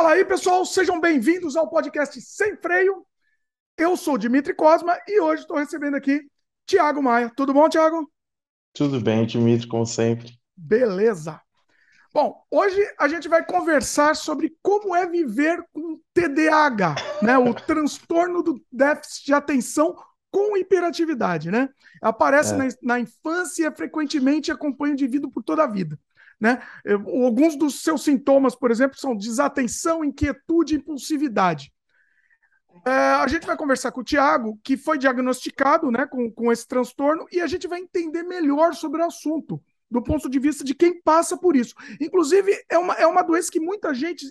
Fala aí, pessoal, sejam bem-vindos ao podcast Sem Freio. Eu sou Dimitri Cosma e hoje estou recebendo aqui Tiago Maia. Tudo bom, Tiago? Tudo bem, Dimitri, como sempre. Beleza. Bom, hoje a gente vai conversar sobre como é viver com TDAH, né? O transtorno do déficit de atenção com hiperatividade, né? Aparece é. na, na, infância e frequentemente acompanha o indivíduo por toda a vida. Né? Alguns dos seus sintomas, por exemplo, são desatenção, inquietude e impulsividade. É, a gente vai conversar com o Tiago, que foi diagnosticado né, com, com esse transtorno, e a gente vai entender melhor sobre o assunto, do ponto de vista de quem passa por isso. Inclusive, é uma, é uma doença que muita gente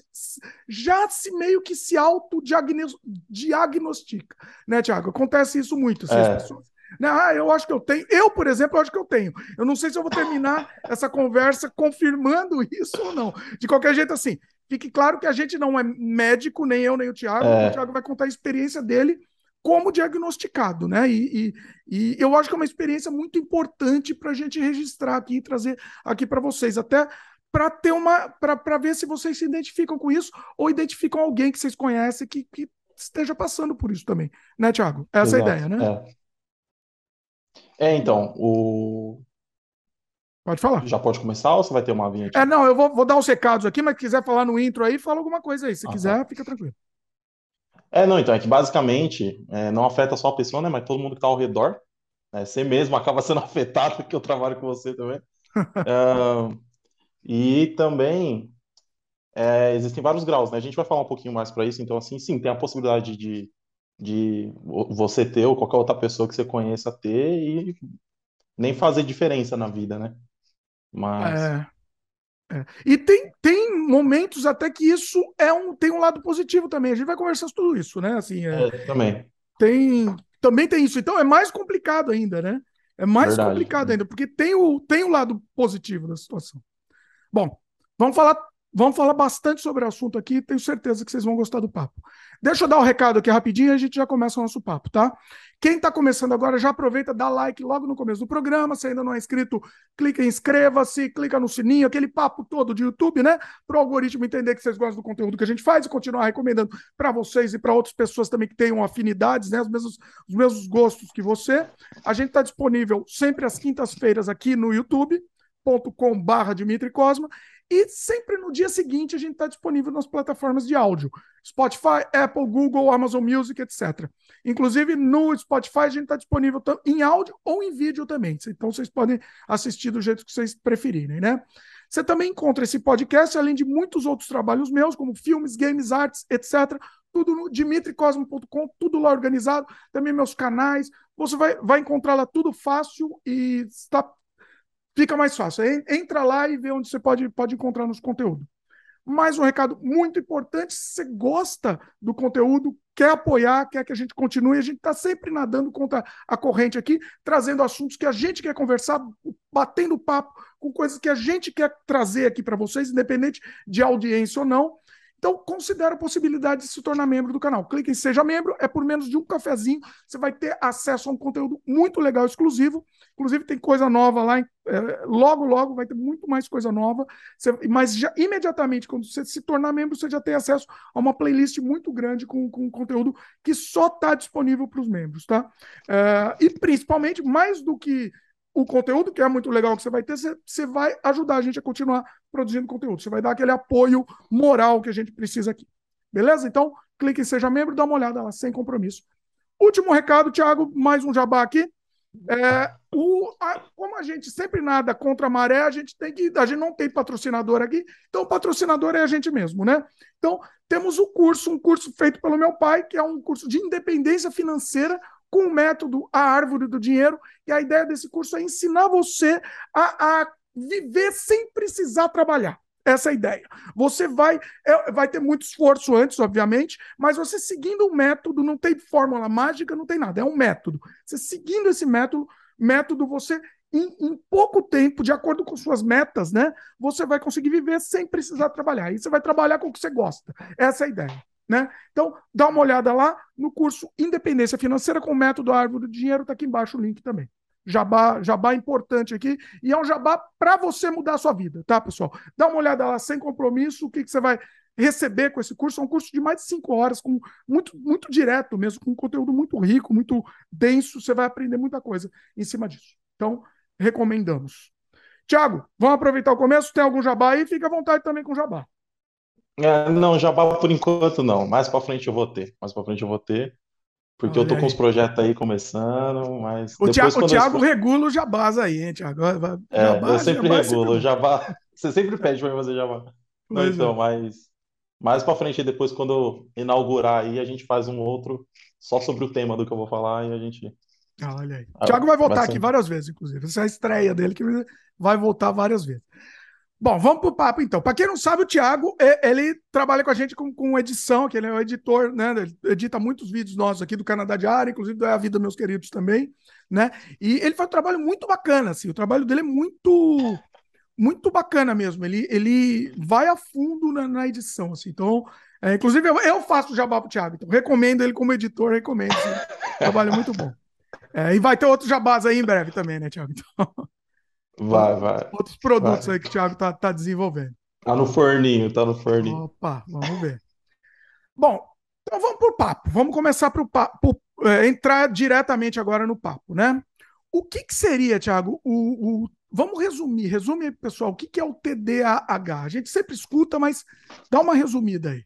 já se meio que se autodiagnostica, né, Tiago? Acontece isso muito. Assim, é. As pessoas? Ah, eu acho que eu tenho. Eu, por exemplo, eu acho que eu tenho. Eu não sei se eu vou terminar essa conversa confirmando isso ou não. De qualquer jeito, assim, fique claro que a gente não é médico, nem eu, nem o Tiago. É. O Tiago vai contar a experiência dele como diagnosticado, né? E, e, e, eu acho que é uma experiência muito importante para a gente registrar aqui e trazer aqui para vocês, até para ter uma para ver se vocês se identificam com isso ou identificam alguém que vocês conhecem que, que esteja passando por isso também, né, Tiago? Essa Exato. é a ideia, né? É. É, então, o. Pode falar. Já pode começar ou você vai ter uma vinheta? É, não, eu vou, vou dar os recados aqui, mas se quiser falar no intro aí, fala alguma coisa aí. Se ah, quiser, tá. fica tranquilo. É, não, então, é que basicamente é, não afeta só a pessoa, né, mas todo mundo que está ao redor. Né, você mesmo acaba sendo afetado, porque eu trabalho com você também. uh, e também é, existem vários graus, né? A gente vai falar um pouquinho mais para isso, então, assim, sim, tem a possibilidade de de você ter ou qualquer outra pessoa que você conheça ter e nem fazer diferença na vida, né? Mas. É, é. E tem, tem momentos até que isso é um, tem um lado positivo também. A gente vai conversar sobre tudo isso, né? Assim, é, é também. Tem, também tem isso. Então é mais complicado ainda, né? É mais Verdade. complicado ainda, porque tem o, tem o lado positivo da situação. Bom, vamos falar Vamos falar bastante sobre o assunto aqui, tenho certeza que vocês vão gostar do papo. Deixa eu dar o um recado aqui rapidinho e a gente já começa o nosso papo, tá? Quem está começando agora, já aproveita, dá like logo no começo do programa. Se ainda não é inscrito, clica em inscreva-se, clica no sininho, aquele papo todo de YouTube, né? Para o algoritmo entender que vocês gostam do conteúdo que a gente faz e continuar recomendando para vocês e para outras pessoas também que tenham afinidades, né? Os mesmos, os mesmos gostos que você. A gente está disponível sempre às quintas-feiras aqui no youtube.com/barra Dimitri Cosma e sempre no dia seguinte a gente está disponível nas plataformas de áudio: Spotify, Apple, Google, Amazon Music, etc. Inclusive no Spotify a gente está disponível em áudio ou em vídeo também. Então vocês podem assistir do jeito que vocês preferirem, né? Você também encontra esse podcast, além de muitos outros trabalhos meus, como filmes, games, artes, etc. Tudo no dimitricosmo.com, tudo lá organizado. Também meus canais. Você vai, vai encontrar lá tudo fácil e está fica mais fácil. Entra lá e vê onde você pode, pode encontrar nos conteúdos. Mais um recado muito importante: se você gosta do conteúdo, quer apoiar, quer que a gente continue, a gente está sempre nadando contra a corrente aqui, trazendo assuntos que a gente quer conversar, batendo papo com coisas que a gente quer trazer aqui para vocês, independente de audiência ou não. Então, considere a possibilidade de se tornar membro do canal. Clique em Seja Membro, é por menos de um cafezinho. Você vai ter acesso a um conteúdo muito legal, exclusivo. Inclusive, tem coisa nova lá. É, logo, logo vai ter muito mais coisa nova. Você, mas já imediatamente, quando você se tornar membro, você já tem acesso a uma playlist muito grande com, com conteúdo que só está disponível para os membros, tá? É, e principalmente, mais do que o conteúdo, que é muito legal que você vai ter, você, você vai ajudar a gente a continuar produzindo conteúdo. Você vai dar aquele apoio moral que a gente precisa aqui. Beleza? Então, clique em Seja Membro, dá uma olhada lá, sem compromisso. Último recado, Thiago, mais um jabá aqui. É, o, a, como a gente sempre nada contra a maré, a gente tem que. A gente não tem patrocinador aqui, então o patrocinador é a gente mesmo, né? Então, temos o curso, um curso feito pelo meu pai, que é um curso de independência financeira com o método A Árvore do Dinheiro. E a ideia desse curso é ensinar você a, a viver sem precisar trabalhar. Essa é a ideia. Você vai, é, vai ter muito esforço antes, obviamente, mas você seguindo o método, não tem fórmula mágica, não tem nada, é um método. Você seguindo esse método, método você em, em, pouco tempo, de acordo com suas metas, né, você vai conseguir viver sem precisar trabalhar. E você vai trabalhar com o que você gosta. Essa é a ideia. Né? Então, dá uma olhada lá no curso Independência Financeira com o método Árvore do Dinheiro, está aqui embaixo o link também. jabá, jabá importante aqui, e é um jabá para você mudar a sua vida, tá, pessoal? Dá uma olhada lá, sem compromisso, o que, que você vai receber com esse curso. É um curso de mais de cinco horas, com muito, muito direto mesmo, com conteúdo muito rico, muito denso. Você vai aprender muita coisa em cima disso. Então, recomendamos. Tiago, vamos aproveitar o começo? Tem algum jabá aí? Fica à vontade também com jabá. É, não, jabá por enquanto não. Mais para frente eu vou ter. Mais para frente eu vou ter. Porque Olha eu tô aí. com os projetos aí começando, mas. O Thiago, o Thiago eu... regula o jabás aí, hein, Thiago? É, eu sempre jabá, regulo. Sempre... Jabá. Você sempre pede para fazer jabá. Não, então, é. mas. Mais para frente, depois, quando inaugurar aí, a gente faz um outro só sobre o tema do que eu vou falar e a gente. Ah, olha aí. O Thiago vai voltar vai aqui várias vezes, inclusive. Essa é a estreia dele, que vai voltar várias vezes. Bom, vamos pro papo então. Para quem não sabe, o Thiago, ele trabalha com a gente com, com edição, que ele é o editor, né? Ele edita muitos vídeos nossos aqui do Canadá Diário, inclusive da Vida Meus Queridos também, né? E ele faz um trabalho muito bacana, assim. O trabalho dele é muito muito bacana mesmo. Ele, ele vai a fundo na, na edição, assim. Então, é, inclusive, eu, eu faço o jabá pro Thiago. Então, recomendo ele como editor, recomendo. Assim. trabalho muito bom. É, e vai ter outros jabás aí em breve também, né, Thiago? Então... Vai, vai. Outros produtos vai. aí que o Thiago tá, tá desenvolvendo. Tá no forninho, tá no forninho. Opa, vamos ver. Bom, então vamos pro papo. Vamos começar pro papo, é, entrar diretamente agora no papo, né? O que, que seria, Thiago, o, o, Vamos resumir. Resume, pessoal, o que, que é o TDAH? A gente sempre escuta, mas dá uma resumida aí.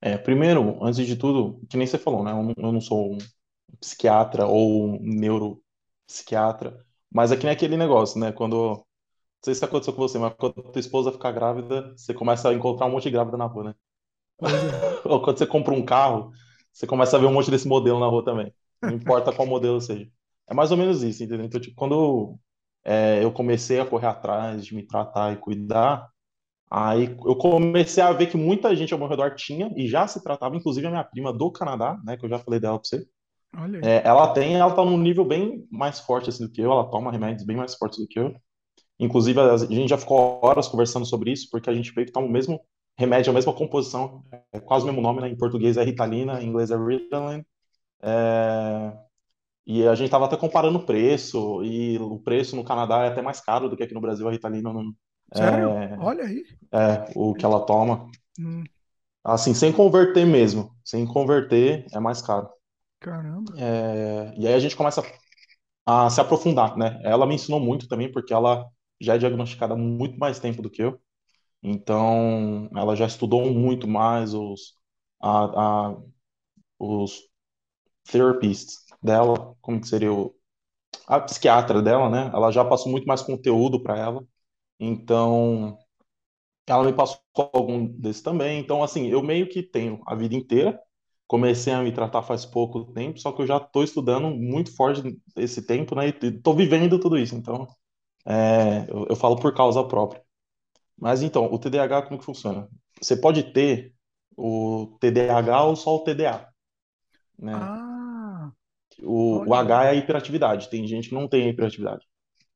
É, primeiro, antes de tudo, que nem você falou, né? Eu não, eu não sou um psiquiatra ou um neuropsiquiatra, mas é aquele negócio, né? Quando. Não sei se aconteceu com você, mas quando tua esposa ficar grávida, você começa a encontrar um monte de grávida na rua, né? É. Ou quando você compra um carro, você começa a ver um monte desse modelo na rua também. Não importa qual modelo seja. É mais ou menos isso, entendeu? Então, tipo, quando é, eu comecei a correr atrás de me tratar e cuidar, aí eu comecei a ver que muita gente ao meu redor tinha e já se tratava, inclusive a minha prima do Canadá, né? Que eu já falei dela pra você. É, ela tem, ela tá num nível bem mais forte assim do que eu, ela toma remédios bem mais fortes do que eu. Inclusive, a gente já ficou horas conversando sobre isso, porque a gente veio que toma o mesmo remédio, a mesma composição, é quase o mesmo nome, né? Em português é Ritalina, em inglês é Ritalin. É... E a gente tava até comparando o preço, e o preço no Canadá é até mais caro do que aqui no Brasil, a Ritalina não... Sério? É... Olha aí. É, o que ela toma. Hum. Assim, sem converter mesmo. Sem converter, é mais caro. Caramba. É, e aí a gente começa a se aprofundar, né? Ela me ensinou muito também, porque ela já é diagnosticada há muito mais tempo do que eu. Então, ela já estudou muito mais os, a, a, os therapists dela, como que seria o, a psiquiatra dela, né? Ela já passou muito mais conteúdo para ela. Então, ela me passou algum desses também. Então, assim, eu meio que tenho a vida inteira comecei a me tratar faz pouco tempo, só que eu já estou estudando muito forte esse tempo, né? E estou vivendo tudo isso, então é, eu, eu, falo por causa própria. Mas então, o TDAH como que funciona? Você pode ter o TDAH ou só o TDA, né? Ah, o, o H é a hiperatividade. Tem gente que não tem hiperatividade.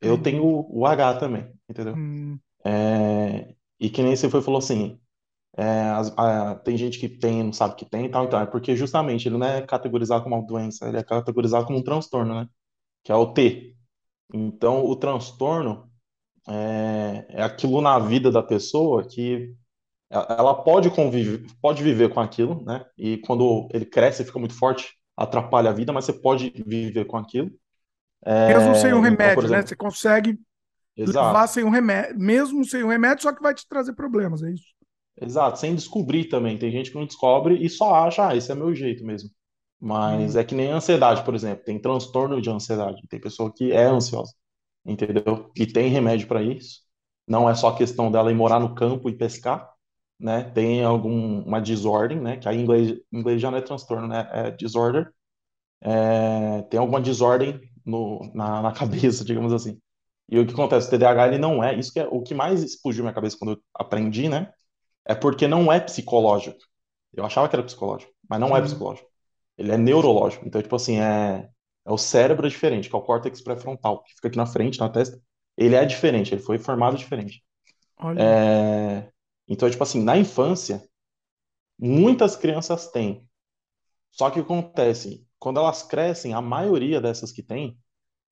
Eu hum. tenho o, o H também, entendeu? Hum. É, e que nem você foi falou assim, é, as, a, tem gente que tem, não sabe que tem e tal, então é porque justamente ele não é categorizado como uma doença, ele é categorizado como um transtorno, né? Que é o T. Então, o transtorno é, é aquilo na vida da pessoa que ela pode conviver, pode viver com aquilo, né? E quando ele cresce, fica muito forte, atrapalha a vida, mas você pode viver com aquilo. É, mesmo sem um então, remédio, então, exemplo, né? Você consegue exato. levar sem um remédio, mesmo sem um remédio, só que vai te trazer problemas, é isso? Exato, sem descobrir também. Tem gente que não descobre e só acha, ah, esse é meu jeito mesmo. Mas hum. é que nem ansiedade, por exemplo. Tem transtorno de ansiedade. Tem pessoa que é ansiosa, entendeu? E tem remédio para isso. Não é só questão dela ir morar no campo e pescar, né? Tem alguma desordem, né? Que aí em inglês, em inglês já não é transtorno, né? É disorder. É, tem alguma desordem no, na, na cabeça, digamos assim. E o que acontece? O TDAH ele não é. Isso que é o que mais explodiu minha cabeça quando eu aprendi, né? É porque não é psicológico. Eu achava que era psicológico, mas não é psicológico. Ele é neurológico. Então, tipo assim, é, é o cérebro diferente, que é o córtex pré-frontal, que fica aqui na frente, na testa. Ele é diferente, ele foi formado diferente. Olha. É... Então, tipo assim, na infância, muitas crianças têm. Só que acontece, quando elas crescem, a maioria dessas que tem,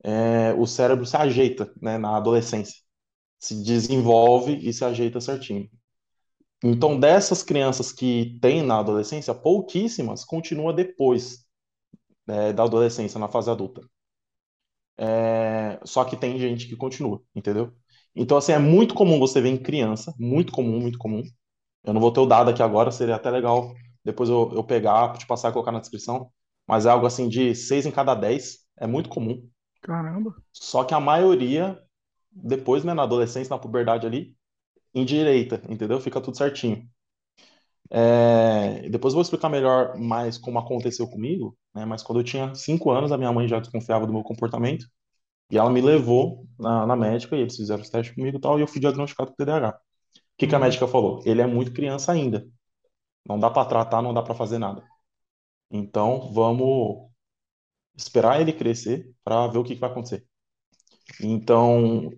é, o cérebro se ajeita, né, na adolescência. Se desenvolve e se ajeita certinho. Então, dessas crianças que têm na adolescência, pouquíssimas continuam depois né, da adolescência, na fase adulta. É, só que tem gente que continua, entendeu? Então, assim, é muito comum você ver em criança, muito comum, muito comum. Eu não vou ter o dado aqui agora, seria até legal depois eu, eu pegar, te passar e colocar na descrição, mas é algo assim de 6 em cada 10, é muito comum. Caramba. Só que a maioria, depois, né, na adolescência, na puberdade ali, endireita, entendeu? Fica tudo certinho. É, depois eu vou explicar melhor mais como aconteceu comigo, né? Mas quando eu tinha 5 anos, a minha mãe já desconfiava do meu comportamento e ela me levou na, na médica e eles fizeram os testes comigo e tal, e eu fui diagnosticado com TDAH. O que, que a uhum. médica falou? Ele é muito criança ainda. Não dá para tratar, não dá para fazer nada. Então, vamos esperar ele crescer para ver o que, que vai acontecer. Então,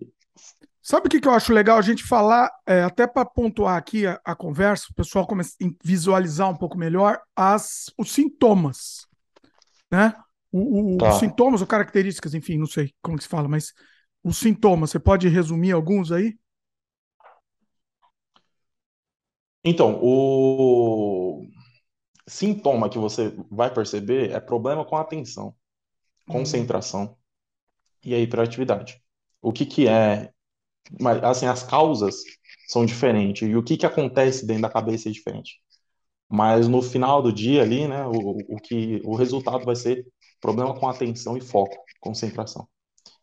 Sabe o que, que eu acho legal a gente falar, é, até para pontuar aqui a, a, conversa, o pessoal começa a visualizar um pouco melhor as, os sintomas, né? O, o, tá. Os sintomas ou características, enfim, não sei como que se fala, mas os sintomas, você pode resumir alguns aí? Então, o sintoma que você vai perceber é problema com atenção, hum. concentração hum. e a hiperatividade. O que que é mas assim, as causas são diferentes e o que que acontece dentro da cabeça é diferente. Mas no final do dia ali, né, o, o que o resultado vai ser problema com atenção e foco, concentração.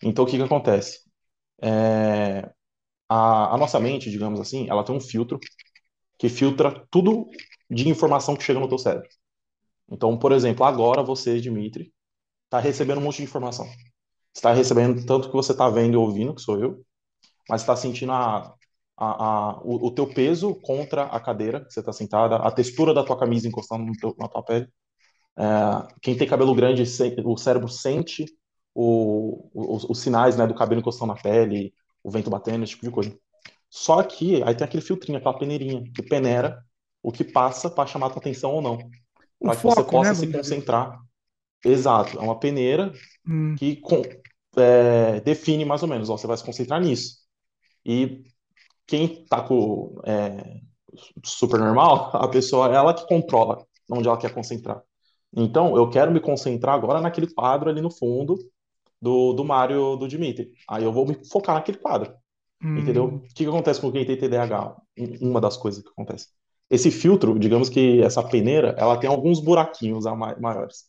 Então o que que acontece? É, a, a nossa mente, digamos assim, ela tem um filtro que filtra tudo de informação que chega no teu cérebro. Então, por exemplo, agora você, Dimitri, está recebendo um monte de informação. Está recebendo tanto que você está vendo e ouvindo, que sou eu, mas está sentindo a, a, a, o, o, teu peso contra a cadeira que você está sentada, a textura da tua camisa encostando teu, na tua pele. É, quem tem cabelo grande, o cérebro sente o, os, os, sinais né, do cabelo encostando na pele, o vento batendo, esse tipo de coisa. Só que aí tem aquele filtrinho, aquela peneirinha, que peneira o que passa para chamar a tua atenção ou não. Para que você possa né, se concentrar. Exato, é uma peneira hum. que com, é, define mais ou menos, ó, você vai se concentrar nisso. E quem tá com é, super normal, a pessoa ela que controla onde ela quer concentrar. Então, eu quero me concentrar agora naquele quadro ali no fundo do, do Mário do Dimitri. Aí eu vou me focar naquele quadro. Hum. Entendeu? O que, que acontece com quem tem TDAH? Uma das coisas que acontece. Esse filtro, digamos que essa peneira, ela tem alguns buraquinhos maiores.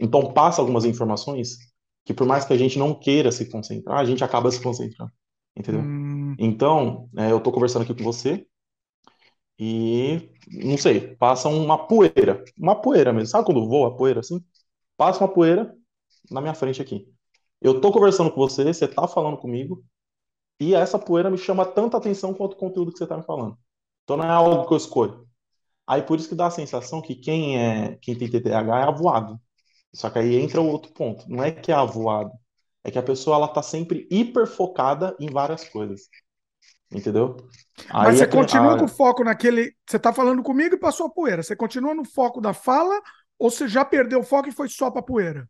Então passa algumas informações que por mais que a gente não queira se concentrar, a gente acaba se concentrando entendeu? Hum. Então, é, eu tô conversando aqui com você e, não sei, passa uma poeira, uma poeira mesmo. Sabe quando voa a poeira assim? Passa uma poeira na minha frente aqui. Eu tô conversando com você, você tá falando comigo e essa poeira me chama tanta atenção quanto o conteúdo que você tá me falando. Então não é algo que eu escolho. Aí por isso que dá a sensação que quem é quem tem TTH é avoado. Só que aí entra o outro ponto. Não é que é avoado, é que a pessoa ela tá sempre hiper focada em várias coisas. Entendeu? Mas Aí você continua a... com foco naquele. Você tá falando comigo e passou a poeira. Você continua no foco da fala ou você já perdeu o foco e foi só pra poeira?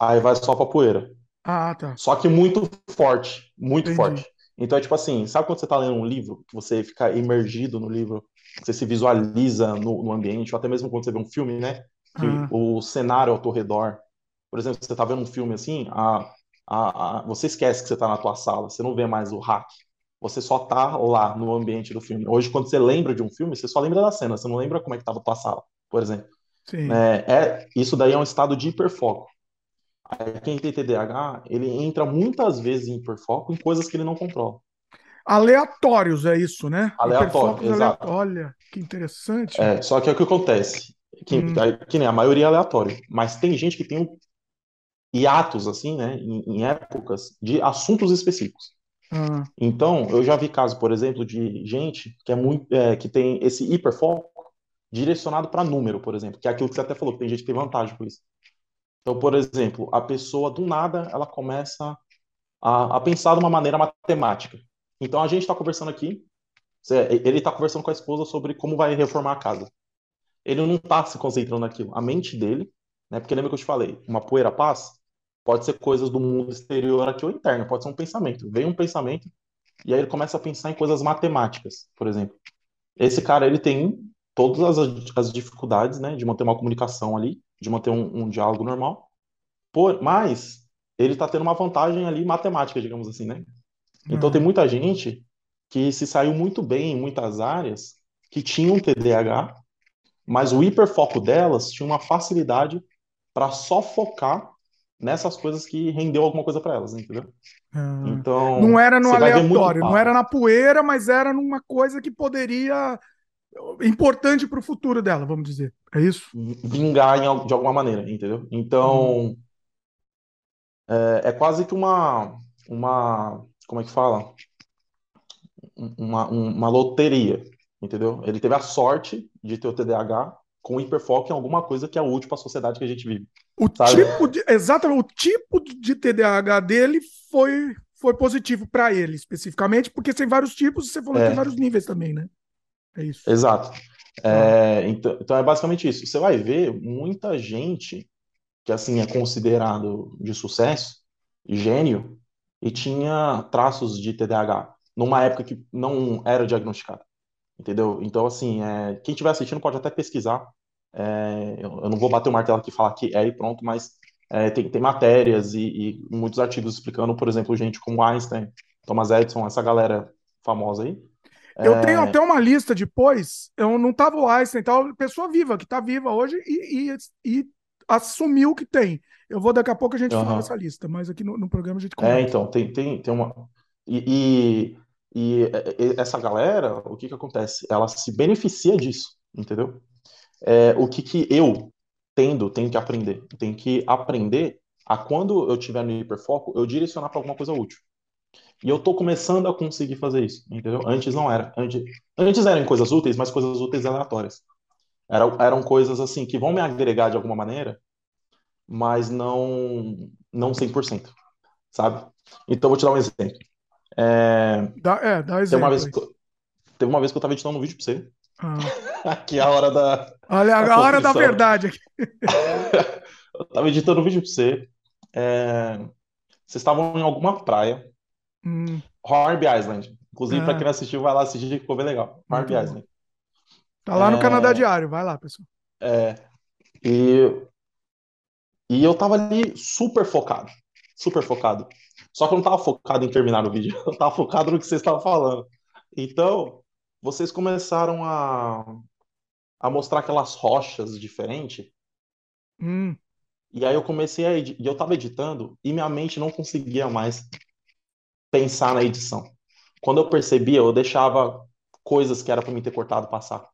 Aí vai só pra poeira. Ah, tá. Só que muito forte. Muito Entendi. forte. Então é tipo assim, sabe quando você tá lendo um livro, que você fica imergido no livro, você se visualiza no, no ambiente, ou até mesmo quando você vê um filme, né? Que ah. o cenário ao teu redor. Por exemplo, você tá vendo um filme assim, a, a, a, você esquece que você está na tua sala, você não vê mais o hack. Você só tá lá no ambiente do filme. Hoje, quando você lembra de um filme, você só lembra da cena, você não lembra como é que estava a tua sala, por exemplo. É, é, isso daí é um estado de hiperfoco. Aí, quem tem TDAH, ele entra muitas vezes em hiperfoco em coisas que ele não controla. Aleatórios, é isso, né? Aleatório, exato. Olha, que interessante. É, só que é o que acontece. Que, hum. que nem a maioria é aleatório. Mas tem gente que tem um hiatos, assim, né, em, em épocas de assuntos específicos. Uhum. Então, eu já vi casos, por exemplo, de gente que é muito, é, que tem esse hiperfoco direcionado para número, por exemplo, que é aquilo que você até falou, que tem gente que tem vantagem com isso. Então, por exemplo, a pessoa do nada ela começa a, a pensar de uma maneira matemática. Então, a gente está conversando aqui, ele está conversando com a esposa sobre como vai reformar a casa. Ele não está se concentrando naquilo. A mente dele né? Porque lembra que eu te falei, uma poeira passa, pode ser coisas do mundo exterior aqui ou interno, pode ser um pensamento. Vem um pensamento e aí ele começa a pensar em coisas matemáticas, por exemplo. Esse cara, ele tem todas as, as dificuldades, né, de manter uma comunicação ali, de manter um, um diálogo normal, por, mas ele está tendo uma vantagem ali matemática, digamos assim, né? Então tem muita gente que se saiu muito bem em muitas áreas que tinham TDAH, mas o hiperfoco delas tinha uma facilidade para só focar nessas coisas que rendeu alguma coisa para elas, entendeu? Ah. Então, não era no aleatório, não era na poeira, mas era numa coisa que poderia importante para o futuro dela, vamos dizer. É isso? Vingar em, de alguma maneira, entendeu? Então, hum. é, é, quase que uma, uma, como é que fala? Uma, uma loteria, entendeu? Ele teve a sorte de ter o TDAH com hiperfoco em alguma coisa que é útil para a sociedade que a gente vive. O sabe? tipo de, exatamente, o tipo de TDAH dele foi foi positivo para ele especificamente, porque tem vários tipos, você falou é. que tem vários níveis também, né? É isso. Exato. É, ah. então, então é basicamente isso. Você vai ver muita gente que assim é considerado de sucesso, gênio, e tinha traços de TDAH numa época que não era diagnosticado, entendeu? Então assim, é, quem estiver assistindo pode até pesquisar. É, eu, eu, não vou bater o martelo aqui e falar que é e pronto, mas é, tem, tem matérias e, e, muitos artigos explicando, por exemplo, gente como Einstein, Thomas Edison, essa galera famosa aí, eu tenho é. até uma lista depois, eu não tava o Einstein tal, pessoa viva, que está viva hoje e, e, e, assumiu que tem. Eu vou daqui a pouco a gente uhum. fala essa lista, mas aqui no, no programa a gente comenta. É, então, tem, tem, tem uma. E, e, e, essa galera, o que que acontece? Ela se beneficia disso, entendeu? É, o que que eu tendo, tenho que aprender? Tenho que aprender a quando eu tiver no hiperfoco, eu direcionar para alguma coisa útil. E eu tô começando a conseguir fazer isso, entendeu? Antes não era. Antes, antes eram coisas úteis, mas coisas úteis aleatórias. Eram, eram coisas assim que vão me agregar de alguma maneira, mas não não 100%, sabe? Então vou te dar um exemplo. É, dá, é, dá exemplo. Teve uma vez que, teve uma vez que eu tava editando um vídeo pra você. Ah. aqui é a hora da. Olha, a hora da verdade aqui. eu tava editando um vídeo pra você. É, vocês estavam em alguma praia Hum. Hornby Island. Inclusive, para quem não assistiu, vai lá assistir, que ficou bem legal. Hornby Island. Tá lá no é... Canadá Diário, vai lá, pessoal. É. E, e eu tava ali super focado. Super focado. Só que eu não tava focado em terminar o vídeo. Eu tava focado no que vocês estavam falando. Então, vocês começaram a, a mostrar aquelas rochas diferentes. Hum. E aí eu comecei a e eu tava editando e minha mente não conseguia mais pensar na edição. Quando eu percebia, eu deixava coisas que era para mim ter cortado passar.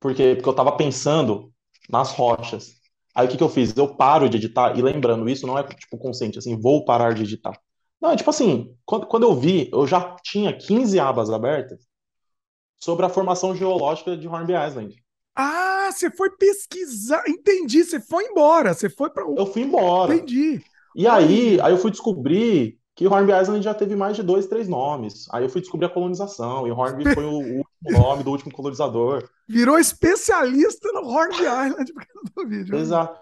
Por quê? Porque eu estava pensando nas rochas. Aí o que, que eu fiz? Eu paro de editar, e lembrando, isso não é tipo consciente, assim, vou parar de editar. Não, é tipo assim, quando, quando eu vi, eu já tinha 15 abas abertas sobre a formação geológica de Hornby Island. Ah, você foi pesquisar. Entendi, você foi embora. Você foi para. Eu fui embora. Entendi. E aí, aí eu fui descobrir que Hornby Island já teve mais de dois, três nomes. Aí eu fui descobrir a colonização, e Hornby foi o último nome do último colonizador. Virou especialista no Hornby Island do vídeo. Exato.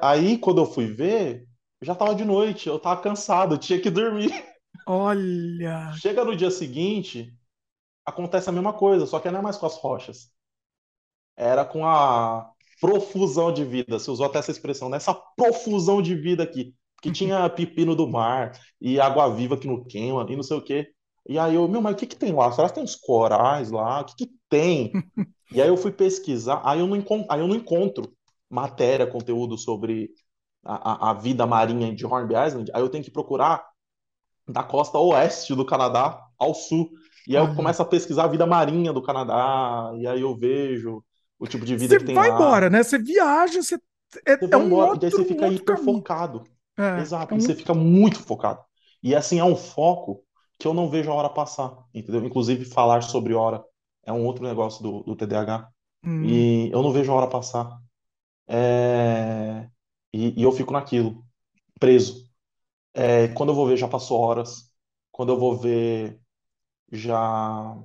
Aí, quando eu fui ver, já tava de noite, eu tava cansado, eu tinha que dormir. Olha! Chega no dia seguinte, acontece a mesma coisa, só que não é mais com as rochas. Era com a profusão de vida. Você usou até essa expressão, né? Essa profusão de vida aqui que tinha pepino do mar e água viva que não queima e não sei o quê. E aí eu, meu, mas o que que tem lá? Será que tem uns corais lá? O que que tem? e aí eu fui pesquisar, aí eu não, encontro, aí eu não encontro matéria, conteúdo sobre a, a, vida marinha de Hornby Island, aí eu tenho que procurar da costa oeste do Canadá ao sul. E aí eu começo a pesquisar a vida marinha do Canadá, e aí eu vejo o tipo de vida você que tem lá. Você vai embora, né? Você viaja, você é, você é um embora, outro, e daí você fica hiper focado. É, Exato, é você fica muito focado. E assim, é um foco que eu não vejo a hora passar, entendeu? Inclusive, falar sobre hora é um outro negócio do, do TDAH. Hum. E eu não vejo a hora passar. É... E, e, eu fico naquilo, preso. É, quando eu vou ver, já passou horas. Quando eu vou ver, já.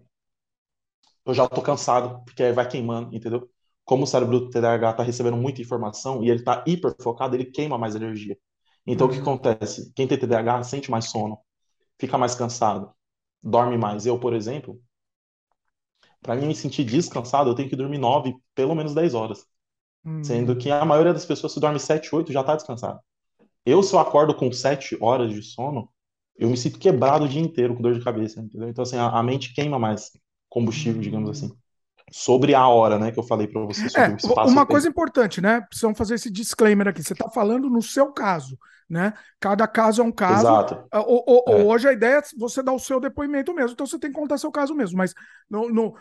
Eu já tô cansado, porque vai queimando, entendeu? como o cérebro do TDAH está recebendo muita informação e ele está hiper focado, ele queima mais energia. Então, o que acontece? Quem tem TDAH sente mais sono, fica mais cansado, dorme mais. Eu, por exemplo, para mim me sentir descansado, eu tenho que dormir 9, pelo menos 10 horas. Uhum. Sendo que a maioria das pessoas, se dorme 7, 8, já está descansado. Eu, se eu acordo com 7 horas de sono, eu me sinto quebrado o dia inteiro com dor de cabeça, entendeu? Então, assim, a, a mente queima mais combustível, digamos assim. Sobre a hora, né, que eu falei para você sobre é, o espaço. Uma coisa importante, né? Precisamos fazer esse disclaimer aqui. Você está falando no seu caso, né? Cada caso é um caso. Exato. Ah, o, o, é. Hoje a ideia é você dar o seu depoimento mesmo, então você tem que contar seu caso mesmo. Mas no, no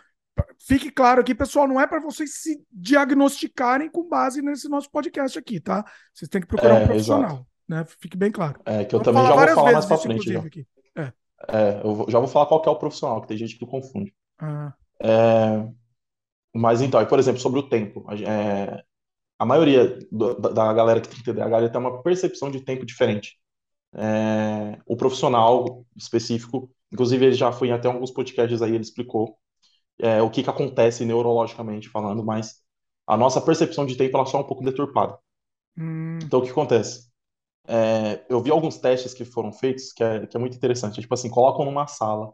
fique claro aqui, pessoal, não é para vocês se diagnosticarem com base nesse nosso podcast aqui, tá? Vocês têm que procurar é, um profissional. Exato. Né? Fique bem claro. É, que eu também já vou falar mais pra frente. Já. É. é. eu já vou falar qual é o profissional, que tem gente que confunde. Ah. É, mas então, por exemplo, sobre o tempo. É, a maioria do, da galera que tem TDAH tem uma percepção de tempo diferente. É, o profissional específico, inclusive ele já foi em até alguns podcasts aí, ele explicou é, o que, que acontece neurologicamente falando, mas a nossa percepção de tempo ela só é um pouco deturpada. Hum. Então, o que acontece? É, eu vi alguns testes que foram feitos que é, que é muito interessante. Tipo assim, colocam numa sala,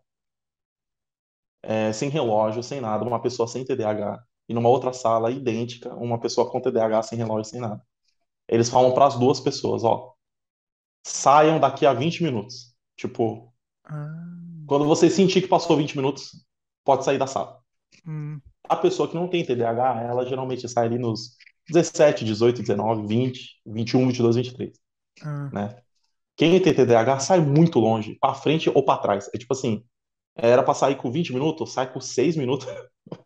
é, sem relógio, sem nada, uma pessoa sem TDAH, e numa outra sala idêntica, uma pessoa com TDAH sem relógio, sem nada. Eles falam para as duas pessoas, ó, saiam daqui a 20 minutos. Tipo, ah. quando você sentir que passou 20 minutos, pode sair da sala. Hum. A pessoa que não tem TDAH, ela geralmente sai ali nos 17, 18, 19, 20, 21, 22, 23. Ah. Né? Quem tem TDAH sai muito longe, para frente ou para trás. É tipo assim, era para sair com 20 minutos, sai com 6 minutos.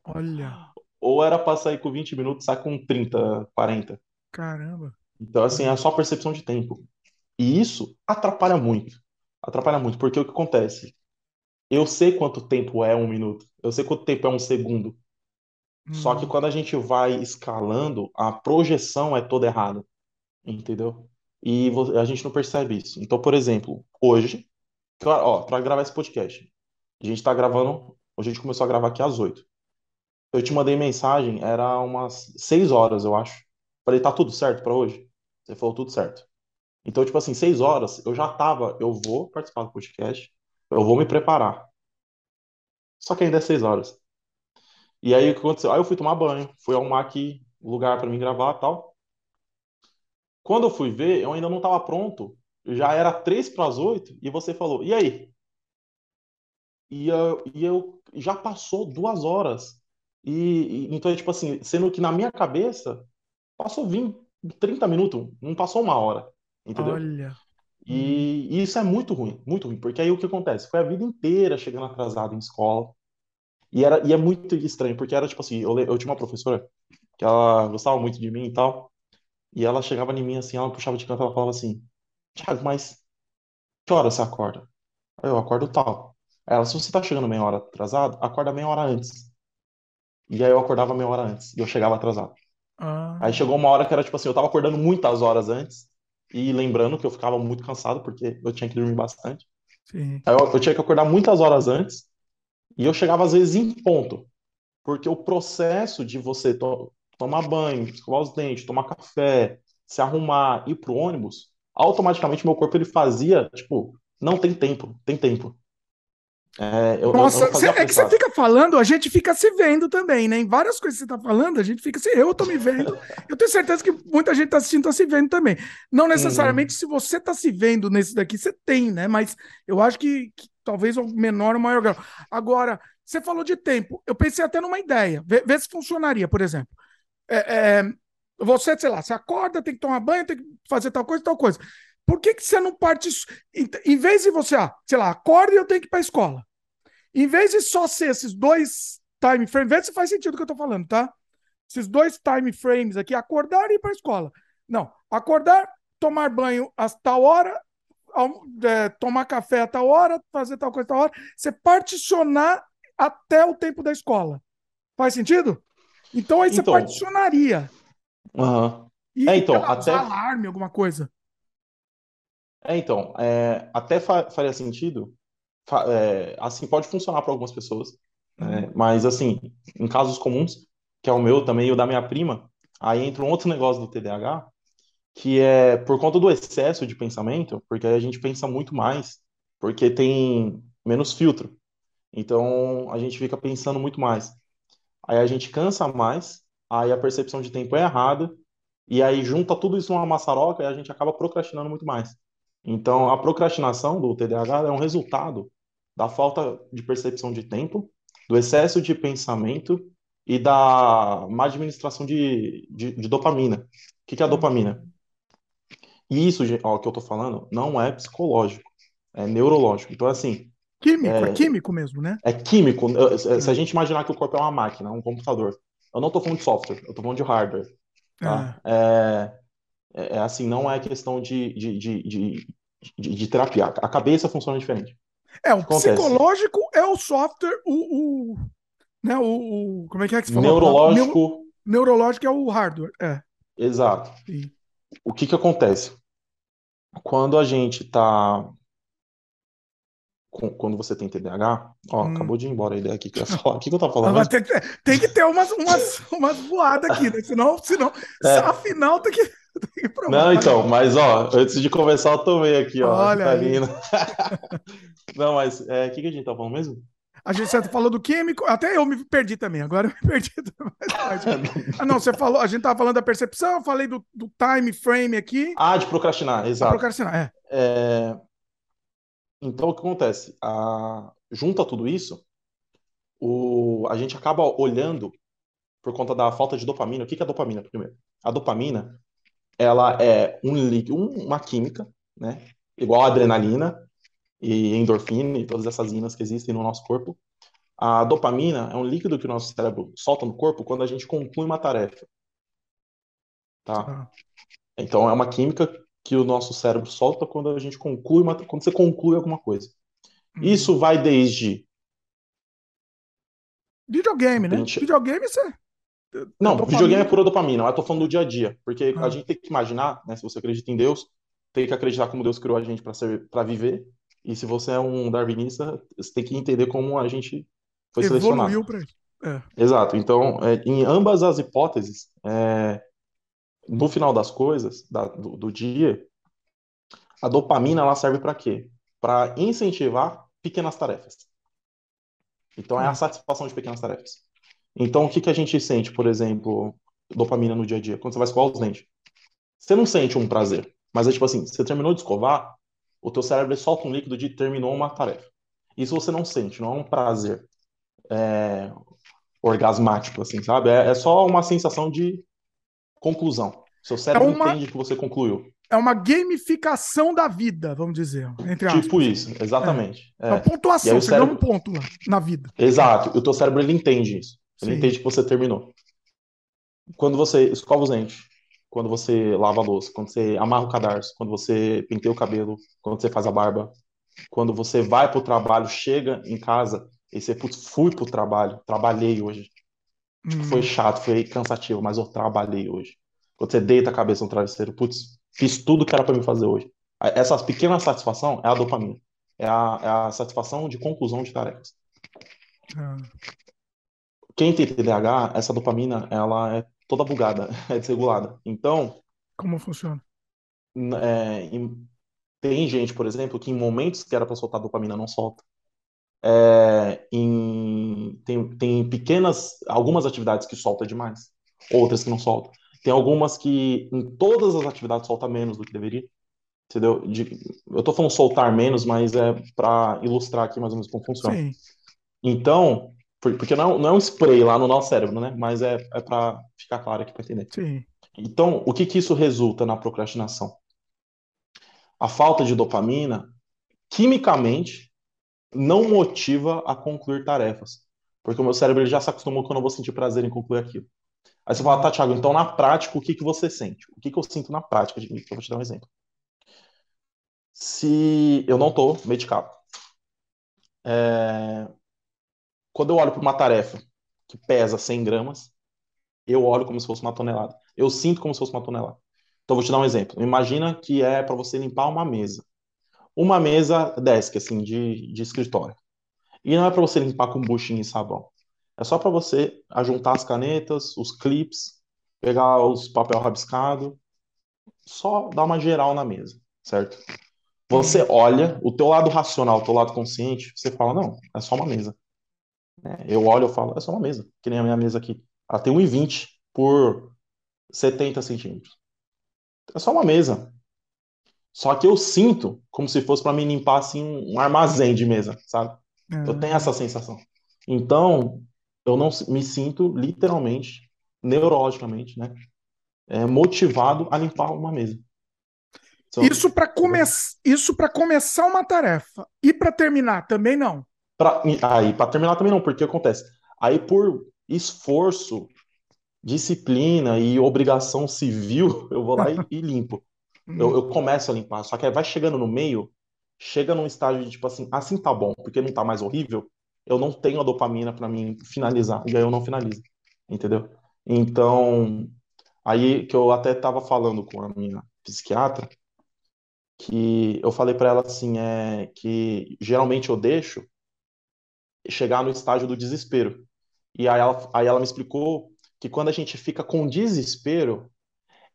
Olha. ou era para sair com 20 minutos, sai com 30, 40. Caramba. Então, assim, é só percepção de tempo. E isso atrapalha muito. Atrapalha muito, porque o que acontece? Eu sei quanto tempo é um minuto, eu sei quanto tempo é um segundo. Hum. Só que hum. quando a gente vai escalando, a projeção é toda errada. Entendeu? E a gente não percebe isso. Então, por exemplo, hoje, ó, para gravar esse podcast, a gente está gravando, a gente começou a gravar aqui às 8. Eu te mandei mensagem, era umas 6 horas, eu acho. Falei, tá tudo certo para hoje? Você falou tudo certo. Então, tipo assim, 6 horas, eu já tava, eu vou participar do podcast, eu vou me preparar. Só que ainda é 6 horas. E aí o que aconteceu? Aí eu fui tomar banho, fui arrumar aqui lugar para mim gravar tal. Quando eu fui ver, eu ainda não estava pronto. Já era três para as oito e você falou, e aí? E eu, e eu já passou duas horas. E, e então, tipo assim, sendo que na minha cabeça passou 20, 30 minutos, não passou uma hora. Entendeu? Olha. E, e isso é muito ruim, muito ruim, porque aí o que acontece? Foi a vida inteira chegando atrasado em escola. E, era, e é muito estranho, porque era tipo assim, eu, eu tinha uma professora que ela gostava muito de mim e tal. E ela chegava em mim assim, ela puxava de canto, ela falava assim, Thiago, mas que hora você acorda? Eu acordo tal. Ela, se você tá chegando meia hora atrasado, acorda meia hora antes. E aí eu acordava meia hora antes, e eu chegava atrasado. Ah. Aí chegou uma hora que era tipo assim, eu tava acordando muitas horas antes, e lembrando que eu ficava muito cansado, porque eu tinha que dormir bastante. Sim. Aí eu, eu tinha que acordar muitas horas antes, e eu chegava às vezes em ponto. Porque o processo de você to tomar banho, escovar os dentes, tomar café, se arrumar, ir pro ônibus, automaticamente meu corpo ele fazia, tipo, não tem tempo, tem tempo. É, eu, Nossa, eu cê, é que você fica falando, a gente fica se vendo também, né? Em várias coisas que você tá falando, a gente fica se. Eu tô me vendo. eu tenho certeza que muita gente tá assistindo, tá se vendo também. Não necessariamente uhum. se você tá se vendo nesse daqui, você tem, né? Mas eu acho que, que talvez o menor ou maior grau. Agora, você falou de tempo. Eu pensei até numa ideia. Vê, vê se funcionaria, por exemplo é, é, você, sei lá, você acorda, tem que tomar banho, tem que fazer tal coisa, tal coisa. Por que, que você não parte. Em vez de você, ah, sei lá, acorda e eu tenho que ir para a escola. Em vez de só ser esses dois time frames, vê se faz sentido o que eu estou falando, tá? Esses dois time frames aqui, acordar e ir para a escola. Não, acordar, tomar banho a tal hora, é, tomar café a tal hora, fazer tal coisa a tal hora. Você particionar até o tempo da escola. Faz sentido? Então aí você então, particionaria. Uhum. E, é, então, até alarme, alguma coisa. É, então, é, até fa faria sentido. Fa é, assim, pode funcionar para algumas pessoas, uhum. mas assim, em casos comuns, que é o meu também e o da minha prima, aí entra um outro negócio do TDAH, que é por conta do excesso de pensamento, porque aí a gente pensa muito mais, porque tem menos filtro. Então a gente fica pensando muito mais. Aí a gente cansa mais, aí a percepção de tempo é errada, e aí junta tudo isso numa maçaroca e a gente acaba procrastinando muito mais. Então a procrastinação do TDAH é um resultado da falta de percepção de tempo, do excesso de pensamento e da má administração de, de, de dopamina. O que, que é a dopamina? E isso, ó, que eu tô falando, não é psicológico, é neurológico. Então, assim. Químico, é, é químico mesmo, né? É químico. Se a gente imaginar que o corpo é uma máquina, um computador, eu não tô falando de software, eu tô falando de hardware. Tá? É. É, é assim, não é questão de, de, de, de, de, de terapia. A cabeça funciona diferente. É, o psicológico é o software, o, o, né, o, o, como é que é que você falou? Neurológico. Neuro, neurológico é o hardware, é. Exato. Sim. O que que acontece? Quando a gente tá quando você tem TDAH, ó, hum. acabou de ir embora a ideia aqui que eu ia falar. O que, que eu tava falando? Tem que, tem, que ter umas, umas, umas voadas aqui, né? Senão, senão é. afinal tem que Não, então, mas ó, antes de começar, eu tomei aqui, ó. Olha tá. Não, mas é, o que, que a gente tá falando mesmo? A gente você falou do químico, até eu me perdi também, agora eu me perdi. ah, não, você falou, a gente tava falando da percepção, eu falei do, do time frame aqui. Ah, de procrastinar, exato. procrastinar, é. é. Então, o que acontece? A... Junta tudo isso, o... a gente acaba olhando por conta da falta de dopamina. O que é a dopamina, primeiro? A dopamina, ela é um, uma química, né? Igual a adrenalina, e endorfina e todas essas inas que existem no nosso corpo. A dopamina é um líquido que o nosso cérebro solta no corpo quando a gente conclui uma tarefa. Tá? Ah. Então é uma química que o nosso cérebro solta quando a gente conclui uma, quando você conclui alguma coisa. Uhum. Isso vai desde videogame, né? Gente... Videogame você não, dopamina. videogame é pura dopamina, eu tô falando do dia a dia, porque ah. a gente tem que imaginar, né, se você acredita em Deus, tem que acreditar como Deus criou a gente para viver e se você é um darwinista, você tem que entender como a gente foi Evoluiu selecionado. Pra... É. Exato. Então, é, em ambas as hipóteses, é, no final das coisas, da, do, do, dia, a dopamina ela serve para quê? Para incentivar pequenas tarefas. Então, é a hum. satisfação de pequenas tarefas. Então, o que, que a gente sente, por exemplo, dopamina no dia a dia? Quando você vai escovar os dentes. Você não sente um prazer, mas é tipo assim, você terminou de escovar, o teu cérebro solta um líquido de terminou uma tarefa. Isso você não sente, não é um prazer é, orgasmático, assim, sabe? É, é, só uma sensação de conclusão. Seu cérebro é uma, entende que você concluiu. É uma gamificação da vida, vamos dizer. Entre tipo isso, exatamente. É, é. uma pontuação, você cérebro... um ponto lá, na vida. Exato, o teu cérebro ele entende isso. Ele Sim. entende que você terminou. Quando você escova os dentes, quando você lava a louça, quando você amarra o cadarço, quando você penteia o cabelo, quando você faz a barba, quando você vai para o trabalho, chega em casa e você, putz, fui para o trabalho, trabalhei hoje. Tipo, foi hum. chato, foi cansativo, mas eu trabalhei hoje. Quando você deita a cabeça no travesseiro, putz, fiz tudo que era para mim fazer hoje. Essa pequena satisfação é a dopamina. É a, é a satisfação de conclusão de tarefas. Ah. Quem tem TDAH, essa dopamina, ela é toda bugada, é desregulada. Então. Como funciona? É, em, tem gente, por exemplo, que em momentos que era para soltar dopamina não solta. É, em, tem, tem pequenas, algumas atividades que solta demais, outras que não solta. Tem algumas que em todas as atividades solta menos do que deveria. Entendeu? De, eu tô falando soltar menos, mas é para ilustrar aqui mais ou menos como funciona. Sim. Então, porque não, não é um spray lá no nosso cérebro, né? Mas é, é para ficar claro aqui para entender. Sim. Então, o que, que isso resulta na procrastinação? A falta de dopamina, quimicamente, não motiva a concluir tarefas. Porque o meu cérebro ele já se acostumou que eu não vou sentir prazer em concluir aquilo. Aí você fala, tá, Thiago, então na prática, o que, que você sente? O que, que eu sinto na prática? Eu vou te dar um exemplo. Se eu não estou medicado, é, quando eu olho para uma tarefa que pesa 100 gramas, eu olho como se fosse uma tonelada. Eu sinto como se fosse uma tonelada. Então, vou te dar um exemplo. Imagina que é para você limpar uma mesa. Uma mesa desk, assim, de, de escritório. E não é para você limpar com buchinho e sabão. É só para você ajuntar as canetas, os clips, pegar os papel rabiscado, só dar uma geral na mesa, certo? Você olha, o teu lado racional, o teu lado consciente, você fala, não, é só uma mesa. É, eu olho, eu falo, é só uma mesa, que nem a minha mesa aqui. Ela tem 1,20 por 70 centímetros. É só uma mesa. Só que eu sinto como se fosse para me limpar assim um armazém de mesa, sabe? Eu tenho essa sensação. Então, eu não me sinto literalmente, neurologicamente, né, é, motivado a limpar uma mesa. Então, isso para come isso para começar uma tarefa e para terminar também não. Pra, aí para terminar também não, porque acontece. Aí por esforço, disciplina e obrigação civil, eu vou lá e, e limpo. Eu, eu, começo a limpar. Só que aí vai chegando no meio, chega num estágio de tipo assim, assim tá bom, porque não tá mais horrível eu não tenho a dopamina para mim finalizar, e aí eu não finalizo, entendeu? Então, aí que eu até estava falando com a minha psiquiatra, que eu falei para ela assim, é que geralmente eu deixo chegar no estágio do desespero. E aí ela, aí ela me explicou que quando a gente fica com desespero,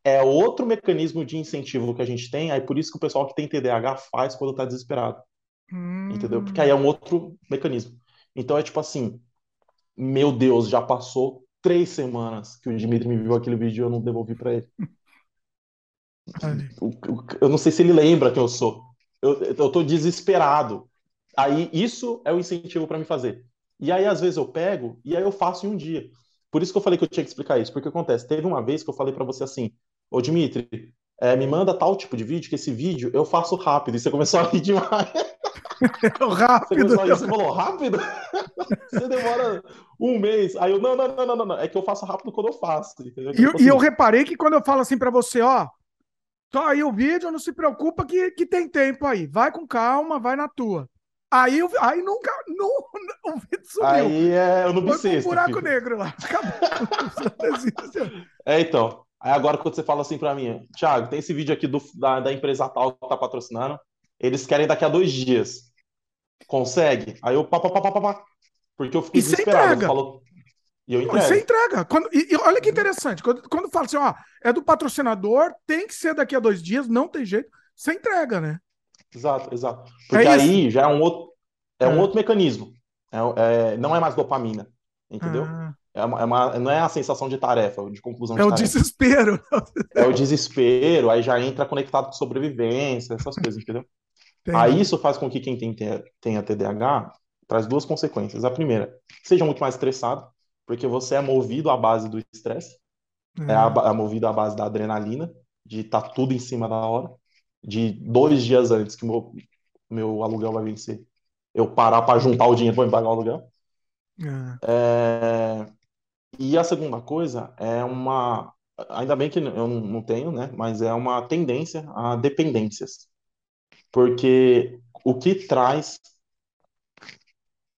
é outro mecanismo de incentivo que a gente tem, aí por isso que o pessoal que tem TDAH faz quando está desesperado. Hum. Entendeu? Porque aí é um outro mecanismo. Então é tipo assim, meu Deus, já passou três semanas que o Dimitri me viu aquele vídeo e eu não devolvi para ele. Eu não sei se ele lembra quem eu sou. Eu, eu tô desesperado. Aí isso é o incentivo para me fazer. E aí às vezes eu pego e aí eu faço em um dia. Por isso que eu falei que eu tinha que explicar isso, porque acontece, teve uma vez que eu falei para você assim, ô Dimitri, é, me manda tal tipo de vídeo, que esse vídeo eu faço rápido, e você começou a rir demais. rápido. Você, você falou rápido? você demora um mês. Aí eu, não, não, não, não, não, é que eu faço rápido quando eu faço. E, tipo assim, e eu reparei que quando eu falo assim para você, ó, tá aí o vídeo, não se preocupa que, que tem tempo aí. Vai com calma, vai na tua. Aí, aí nunca. Não, o vídeo sumiu. Aí é eu não Foi um buraco filho. negro lá. é, então. Aí agora quando você fala assim para mim, Thiago, tem esse vídeo aqui do, da, da empresa tal que tá patrocinando. Eles querem daqui a dois dias. Consegue? Aí eu pá, pá, pá, pá, pá, porque eu fiquei e desesperado. Falo, e eu entrego. Você entrega. Quando, e, e, olha que interessante. Quando, quando fala assim, ó, é do patrocinador, tem que ser daqui a dois dias, não tem jeito. Você entrega, né? Exato, exato. Porque é aí já é um outro, é, é. um outro mecanismo. É, é, não é mais dopamina, entendeu? Ah. É uma, é uma, não é a sensação de tarefa, de conclusão de é tarefa. É o desespero. É o desespero, aí já entra conectado com sobrevivência, essas coisas, entendeu? Entendi. Aí isso faz com que quem tem, tenha TDAH traz duas consequências. A primeira, seja muito mais estressado, porque você é movido à base do estresse, é, é movido à base da adrenalina, de estar tá tudo em cima da hora, de dois dias antes que meu, meu aluguel vai vencer, eu parar para juntar o dinheiro para pagar o aluguel. Uhum. É, e a segunda coisa é uma. Ainda bem que eu não tenho, né? Mas é uma tendência a dependências porque o que traz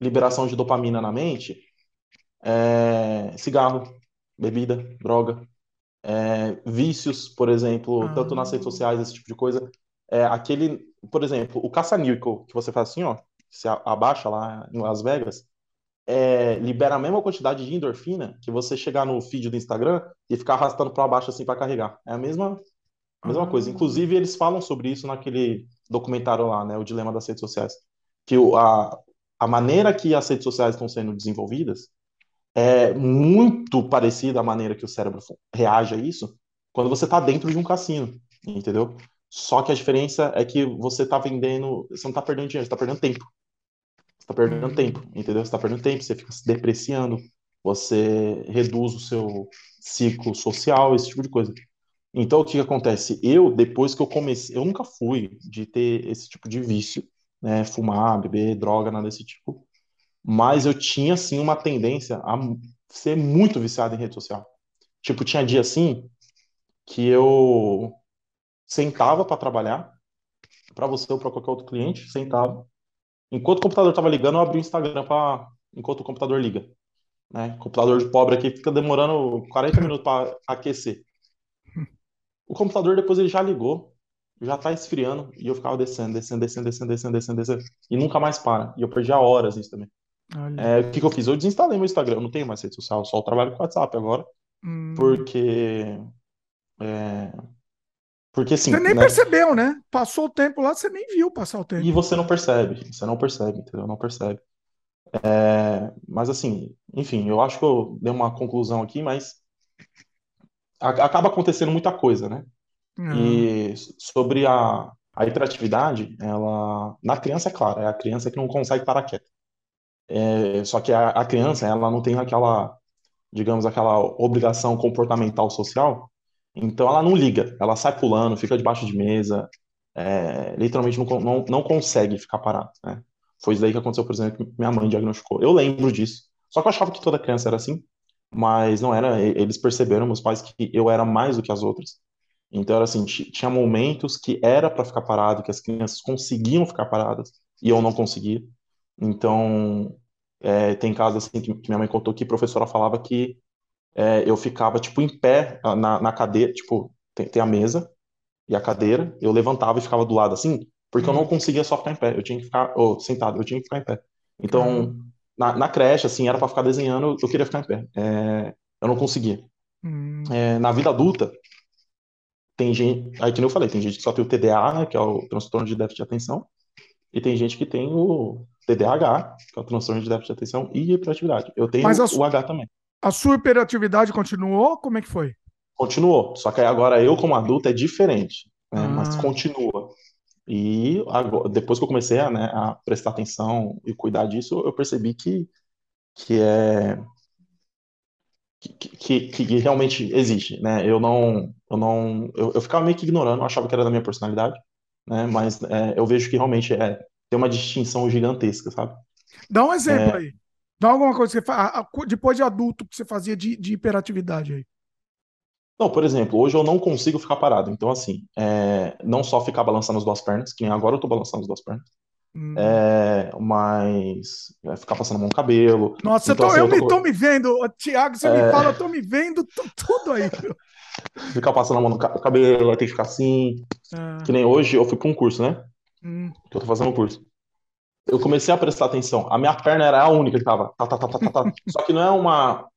liberação de dopamina na mente é cigarro, bebida, droga, é, vícios, por exemplo, ah. tanto nas redes sociais, esse tipo de coisa. É, aquele, por exemplo, o caça-níquel, que você faz assim, ó, se abaixa lá em Las Vegas, é, libera a mesma quantidade de endorfina que você chegar no feed do Instagram e ficar arrastando para baixo assim para carregar. É a mesma, a mesma ah. coisa. Inclusive, eles falam sobre isso naquele documentário lá, né, o dilema das redes sociais, que o, a, a maneira que as redes sociais estão sendo desenvolvidas é muito parecida à maneira que o cérebro reage a isso quando você está dentro de um cassino, entendeu? Só que a diferença é que você está vendendo, você não está perdendo dinheiro, você está perdendo tempo. Você está perdendo hum. tempo, entendeu? Você está perdendo tempo, você fica se depreciando, você reduz o seu ciclo social, esse tipo de coisa. Então, o que, que acontece? Eu, depois que eu comecei, eu nunca fui de ter esse tipo de vício, né? Fumar, beber, droga, nada desse tipo. Mas eu tinha, sim, uma tendência a ser muito viciado em rede social. Tipo, tinha dia assim que eu sentava para trabalhar, para você ou para qualquer outro cliente, sentava. Enquanto o computador estava ligando, eu abria o Instagram para enquanto o computador liga. Né? Computador de pobre aqui fica demorando 40 minutos para aquecer. O computador depois ele já ligou, já tá esfriando, e eu ficava descendo, descendo, descendo, descendo, descendo, descendo, descendo, e nunca mais para. E eu perdia horas nisso também. É, o que, que eu fiz? Eu desinstalei meu Instagram, eu não tenho mais rede social, só trabalho com WhatsApp agora. Hum. Porque. É, porque assim. Você nem né? percebeu, né? Passou o tempo lá, você nem viu passar o tempo. E você não percebe, você não percebe, entendeu? Não percebe. É, mas assim, enfim, eu acho que eu dei uma conclusão aqui, mas acaba acontecendo muita coisa, né? E sobre a, a hiperatividade, ela na criança é claro, é a criança que não consegue parar quieta. É, só que a, a criança, ela não tem aquela, digamos, aquela obrigação comportamental social, então ela não liga, ela sai pulando, fica debaixo de mesa, é, literalmente não, não, não consegue ficar parado, né? Foi isso daí que aconteceu, por exemplo, que minha mãe diagnosticou. Eu lembro disso. Só que eu achava que toda criança era assim, mas não era. Eles perceberam, meus pais, que eu era mais do que as outras. Então era assim, tinha momentos que era para ficar parado, que as crianças conseguiam ficar paradas e eu não conseguia. Então é, tem casos assim que, que, minha mãe contou que a professora falava que é, eu ficava tipo em pé na, na cadeira, tipo tem, tem, a mesa e a cadeira, eu levantava e ficava do lado assim, porque eu não uhum. conseguia só ficar em pé, eu tinha que ficar oh, sentado, eu tinha que ficar em pé. Então na, na creche assim era para ficar desenhando, eu queria ficar em pé, é, eu não conseguia. Hum. É, na vida adulta tem gente, aí que eu falei, tem gente que só tem o TDA, né, que é o transtorno de déficit de atenção, e tem gente que tem o TDAH, que é o transtorno de déficit de atenção e hiperatividade. Eu tenho Mas o H também. A sua hiperatividade continuou? Como é que foi? Continuou, só que agora eu como adulto é diferente, né, ah. mas continua. E agora, depois que eu comecei a, né, a prestar atenção e cuidar disso, eu percebi que, que é que, que, que, realmente existe, né? Eu não, eu não, eu, eu, ficava meio que ignorando, eu achava que era da minha personalidade, né? Mas é, eu vejo que realmente é tem uma distinção gigantesca, sabe? Dá um exemplo é... aí. Dá alguma coisa que você faz depois de adulto que você fazia de, de hiperatividade aí. Não, por exemplo, hoje eu não consigo ficar parado. Então, assim, é, não só ficar balançando as duas pernas, que nem agora eu tô balançando as duas pernas, Hum. É, mas é, ficar passando a mão no cabelo. Nossa, então, eu, tô, assim, eu, eu tô... me vendo, Thiago, você é... me fala, eu tô me vendo tudo aí. ficar passando a mão no cabelo, tem que ficar assim. É. Que nem hoje eu fui para um curso, né? Hum. Que eu tô fazendo um curso. Eu comecei a prestar atenção. A minha perna era a única que tava. Tá, tá, tá, tá, tá, tá. Só que não é uma,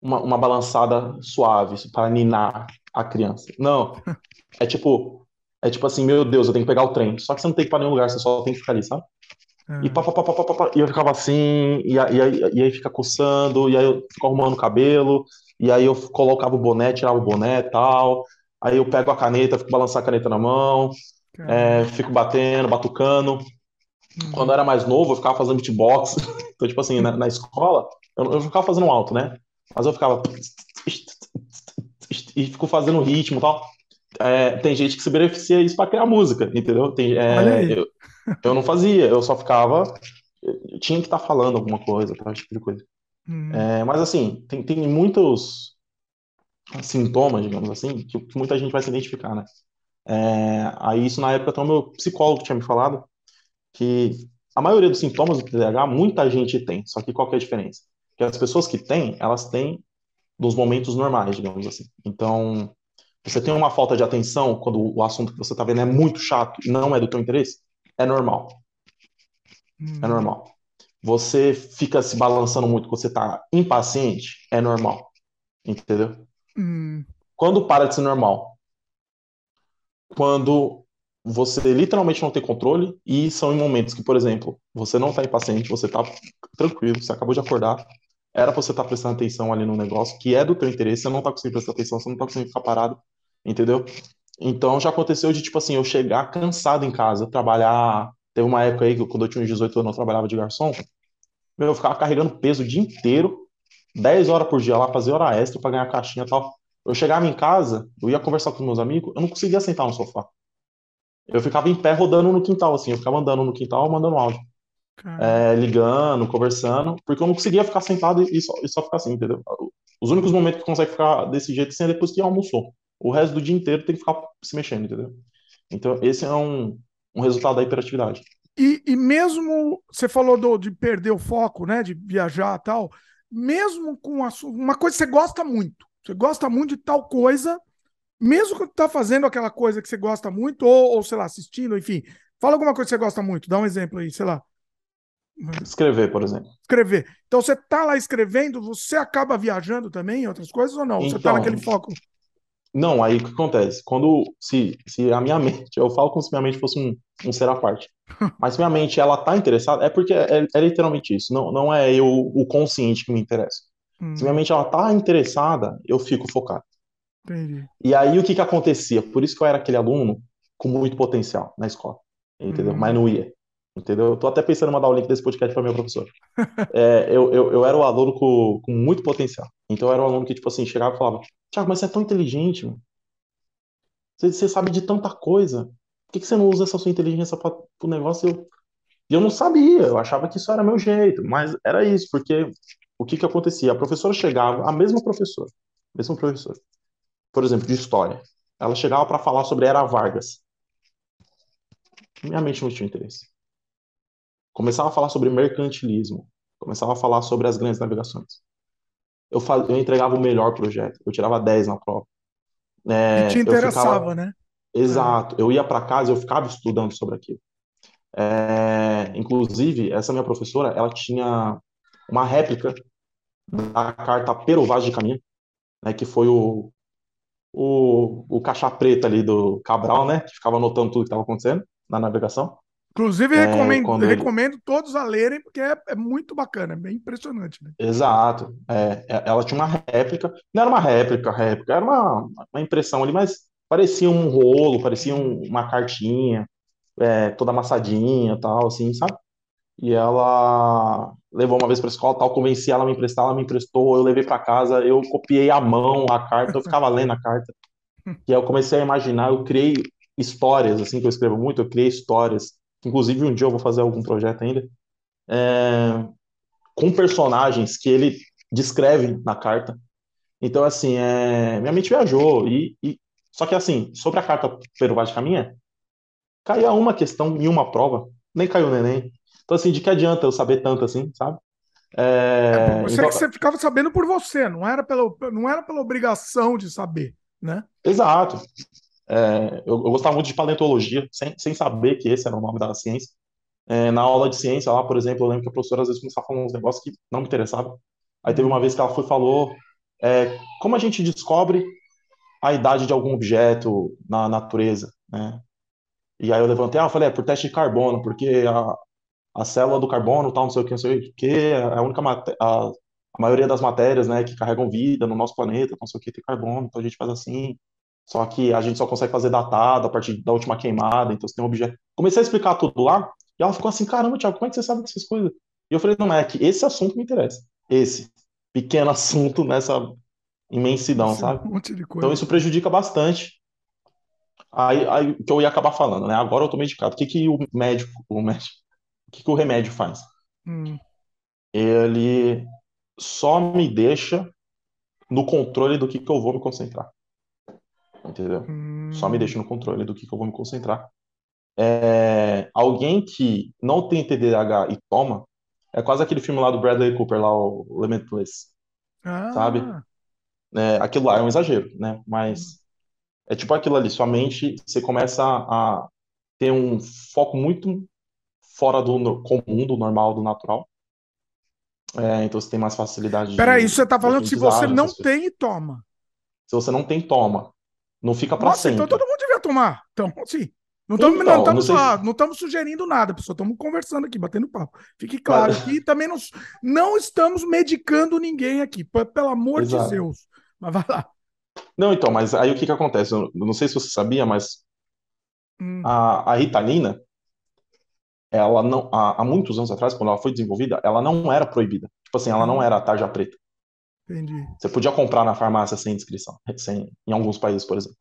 uma, uma balançada suave para ninar a criança. Não. É tipo, é tipo assim, meu Deus, eu tenho que pegar o trem. Só que você não tem que ir pra nenhum lugar, você só tem que ficar ali, sabe? E, pá, pá, pá, pá, pá, pá, e eu ficava assim, e, aí, e aí fica coçando, e aí eu fico arrumando o cabelo, e aí eu colocava o boné, tirava o boné e tal. Aí eu pego a caneta, fico balançando a caneta na mão, é, fico batendo, batucando. Hum. Quando eu era mais novo, eu ficava fazendo beatbox. então, tipo assim, na, na escola, eu, eu ficava fazendo alto, né? Mas eu ficava. E fico fazendo ritmo e tal é, tem gente que se beneficia isso para criar música, entendeu? Tem, é, eu, eu, não fazia, eu só ficava. Eu tinha que estar tá falando alguma coisa, tá, tipo de coisa. Hum. É, mas assim, tem, tem muitos sintomas, digamos assim, que muita gente vai se identificar, né? É, aí isso na época até o meu psicólogo tinha me falado que a maioria dos sintomas do TDAH muita gente tem, só que qual que é a diferença? Que as pessoas que têm, elas têm dos momentos normais, digamos assim. Então, você tem uma falta de atenção quando o assunto que você está vendo é muito chato e não é do teu interesse, é normal. Hum. É normal. Você fica se balançando muito quando você está impaciente, é normal. Entendeu? Hum. Quando para de ser normal? Quando você literalmente não tem controle e são em momentos que, por exemplo, você não está impaciente, você está tranquilo, você acabou de acordar, era pra você estar tá prestando atenção ali no negócio que é do teu interesse, você não tá conseguindo prestar atenção, você não tá conseguindo ficar parado, entendeu? Então já aconteceu de, tipo assim, eu chegar cansado em casa, trabalhar. Teve uma época aí que quando eu tinha uns 18 anos eu trabalhava de garçom, eu ficava carregando peso o dia inteiro, 10 horas por dia lá, fazer hora extra para ganhar caixinha e tal. Eu chegava em casa, eu ia conversar com meus amigos, eu não conseguia sentar no sofá. Eu ficava em pé rodando no quintal, assim, eu ficava andando no quintal, mandando áudio é, ligando, conversando, porque eu não conseguia ficar sentado e só, e só ficar assim, entendeu? Os únicos momentos que consegue ficar desse jeito assim é depois que almoçou. O resto do dia inteiro tem que ficar se mexendo, entendeu? Então, esse é um, um resultado da hiperatividade. E, e mesmo, você falou do, de perder o foco, né, de viajar e tal, mesmo com a, uma coisa que você gosta muito, você gosta muito de tal coisa, mesmo que você tá fazendo aquela coisa que você gosta muito, ou, ou sei lá, assistindo, enfim, fala alguma coisa que você gosta muito, dá um exemplo aí, sei lá. Escrever, por exemplo. Escrever. Então você tá lá escrevendo, você acaba viajando também em outras coisas ou não? Você tá Então, naquele foco. não, aí o que acontece? Quando, se, se a minha mente, eu falo como se minha mente fosse um, um ser à parte, mas se minha mente, ela tá interessada, é porque é, é literalmente isso, não, não é eu, o consciente que me interessa. Se minha Hum, mente, ela tá interessada, eu fico focado. entendi. E aí o que que acontecia? Por isso que eu era aquele aluno com muito potencial na escola, entendeu? Mas Hum, não ia, entendeu? Eu tô até pensando em mandar o link desse podcast para minha professora. É, eu, eu, eu era o aluno com, com muito potencial. Então eu era o aluno que, tipo assim, chegava e falava, Tiago, mas você é tão inteligente, mano. Você, você sabe de tanta coisa. Por que que você não usa essa sua inteligência para o negócio? E eu, eu não sabia, eu achava que isso era meu jeito, mas era isso, porque o que que acontecia? A professora chegava, a mesma professora, mesma professora, por exemplo, de história, ela chegava para falar sobre Era Vargas. Minha mente não tinha interesse. Começava a falar sobre mercantilismo, começava a falar sobre as grandes navegações. Eu, faz, eu entregava o melhor projeto, eu tirava 10 na prova. E te É, interessava, ficava, né? É. exato, eu ia para casa, eu ficava estudando sobre aquilo. É, inclusive, essa minha professora, ela tinha uma réplica da carta Pero Vaz de Caminha, né, que foi o, o, o caixa preta ali do Cabral, né, que ficava anotando tudo que estava acontecendo na navegação. Inclusive, É, recomendo, ele, recomendo todos a lerem, porque é, é muito bacana, é bem impressionante, né? exato, é, é, ela tinha uma réplica, não era uma réplica, réplica, era uma, uma impressão ali, mas parecia um rolo, parecia um- uma cartinha, é, toda amassadinha, tal, assim, sabe? E ela levou uma vez para a escola, tal, convenci ela a me emprestar, ela me emprestou, eu levei para casa, eu copiei à mão a carta, eu ficava lendo a carta. E aí eu comecei a imaginar, eu criei histórias, assim, que eu escrevo muito, eu criei histórias. Inclusive, um dia eu vou fazer algum projeto ainda, é, com personagens que ele descreve na carta. Então, assim, é, minha mente viajou. E, e- Só que, assim, sobre a carta Pero Vaz de Caminha, caía uma questão em uma prova, nem caiu no Enem. Então, assim, de que adianta eu saber tanto assim, sabe? É, É, você então, que você ficava sabendo por você, não era pela, não era pela obrigação de saber, né? exato. É, eu, eu gostava muito de paleontologia, sem, sem saber que esse era o nome da ciência. É, na aula de ciência lá, por exemplo, eu lembro que a professora às vezes começava a falar uns negócios que não me interessavam. Aí teve uma vez que ela foi falou é, como a gente descobre a idade de algum objeto na natureza, né? E aí eu levantei, ah, eu falei, é por teste de carbono, porque a, a célula do carbono, tal, não sei o que, não sei o que, é a única a, a maioria das matérias, né, que carregam vida no nosso planeta, não sei o que, tem carbono, então a gente faz assim. Só que a gente só consegue fazer datado a partir da última queimada, então você tem um objeto. Comecei a explicar tudo lá, e ela ficou assim, caramba, Thiago, como é que você sabe dessas coisas? E eu falei, não, é que esse assunto me interessa. Esse pequeno assunto nessa imensidão, Esse sabe? monte de Então isso prejudica bastante. Aí, aí que eu ia acabar falando, né? Agora eu tô medicado. O que que o médico, o médico, que que o remédio faz? Hum, Ele só me deixa no controle do que que eu vou me concentrar, entendeu? Só me hum, deixa no controle do que que eu vou me concentrar. É, alguém que não tem TDAH e toma, é quase aquele filme lá do Bradley Cooper, lá, o Limitless, sabe? ah, É, aquilo lá é um exagero, né? hum, Mas é tipo aquilo ali, sua mente, você começa a ter um foco muito fora do comum, do normal, do natural. É, então você tem mais facilidade Peraí, de, isso você tá de falando se você não coisas. tem e toma. Se você não tem, toma. Não fica para Nossa, então todo sempre. mundo devia tomar. Então, sim. Não estamos Então, não sei não estamos sugerindo nada, pessoal. Estamos conversando aqui, batendo papo. Fique claro aqui, também não, não estamos medicando ninguém aqui, pelo amor de Exato. Zeus. Mas vai lá. Não, então, mas aí o que que acontece? Eu não sei se você sabia, mas Hum, a, a Ritalina, ela não, há, há muitos anos atrás, quando ela foi desenvolvida, ela não era proibida. Tipo assim, ela não ah, era tarja preta. entendi. Você podia comprar na farmácia sem inscrição, sem, em alguns países, por exemplo.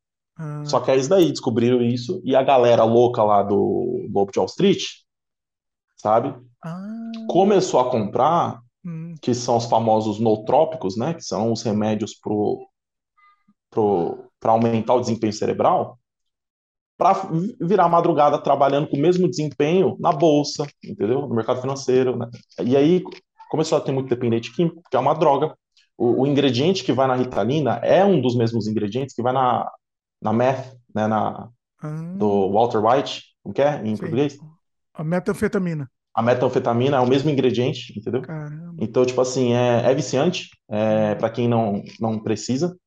Só Ah, que é isso daí, descobriram isso, e a galera louca lá do Lobo de Wall Street, sabe, ah, começou a comprar, hum, que são os famosos nootrópicos, né, que são os remédios pro, pro, para aumentar o desempenho cerebral, para virar madrugada trabalhando com o mesmo desempenho na bolsa, entendeu? No mercado financeiro, né? E aí começou a ter muito dependente químico, porque é uma droga. O, o ingrediente que vai na Ritalina é um dos mesmos ingredientes que vai na, na meth, né, na, ah, do Walter White, como que é em sim. português? A metanfetamina. A metanfetamina é o mesmo ingrediente, entendeu? Caramba. Então, tipo assim, é, é viciante é, para quem não, não precisa.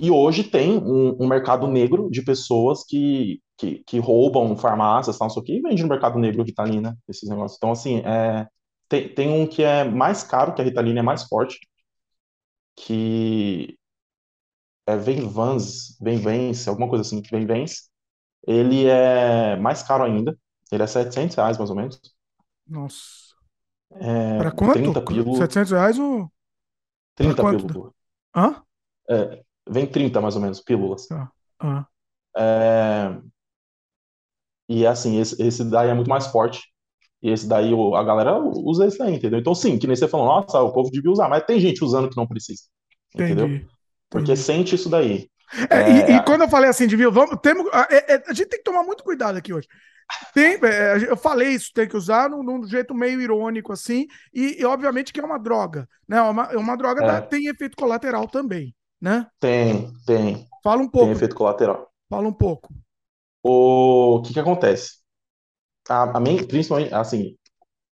E hoje tem um, um, mercado negro de pessoas que, que, que roubam farmácias, tal, não sei o que, e vendem no mercado negro Ritalina, esses negócios. Então, assim, é, tem, tem um que é mais caro, que a Ritalina é mais forte, que é Venvance, Venvance, alguma coisa assim, Venvance. Ele é mais caro ainda, ele é 700 reais mais ou menos. Nossa. É, Para quanto? 30 pílulas. 700 reais ou... 30 Pra quanto? pílulas. Hã? É, vem 30 mais ou menos pílulas. Tá. É, e assim, esse, esse daí é muito mais forte. E esse daí o- a galera usa esse daí, entendeu? Então, sim, que nem você falou, nossa, o povo devia usar, mas tem gente usando que não precisa, entendeu? Entendi. Porque entendi. sente isso daí. É, e, É, e quando eu falei assim de viu, vamos, temos, a, é- é- a gente tem que tomar muito cuidado aqui hoje. Tem, é, eu falei isso, tem que usar num, num jeito meio irônico, assim, e, e obviamente que é uma droga, né? É uma, uma droga É. da- tem efeito colateral também, né? tem, tem, Fala um tem pouco, efeito colateral. fala um pouco. O que que acontece? A, a main- principalmente, assim,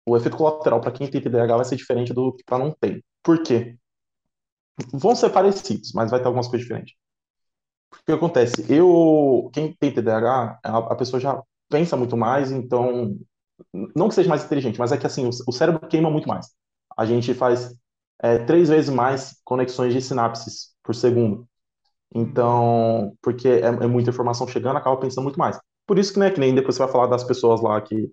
o efeito colateral para quem tem TDAH vai ser diferente do que para não ter. Por quê? Vão ser parecidos, mas vai ter algumas coisas diferentes. O que acontece? Eu, quem tem TDAH, a, a pessoa já pensa muito mais, então, não que seja mais inteligente, mas é que assim, o, o cérebro queima muito mais. A gente faz é, três vezes mais conexões de sinapses por segundo. Então, porque é, é muita informação chegando, acaba pensando muito mais. Por isso que, né, que nem depois você vai falar das pessoas lá que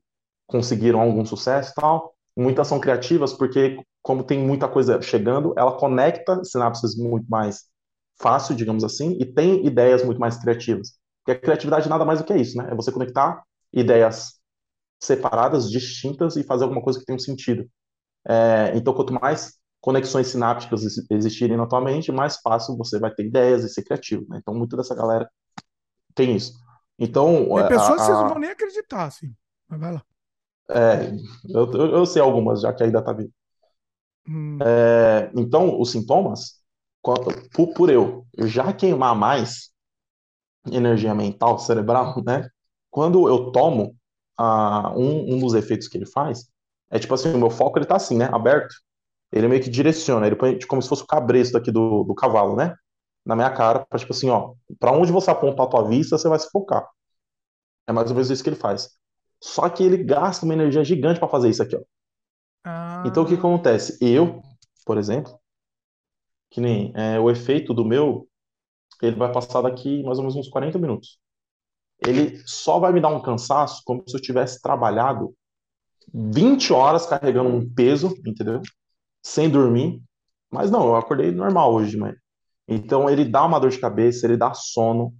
conseguiram algum sucesso e tal, muitas são criativas, porque como tem muita coisa chegando, ela conecta sinapses muito mais fácil, digamos assim, e tem ideias muito mais criativas. Porque a criatividade nada mais do que é isso, né? É você conectar ideias separadas, distintas e fazer alguma coisa que tenha um sentido. É, então, quanto mais conexões sinápticas ex- existirem na tua mente, mais fácil você vai ter ideias e ser criativo, né? Então, muito dessa galera tem isso. Então, Tem a- pessoas que vocês não vão nem acreditar, assim. Mas vai lá. é, eu, eu, eu sei algumas, já que ainda tá vivo. Hum, É, então, os sintomas, por, por eu já queimar mais energia mental, cerebral, né? Quando eu tomo, ah, um, um dos efeitos que ele faz é tipo assim, o meu foco ele tá assim, né? Aberto. Ele meio que direciona, ele põe como se fosse o cabresto aqui do, do cavalo, né? Na minha cara, pra tipo assim, ó, pra onde você apontar a tua vista, você vai se focar. É mais ou menos isso que ele faz. Só que ele gasta uma energia gigante pra fazer isso aqui, ó. ah, Então, o que acontece? Eu, por exemplo, que nem é, o efeito do meu, ele vai passar daqui mais ou menos uns 40 minutos. Ele só vai me dar um cansaço como se eu tivesse trabalhado 20 horas carregando um peso, entendeu? Sem dormir. Mas não, eu acordei normal hoje de manhã. Então, ele dá uma dor de cabeça, ele dá sono.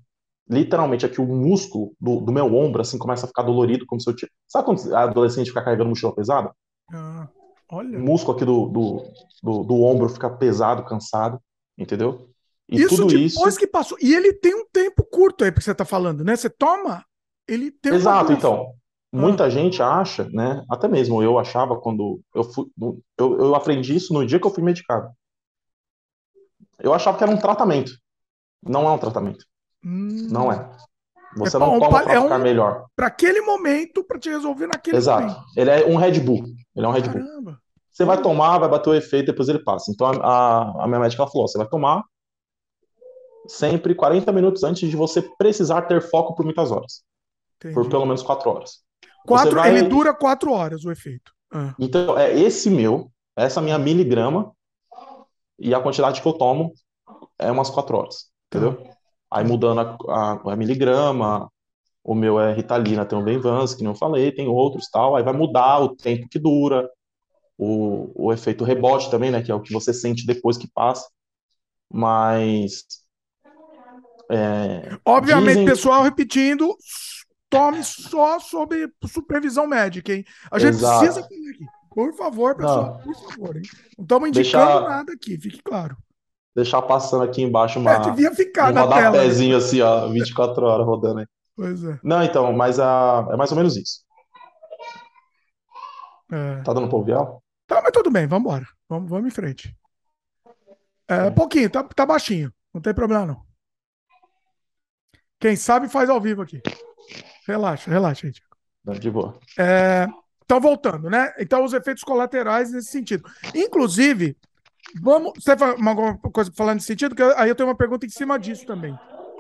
Literalmente, aqui o músculo do, do meu ombro, assim, começa a ficar dolorido, como se eu tivesse... Sabe quando a adolescente fica carregando mochila pesada? ah, o olha. músculo aqui do, do, do, do ombro fica pesado, cansado, entendeu? E Isso tudo depois isso. que passou. E ele tem um tempo curto aí, porque você tá falando, né? Você toma, ele tem Exato, então. Muita gente acha, né? Até mesmo eu achava quando eu fui. Eu, eu aprendi isso no dia que eu fui medicado. Eu achava que era um tratamento. Não é um tratamento. Hum, Não é. Você É não toma pa- pra é ficar um- melhor. para aquele momento, para te resolver naquele Exato. momento. Ele é um Red Bull. Ele é um Red Bull. Caramba. Você vai tomar, vai bater o efeito, depois ele passa. Então a, a, a minha médica falou: você vai tomar sempre 40 minutos antes de você precisar ter foco por muitas horas. Por Entendi. pelo menos 4 horas. Quatro, vai- Ele dura quatro horas o efeito. Ah, Então, é esse meu, essa minha miligrama, e a quantidade que eu tomo é umas 4 horas. Entendeu? Aí mudando a, a, a miligrama, o meu é Ritalina, tem o Venvance, que não falei, tem outros tal. Aí vai mudar o tempo que dura, o, o efeito rebote também, né? Que é o que você sente depois que passa. Mas. é, Obviamente, Dizem- pessoal, repetindo, tome só sob supervisão médica, hein? A gente Exato. precisa aqui. Por favor, pessoal, por favor, hein? Não estamos indicando Deixar- nada aqui, fique claro. deixar passando aqui embaixo uma, É, devia ficar um na tela. né? rodapézinho assim, ó, 24 horas rodando aí. Pois é. Não, então, mas a, é mais ou menos isso. é. Tá dando pra ouvir ela? Tá, mas tudo bem, vamos embora. Vamos, vamos em frente. É, pouquinho, tá, tá baixinho. Não tem problema, não. Quem sabe faz ao vivo aqui. Relaxa, relaxa, gente. Não, De boa. É, então, voltando, né? Então, os efeitos colaterais nesse sentido. Inclusive, vamos. Você fala alguma coisa para falar nesse sentido? Que aí eu tenho uma pergunta em cima disso também.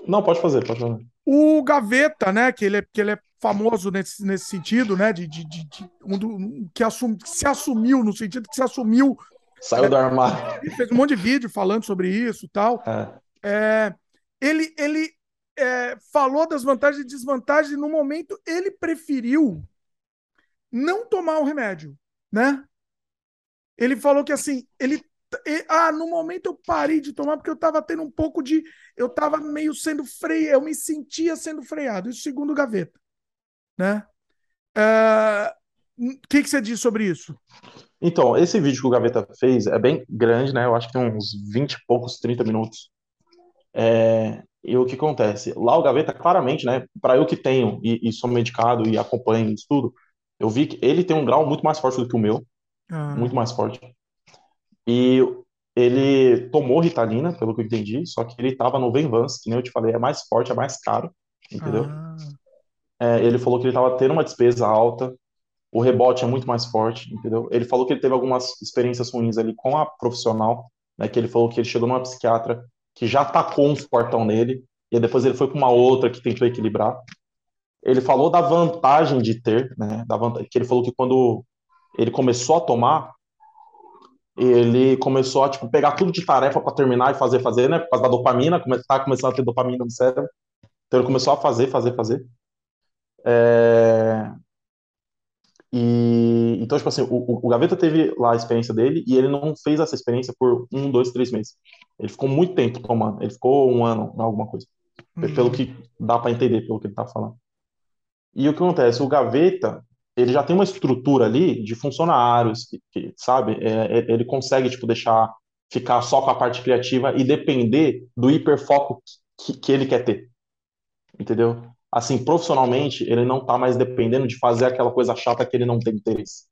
Não, pode fazer, pode fazer. O Gaveta, né? Que ele é, que ele é famoso nesse, nesse sentido, né? De, de, de, de um do, que, assum, que se assumiu, no sentido que se assumiu. Saiu é, do armário. Ele fez um monte de vídeo falando sobre isso e tal. É. É, ele ele é, falou das vantagens e desvantagens, e no momento ele preferiu não tomar o remédio, né? Ele falou que assim, ele ah, no momento eu parei de tomar porque eu estava tendo um pouco de. Eu estava meio sendo freio, eu me sentia sendo freado. Isso segundo o Gaveta. Né? É, o que, que você diz sobre isso? Então, esse vídeo que o Gaveta fez é bem grande, né? Eu acho que tem uns 20 e poucos, 30 minutos. É, e o que acontece? Lá o Gaveta, claramente, né? Para eu que tenho e, e, sou medicado e acompanho isso tudo, eu vi que ele tem um grau muito mais forte do que o meu. Ah. Muito mais forte. E ele tomou Ritalina, pelo que eu entendi, só que ele estava no Venvance, que nem eu te falei, é mais forte, é mais caro, entendeu? Ah. É, ele falou que ele estava tendo uma despesa alta, o rebote é muito mais forte, entendeu? Ele falou que ele teve algumas experiências ruins ali com a profissional, né? Que ele falou que ele chegou numa psiquiatra que já tacou um portão nele, e depois ele foi para uma outra que tentou equilibrar. Ele falou da vantagem de ter, né? Da vantagem, que ele falou que quando ele começou a tomar, ele começou a tipo, pegar tudo de tarefa para terminar e fazer, fazer, né? Por causa da dopamina, tá começando a ter dopamina no cérebro. Então ele começou a fazer, fazer, fazer. É... E então, tipo assim, o, o, Gaveta teve lá a experiência dele e ele não fez essa experiência por um, dois, três meses. Ele ficou muito tempo tomando. Ele ficou um ano, alguma coisa. Uhum. Pelo que dá para entender, pelo que ele tá falando. E o que acontece? O Gaveta, ele já tem uma estrutura ali de funcionários, que, que, sabe? É, é, ele consegue, tipo, deixar ficar só com a parte criativa e depender do hiperfoco que, que ele quer ter. Entendeu? Assim, profissionalmente, ele não tá mais dependendo de fazer aquela coisa chata que ele não tem interesse.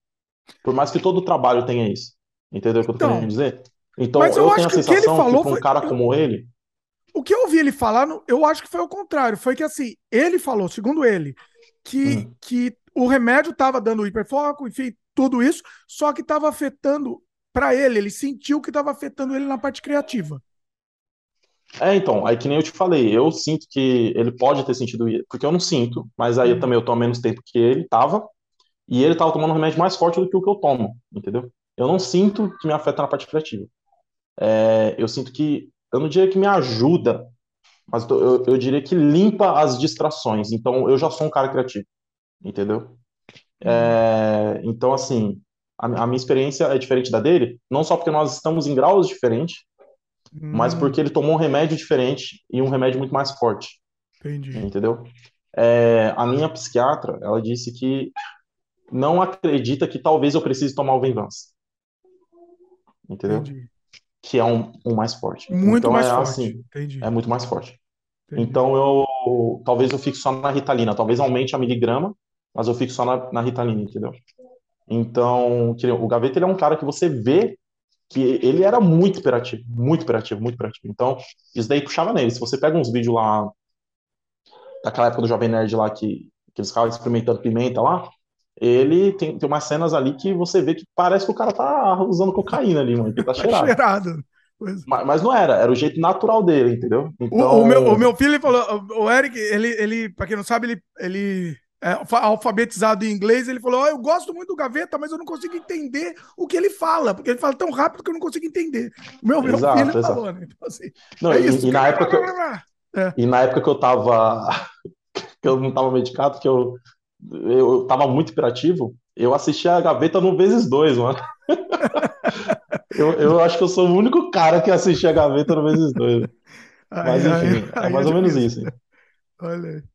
Por mais que todo trabalho tenha isso. Entendeu o que eu tô então, querendo dizer? Então, eu, eu tenho a sensação que, que, que um cara foi... como ele. O que eu ouvi ele falar, eu acho que foi o contrário. Foi que, assim, ele falou, segundo ele, que, hum. que o remédio estava dando hiperfoco, enfim, tudo isso, só que estava afetando para ele, ele sentiu que estava afetando ele na parte criativa. É, então, aí que nem eu te falei, eu sinto que ele pode ter sentido porque eu não sinto, mas aí eu uhum. também eu há menos tempo que ele tava, e ele tava tomando um remédio mais forte do que o que eu tomo, entendeu? Eu não sinto que me afeta na parte criativa. É, eu sinto que, eu não diria que me ajuda, mas eu, eu diria que limpa as distrações, então eu já sou um cara criativo entendeu? É, então, assim, a, a, minha experiência é diferente da dele, não só porque nós estamos em graus diferentes, hum. mas porque ele tomou um remédio diferente e um remédio muito mais forte. Entendi. Entendeu? É, a minha psiquiatra, ela disse que não acredita que talvez eu precise tomar o Venvance. Entendeu? Entendi. Que é um, um mais forte. Muito então, mais é forte. Assim, Entendi. É muito mais forte. Entendi. Então eu talvez eu fique só na Ritalina, talvez aumente a miligrama, mas eu fico só na, na Ritalina, entendeu? Então, o Gaveta ele é um cara que você vê que ele era muito hiperativo, muito hiperativo, muito hiperativo. Então, isso daí puxava nele. Se você pega uns vídeos lá daquela época do Jovem Nerd lá que, que eles ficavam experimentando pimenta lá, ele tem, tem umas cenas ali que você vê que parece que o cara tá usando cocaína ali, mano, que tá cheirado. cheirado. Mas, mas, não era, era o jeito natural dele, entendeu? Então... O, o, meu, o meu filho falou, o Eric, ele, ele para quem não sabe, ele, ele é, alfabetizado em inglês, ele falou: oh, Eu gosto muito do Gaveta, mas eu não consigo entender o que ele fala, porque ele fala tão rápido que eu não consigo entender. O meu, meu exato, filho exato. falou, né? Então, assim, não, é e, isso, e na época que eu, é. E na época que eu tava. que eu não tava medicado, que eu, eu tava muito hiperativo, eu assisti a Gaveta no vezes dois, mano. eu, eu acho que eu sou o único cara que assistia a Gaveta no vezes dois. Mas enfim, é mais ou menos isso. Olha aí.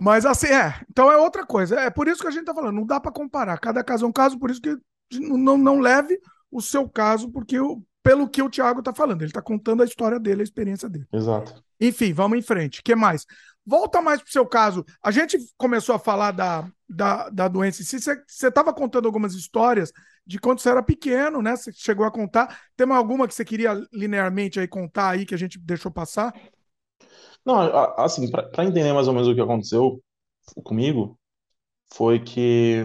Mas assim, é. Então é outra coisa. É por isso que a gente tá falando, não dá para comparar. Cada caso é um caso, por isso que não, não leve o seu caso, porque pelo que o Thiago tá falando, ele tá contando a história dele, a experiência dele. Exato. Enfim, vamos em frente. O que mais? Volta mais pro seu caso. A gente começou a falar da, da, da doença. Se você estava contando algumas histórias de quando você era pequeno, né? Você chegou a contar. Tem alguma que você queria linearmente aí contar aí que a gente deixou passar? Não, assim, para entender mais ou menos o que aconteceu comigo, foi que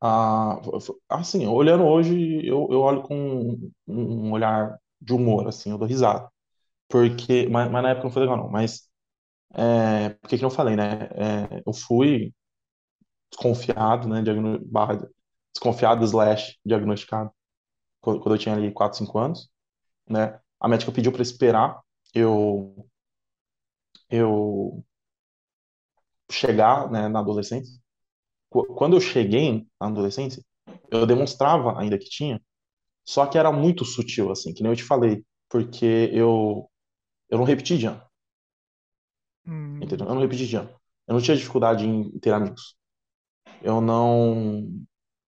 Ah, assim, olhando hoje, eu, eu olho com um, olhar de humor, assim, eu dou risada. Porque, mas, mas na época não foi legal, não. Mas, é, porque que eu falei, né? É, eu fui desconfiado, né? Diagno, barra, desconfiado slash diagnosticado quando eu tinha ali 4, 5 anos, né? A médica pediu para esperar eu eu chegar, né, na adolescência. Quando eu cheguei na adolescência, eu demonstrava ainda que tinha, só que era muito sutil, assim, que nem eu te falei, porque eu eu não repeti de ano. Hum. Entendeu? Eu não repeti de ano. Eu não tinha dificuldade em ter amigos. Eu não.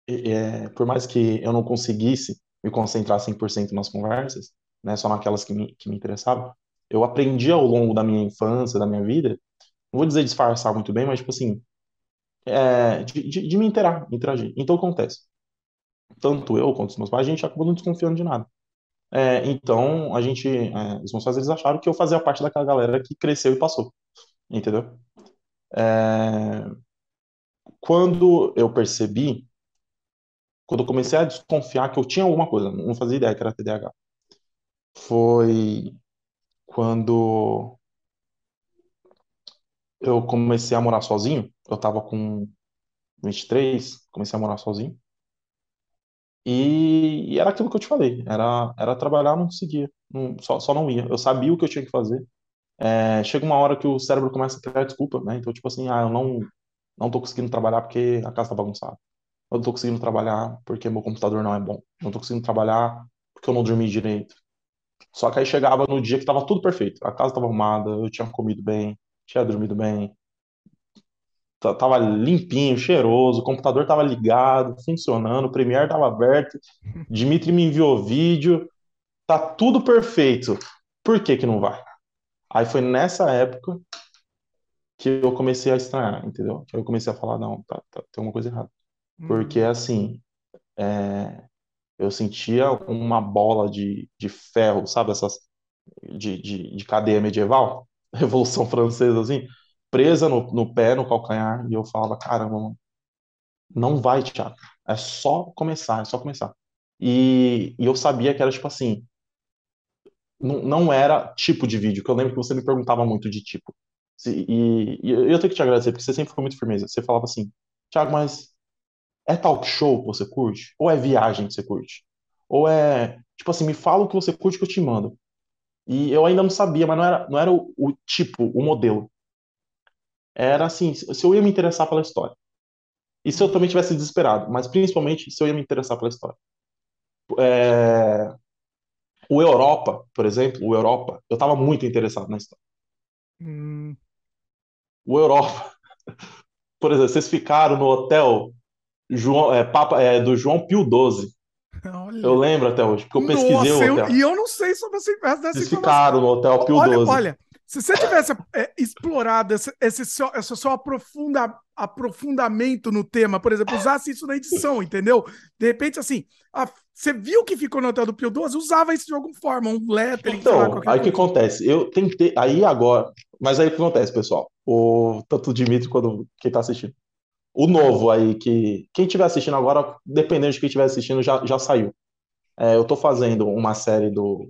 É, por mais que eu não conseguisse me concentrar 100% nas conversas, né, só naquelas que me, que me interessavam, eu aprendi ao longo da minha infância, da minha vida, não vou dizer disfarçar muito bem, mas, tipo assim, é, de, de, de, me interar, interagir. Então, acontece? Tanto eu quanto os meus pais, a gente acabou não desconfiando de nada. É, então, a gente, é, os meus pais, eles acharam que eu fazia parte daquela galera que cresceu e passou, entendeu? É, quando eu percebi, quando eu comecei a desconfiar que eu tinha alguma coisa, não fazia ideia que era TDAH, foi quando eu comecei a morar sozinho. Eu tava com 23, comecei a morar sozinho. E, e era aquilo que eu te falei, era, era trabalhar, não conseguia, não, só, só não ia. Eu sabia o que eu tinha que fazer. É, chega uma hora que o cérebro começa a criar desculpa, né? Então, tipo assim, ah, eu não, não tô conseguindo trabalhar porque a casa tá bagunçada. Eu não tô conseguindo trabalhar porque meu computador não é bom. Eu não tô conseguindo trabalhar porque eu não dormi direito. Só que aí chegava no dia que tava tudo perfeito. A casa tava arrumada, eu tinha comido bem, tinha dormido bem, tava limpinho, cheiroso, o computador tava ligado, funcionando, o Premiere tava aberto, Dimitri me enviou vídeo, tá tudo perfeito. Por que que não vai? Aí foi nessa época que eu comecei a estranhar, entendeu? Que eu comecei a falar, não, tá, tá tem uma coisa errada. Porque, uhum. assim, é, eu sentia uma bola de, de ferro, sabe? Essas de, de, de cadeia medieval, Revolução Francesa, assim, presa no, no pé, no calcanhar, e eu falava, caramba, mano, não vai, Thiago. É só começar, é só começar. E, e eu sabia que era tipo assim, não, não era tipo de vídeo, que eu lembro que você me perguntava muito de tipo. E, e eu tenho que te agradecer, porque você sempre foi muito firmeza. Você falava assim, Thiago, mas é talk show que você curte? Ou é viagem que você curte? Ou é, tipo assim, me fala o que você curte que eu te mando. E eu ainda não sabia, mas não era, não era o, o tipo, o modelo. Era assim, se eu ia me interessar pela história. E se eu também tivesse desesperado, mas principalmente se eu ia me interessar pela história. É... O Europa, por exemplo, o Europa, eu estava muito interessado na história. Hum. O Europa, por exemplo, vocês ficaram no hotel João, é, Papa, é, do João Pio XII. Olha. Eu lembro até hoje, porque eu pesquisei Nossa, o hotel. Eu, e eu não sei sobre essa, dessa Vocês ficaram no hotel Pio olha, XII. Olha, se você tivesse é, explorado esse, esse, seu, esse seu aprofunda, aprofundamento no tema, por exemplo, usasse isso na edição, entendeu? De repente, assim, a, você viu que ficou no hotel do Pio XII, usava isso de alguma forma, um lettering, Então, lá, aí o que acontece? Eu tentei, aí agora, mas aí o que acontece, pessoal? O, tanto o Dimitri quanto quem tá assistindo. O novo aí, que quem estiver assistindo agora, dependendo de quem estiver assistindo, já, já saiu. É, eu tô fazendo uma série do,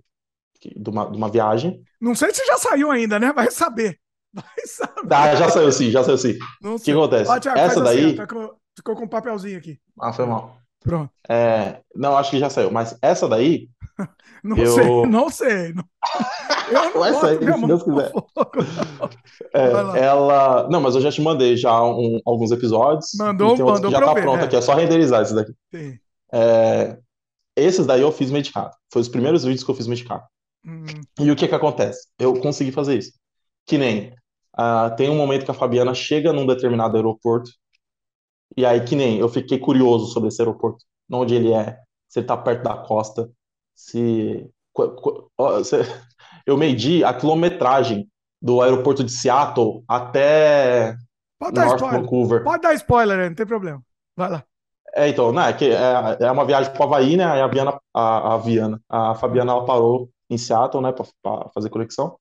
de, uma, de uma viagem. Não sei se já saiu ainda, né? Vai saber. Vai saber. Ah, já saiu sim, já saiu sim. O que acontece? Ó, Thiago, Essa daí. Assim, tá com, ficou com um papelzinho aqui. Ah, foi mal. Pronto. É, não, acho que já saiu. Mas essa daí. não eu... sei, não sei. Não... Eu não essa aí, se Deus quiser. É, ela. Não, mas eu já te mandei já um, alguns episódios. Mandou, mandou. Já tá ver, pronto é. aqui, é só renderizar esse daqui. Sim. É, esses daí eu fiz medicado. Foi os primeiros vídeos que eu fiz medicado. Hum. E o que que acontece? Eu consegui fazer isso. Que nem, uh, tem um momento que a Fabiana chega num determinado aeroporto, e aí que nem, eu fiquei curioso sobre esse aeroporto, onde ele é, se ele tá perto da costa, se... Eu medi a quilometragem do aeroporto de Seattle até Pode dar North spoiler. Vancouver. Pode dar spoiler, não tem problema. Vai lá. É, então, né, que é, é uma viagem para Havaí, né, a Viana, a, a Viana, a Fabiana, ela parou em Seattle, né, para fazer conexão.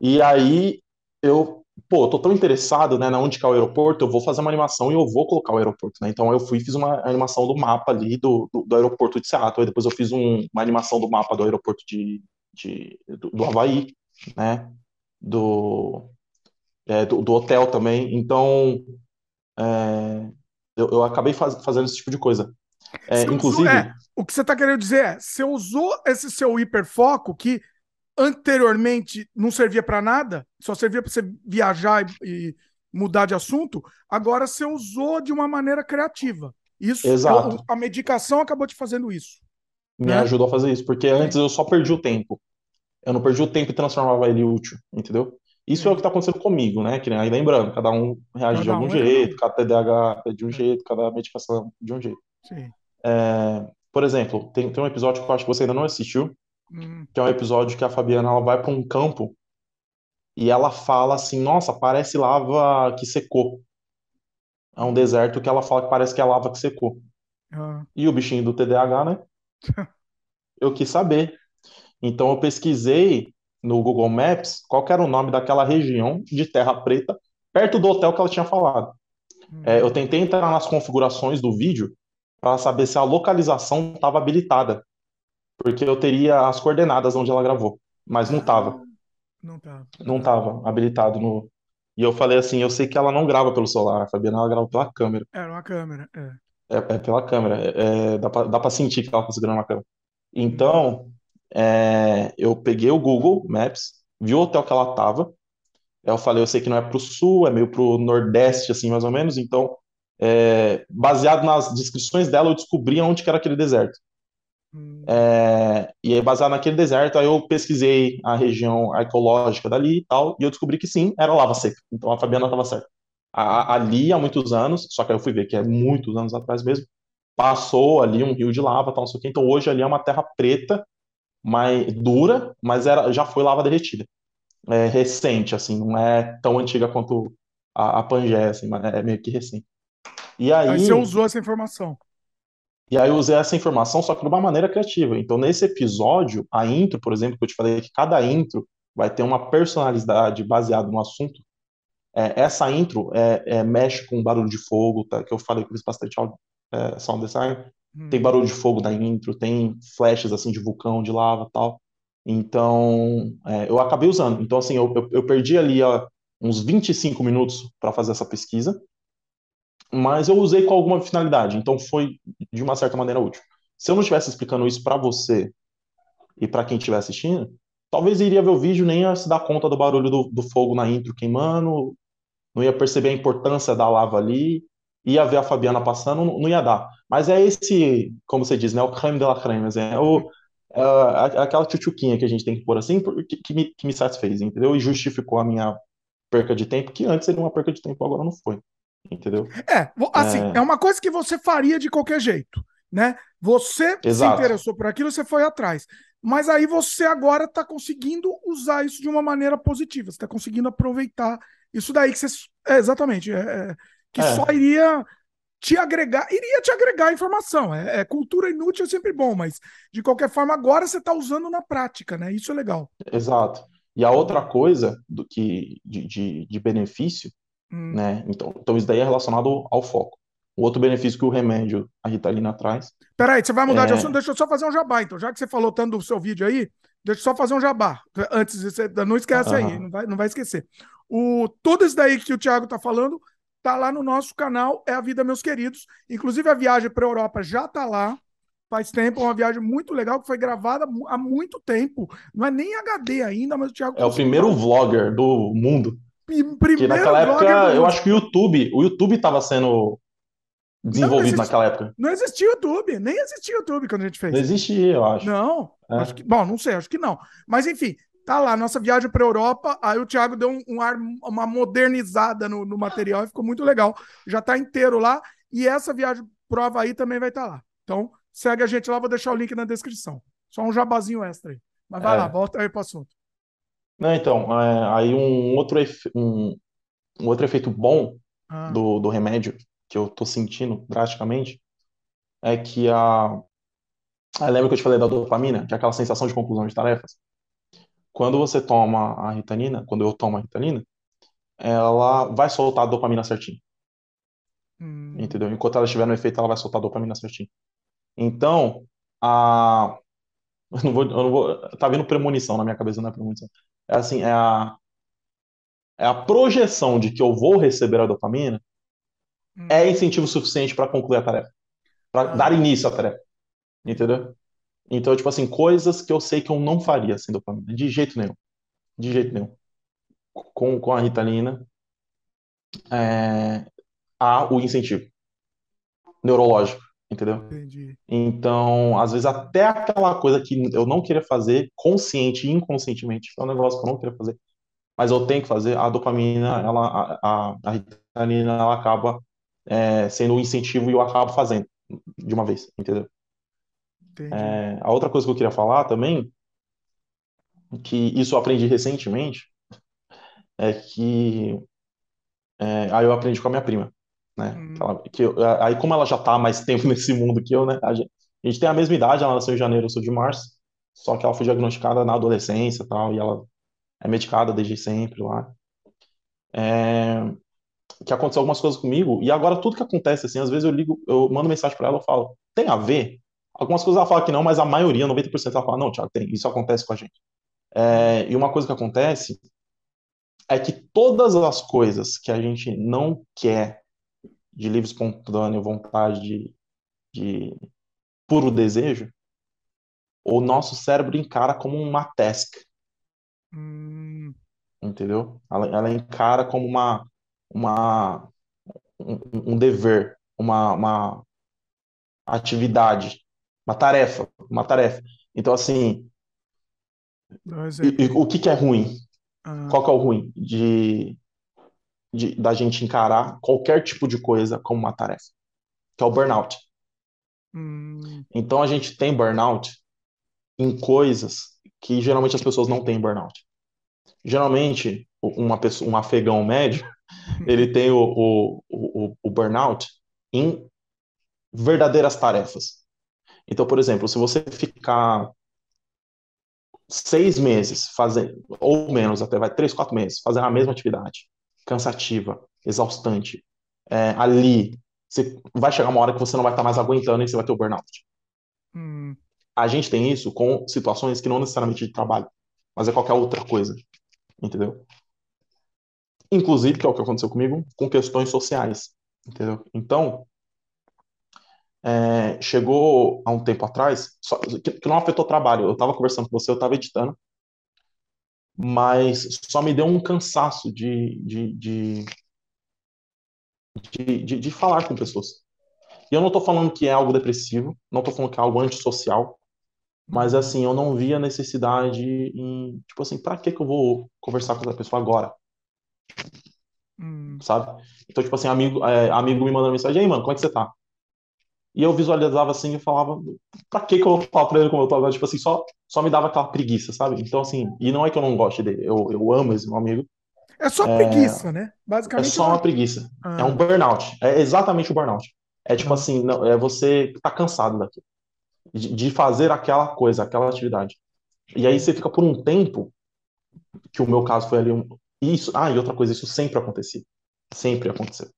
E aí eu pô, eu tô tão interessado, né, na onde que é o aeroporto, eu vou fazer uma animação e eu vou colocar o aeroporto, né? Então eu fui e fiz uma animação do mapa ali do, do, do aeroporto de Seattle, e depois eu fiz um, uma animação do mapa do aeroporto de, de do, do Havaí, né? Do, é, do, do, hotel também. Então, é, eu, eu, acabei faz, fazendo esse tipo de coisa. É, inclusive. é, o que você está querendo dizer é: você usou esse seu hiperfoco que anteriormente não servia para nada, só servia para você viajar e, e, mudar de assunto, agora você usou de uma maneira criativa. Isso, Exato. Eu, a medicação acabou te fazendo isso. Me né? ajudou a fazer isso, porque antes eu só perdi o tempo. Eu não perdi o tempo e transformava ele útil, entendeu? Isso é, é o que está acontecendo comigo, né? Que aí lembrando, cada um reage cada de algum um é jeito, é cada TDAH é de um é. jeito, cada medicação de um jeito. Sim. É, por exemplo, tem, tem um episódio que eu acho que você ainda não assistiu, hum. que é um episódio que a Fabiana ela vai para um campo e ela fala assim: Nossa, parece lava que secou. É um deserto que ela fala que parece que é lava que secou. Ah. E o bichinho do TDAH, né? eu quis saber. Então eu pesquisei no Google Maps qual era o nome daquela região de terra preta perto do hotel que ela tinha falado. Hum. É, eu tentei entrar nas configurações do vídeo para saber se a localização estava habilitada, porque eu teria as coordenadas onde ela gravou, mas não estava. Não estava. Não estava habilitado no. E eu falei assim, eu sei que ela não grava pelo celular, a Fabiana ela grava pela câmera. Era uma câmera, é. É, é pela câmera, é, é dá para sentir que ela está segurando uma câmera. Então, é, eu peguei o Google Maps, vi o hotel que ela estava. Eu falei, eu sei que não é para o sul, é meio para o nordeste, assim, mais ou menos. Então, é, baseado nas descrições dela, eu descobri onde que era aquele deserto. Hum. É, e aí, baseado naquele deserto, aí eu pesquisei a região arqueológica dali e tal, e eu descobri que sim, era lava seca. Então a Fabiana estava certa. A, ali, há muitos anos, só que aí eu fui ver que é muitos anos atrás mesmo, passou ali um rio de lava, tal, não sei o quê. Então hoje ali é uma terra preta, mais dura, mas era, já foi lava derretida. É recente, assim, não é tão antiga quanto a, a Pangeia, assim, mas é meio que recente. E aí, aí você usou essa informação. E aí eu usei essa informação, só que de uma maneira criativa. Então, nesse episódio, a intro, por exemplo, que eu te falei que cada intro vai ter uma personalidade baseada no assunto. É, essa intro é, é, mexe com barulho de fogo, tá? que eu falei que eu fiz bastante é, sound design. Hum. Tem barulho de fogo da intro, tem flashes assim de vulcão, de lava tal. Então, é, eu acabei usando. Então, assim, eu, eu, eu perdi ali ó, uns 25 minutos para fazer essa pesquisa, mas eu usei com alguma finalidade, então foi de uma certa maneira útil. Se eu não estivesse explicando isso para você e para quem estiver assistindo, talvez iria ver o vídeo nem ia se dar conta do barulho do, do fogo na intro queimando, não ia perceber a importância da lava ali, ia ver a Fabiana passando, não, não ia dar. Mas é esse, como você diz, né, o creme de la creme, é, o, é aquela tchutchuquinha que a gente tem que pôr assim, que, que, me, que me satisfez, entendeu? E justificou a minha perca de tempo, que antes seria uma perca de tempo, agora não foi. Entendeu? É, assim, é... é uma coisa que você faria de qualquer jeito, né? Você Exato. se interessou por aquilo, você foi atrás. Mas aí você agora está conseguindo usar isso de uma maneira positiva. Você está conseguindo aproveitar isso daí que você. É, exatamente. É, é, que é. só iria te agregar, iria te agregar informação. É, é, cultura inútil é sempre bom, mas de qualquer forma, agora você está usando na prática, né? Isso é legal. Exato. E a outra coisa do que de, de, de benefício Hum. Né? Então, então, isso daí é relacionado ao foco. O outro benefício que o remédio, a Ritalina traz. Peraí, você vai mudar é... de assunto? Deixa eu só fazer um jabá, então. Já que você falou tanto do seu vídeo aí, deixa eu só fazer um jabá. Antes, você não esquece aí, não vai, não vai esquecer. O, tudo isso daí que o Thiago tá falando tá lá no nosso canal, é a Vida Meus Queridos. Inclusive, a viagem para Europa já tá lá. Faz tempo, é uma viagem muito legal que foi gravada há muito tempo. Não é nem HD ainda, mas o Thiago. É o primeiro vlogger do mundo. Primeiro naquela época, eu acho que o YouTube, o YouTube estava sendo desenvolvido naquela época. Não existia YouTube, nem existia YouTube quando a gente fez. Não existia, eu acho. Não, é. acho que, bom, não sei, acho que não. Mas enfim, tá lá, nossa viagem para Europa, aí o Thiago deu um, um ar, uma modernizada no, no, material e ficou muito legal. Já tá inteiro lá, e essa viagem prova aí também vai estar tá lá. Então, segue a gente lá, vou deixar o link na descrição. Só um jabazinho extra aí. Mas vai é. lá, volta aí pro assunto. Não, então, é, aí um outro, um, um outro efeito bom ah. do, do remédio que eu tô sentindo drasticamente é que a. Ah, lembra que eu te falei da dopamina, que é aquela sensação de conclusão de tarefas? Quando você toma a ritalina, quando eu tomo a ritalina, ela vai soltar a dopamina certinho. Hum. Entendeu? Enquanto ela estiver no efeito, ela vai soltar a dopamina certinho. Então, a. Eu não vou, eu não vou. Tá vindo premonição na minha cabeça, não é premonição. É assim, é a. É a projeção de que eu vou receber a dopamina hum. é incentivo suficiente para concluir a tarefa. Para ah. dar início à tarefa. Entendeu? Então, tipo assim, coisas que eu sei que eu não faria sem dopamina. De jeito nenhum. De jeito nenhum. Com, com a Ritalina, é, há o incentivo neurológico, entendeu? Entendi. Então, às vezes, até aquela coisa que eu não queria fazer, consciente e inconscientemente, é um negócio que eu não queria fazer, mas eu tenho que fazer, a dopamina, ela, a, a, Ritalina, ela acaba é, sendo um incentivo e eu acabo fazendo de uma vez, entendeu? É, a outra coisa que eu queria falar também, que isso eu aprendi recentemente, é que é, aí eu aprendi com a minha prima, né? Hum. Ela, que eu, aí como ela já está há mais tempo nesse mundo que eu, né? A gente, a gente, tem a mesma idade, ela nasceu em janeiro, eu sou de março, só que ela foi diagnosticada na adolescência e tal, e ela é medicada desde sempre lá. É, que aconteceu algumas coisas comigo, e agora tudo que acontece, assim, às vezes eu ligo, eu mando mensagem para ela, eu falo, tem a ver? Algumas coisas ela fala que não, mas a maioria, 90%, ela fala, não, Thiago, tem, isso acontece com a gente. É, e uma coisa que acontece é que todas as coisas que a gente não quer de livre espontânea vontade de, de puro desejo, o nosso cérebro encara como uma task. Hum. Entendeu? Ela, ela, encara como uma, uma um, um dever, uma, uma atividade uma tarefa, uma tarefa. Então, assim, e, e, o que, que é ruim? Ah. Qual que é o ruim de, de, da gente encarar qualquer tipo de coisa como uma tarefa? Que é o burnout. Hum. Então, a gente tem burnout em coisas que geralmente as pessoas não têm burnout. Geralmente, uma pessoa, um afegão médio, ele tem o, o, o, o burnout em verdadeiras tarefas. Então, por exemplo, se você ficar seis meses fazendo, ou menos, até vai três, quatro meses, fazendo a mesma atividade, cansativa, exaustante, é, ali, você vai chegar uma hora que você não vai estar mais aguentando e você vai ter o burnout. Hum. A gente tem isso com situações que não necessariamente de trabalho, mas é qualquer outra coisa, entendeu? Inclusive, que é o que aconteceu comigo, com questões sociais, entendeu? Então, é, chegou há um tempo atrás, só, que, que, não afetou o trabalho. Eu estava conversando com você, eu estava editando, mas só me deu um cansaço de, de, de, de, de, de falar com pessoas. E eu não estou falando que é algo depressivo, não estou falando que é algo antissocial, mas assim, eu não via necessidade em, tipo assim, para que que eu vou conversar com essa pessoa agora? Hum. Sabe? Então, tipo assim, amigo, é, amigo me mandando mensagem, aí, mano, como é que você tá? E eu visualizava assim e falava, pra que que eu vou falar pra ele como eu tô agora? Tipo assim, só, só me dava aquela preguiça, sabe? Então, assim, e não é que eu não goste dele, eu, eu amo esse meu amigo. É só é... preguiça, né? Basicamente. É só uma preguiça. Ah. É um burnout. É exatamente o burnout. É tipo ah. assim, não, é você tá cansado daquilo. De, de fazer aquela coisa, aquela atividade. E aí você fica por um tempo, que o meu caso foi ali um. Isso, ah, e outra coisa, isso sempre acontecia. Sempre aconteceu.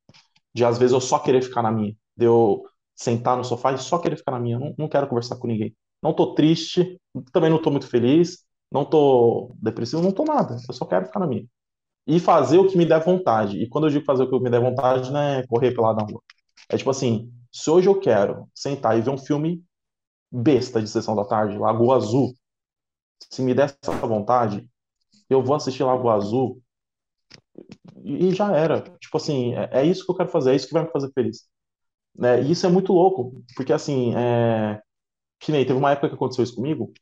De às vezes eu só querer ficar na minha. De eu sentar no sofá e só querer ficar na minha. Não, não quero conversar com ninguém. Não tô triste, também não tô muito feliz, não tô depressivo, não tô nada. Eu só quero ficar na minha. E fazer o que me der vontade. E quando eu digo fazer o que me der vontade, não é correr pela na rua. É tipo assim, se hoje eu quero sentar e ver um filme besta de sessão da tarde, Lagoa Azul, se me der essa vontade, eu vou assistir Lagoa Azul e já era. Tipo assim, é, é isso que eu quero fazer, é isso que vai me fazer feliz. Né? E isso é muito louco, porque assim, é... que nem teve uma época que aconteceu isso comigo,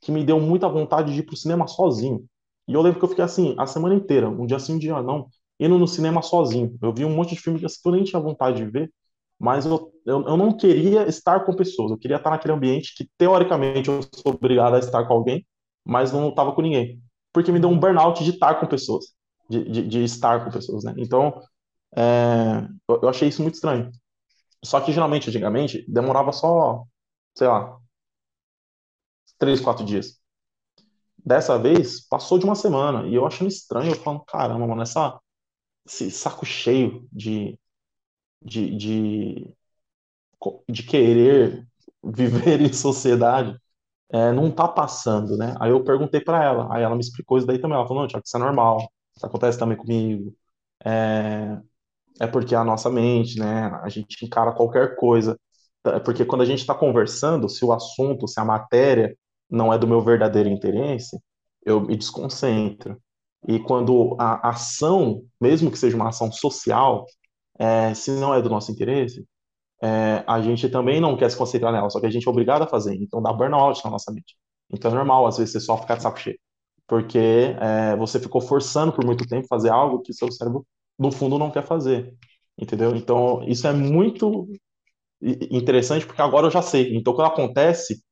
que me deu muita vontade de ir pro cinema sozinho. E eu lembro que eu fiquei assim, a semana inteira, um dia sim, um dia não, indo no cinema sozinho. Eu vi um monte de filmes que eu nem tinha vontade de ver, mas eu, eu, eu não queria estar com pessoas, eu queria estar naquele ambiente que, teoricamente, eu sou obrigado a estar com alguém, mas não estava com ninguém. Porque me deu um burnout de estar com pessoas, de, de, de estar com pessoas, né? Então, é, eu achei isso muito estranho. Só que geralmente, antigamente, demorava só, sei lá, três, quatro dias. Dessa vez, passou de uma semana. E eu achando estranho, eu falando, caramba, mano, essa, esse saco cheio de, de, de, de querer viver em sociedade é, não tá passando, né? Aí eu perguntei para ela, aí ela me explicou isso daí também. Ela falou, não, Tiago, isso é normal, isso acontece também comigo. É, é porque a nossa mente, né? A gente encara qualquer coisa. É porque quando a gente está conversando, se o assunto, se a matéria não é do meu verdadeiro interesse, eu me desconcentro. E quando a ação, mesmo que seja uma ação social, é, se não é do nosso interesse, é, a gente também não quer se concentrar nela, só que a gente é obrigado a fazer. Então dá burnout na nossa mente. Então é normal, às vezes, você só ficar de saco cheio. Porque é, você ficou forçando por muito tempo fazer algo que seu cérebro, no fundo, não quer fazer. Entendeu? Então, isso é muito interessante, porque agora eu já sei. Então, quando acontece,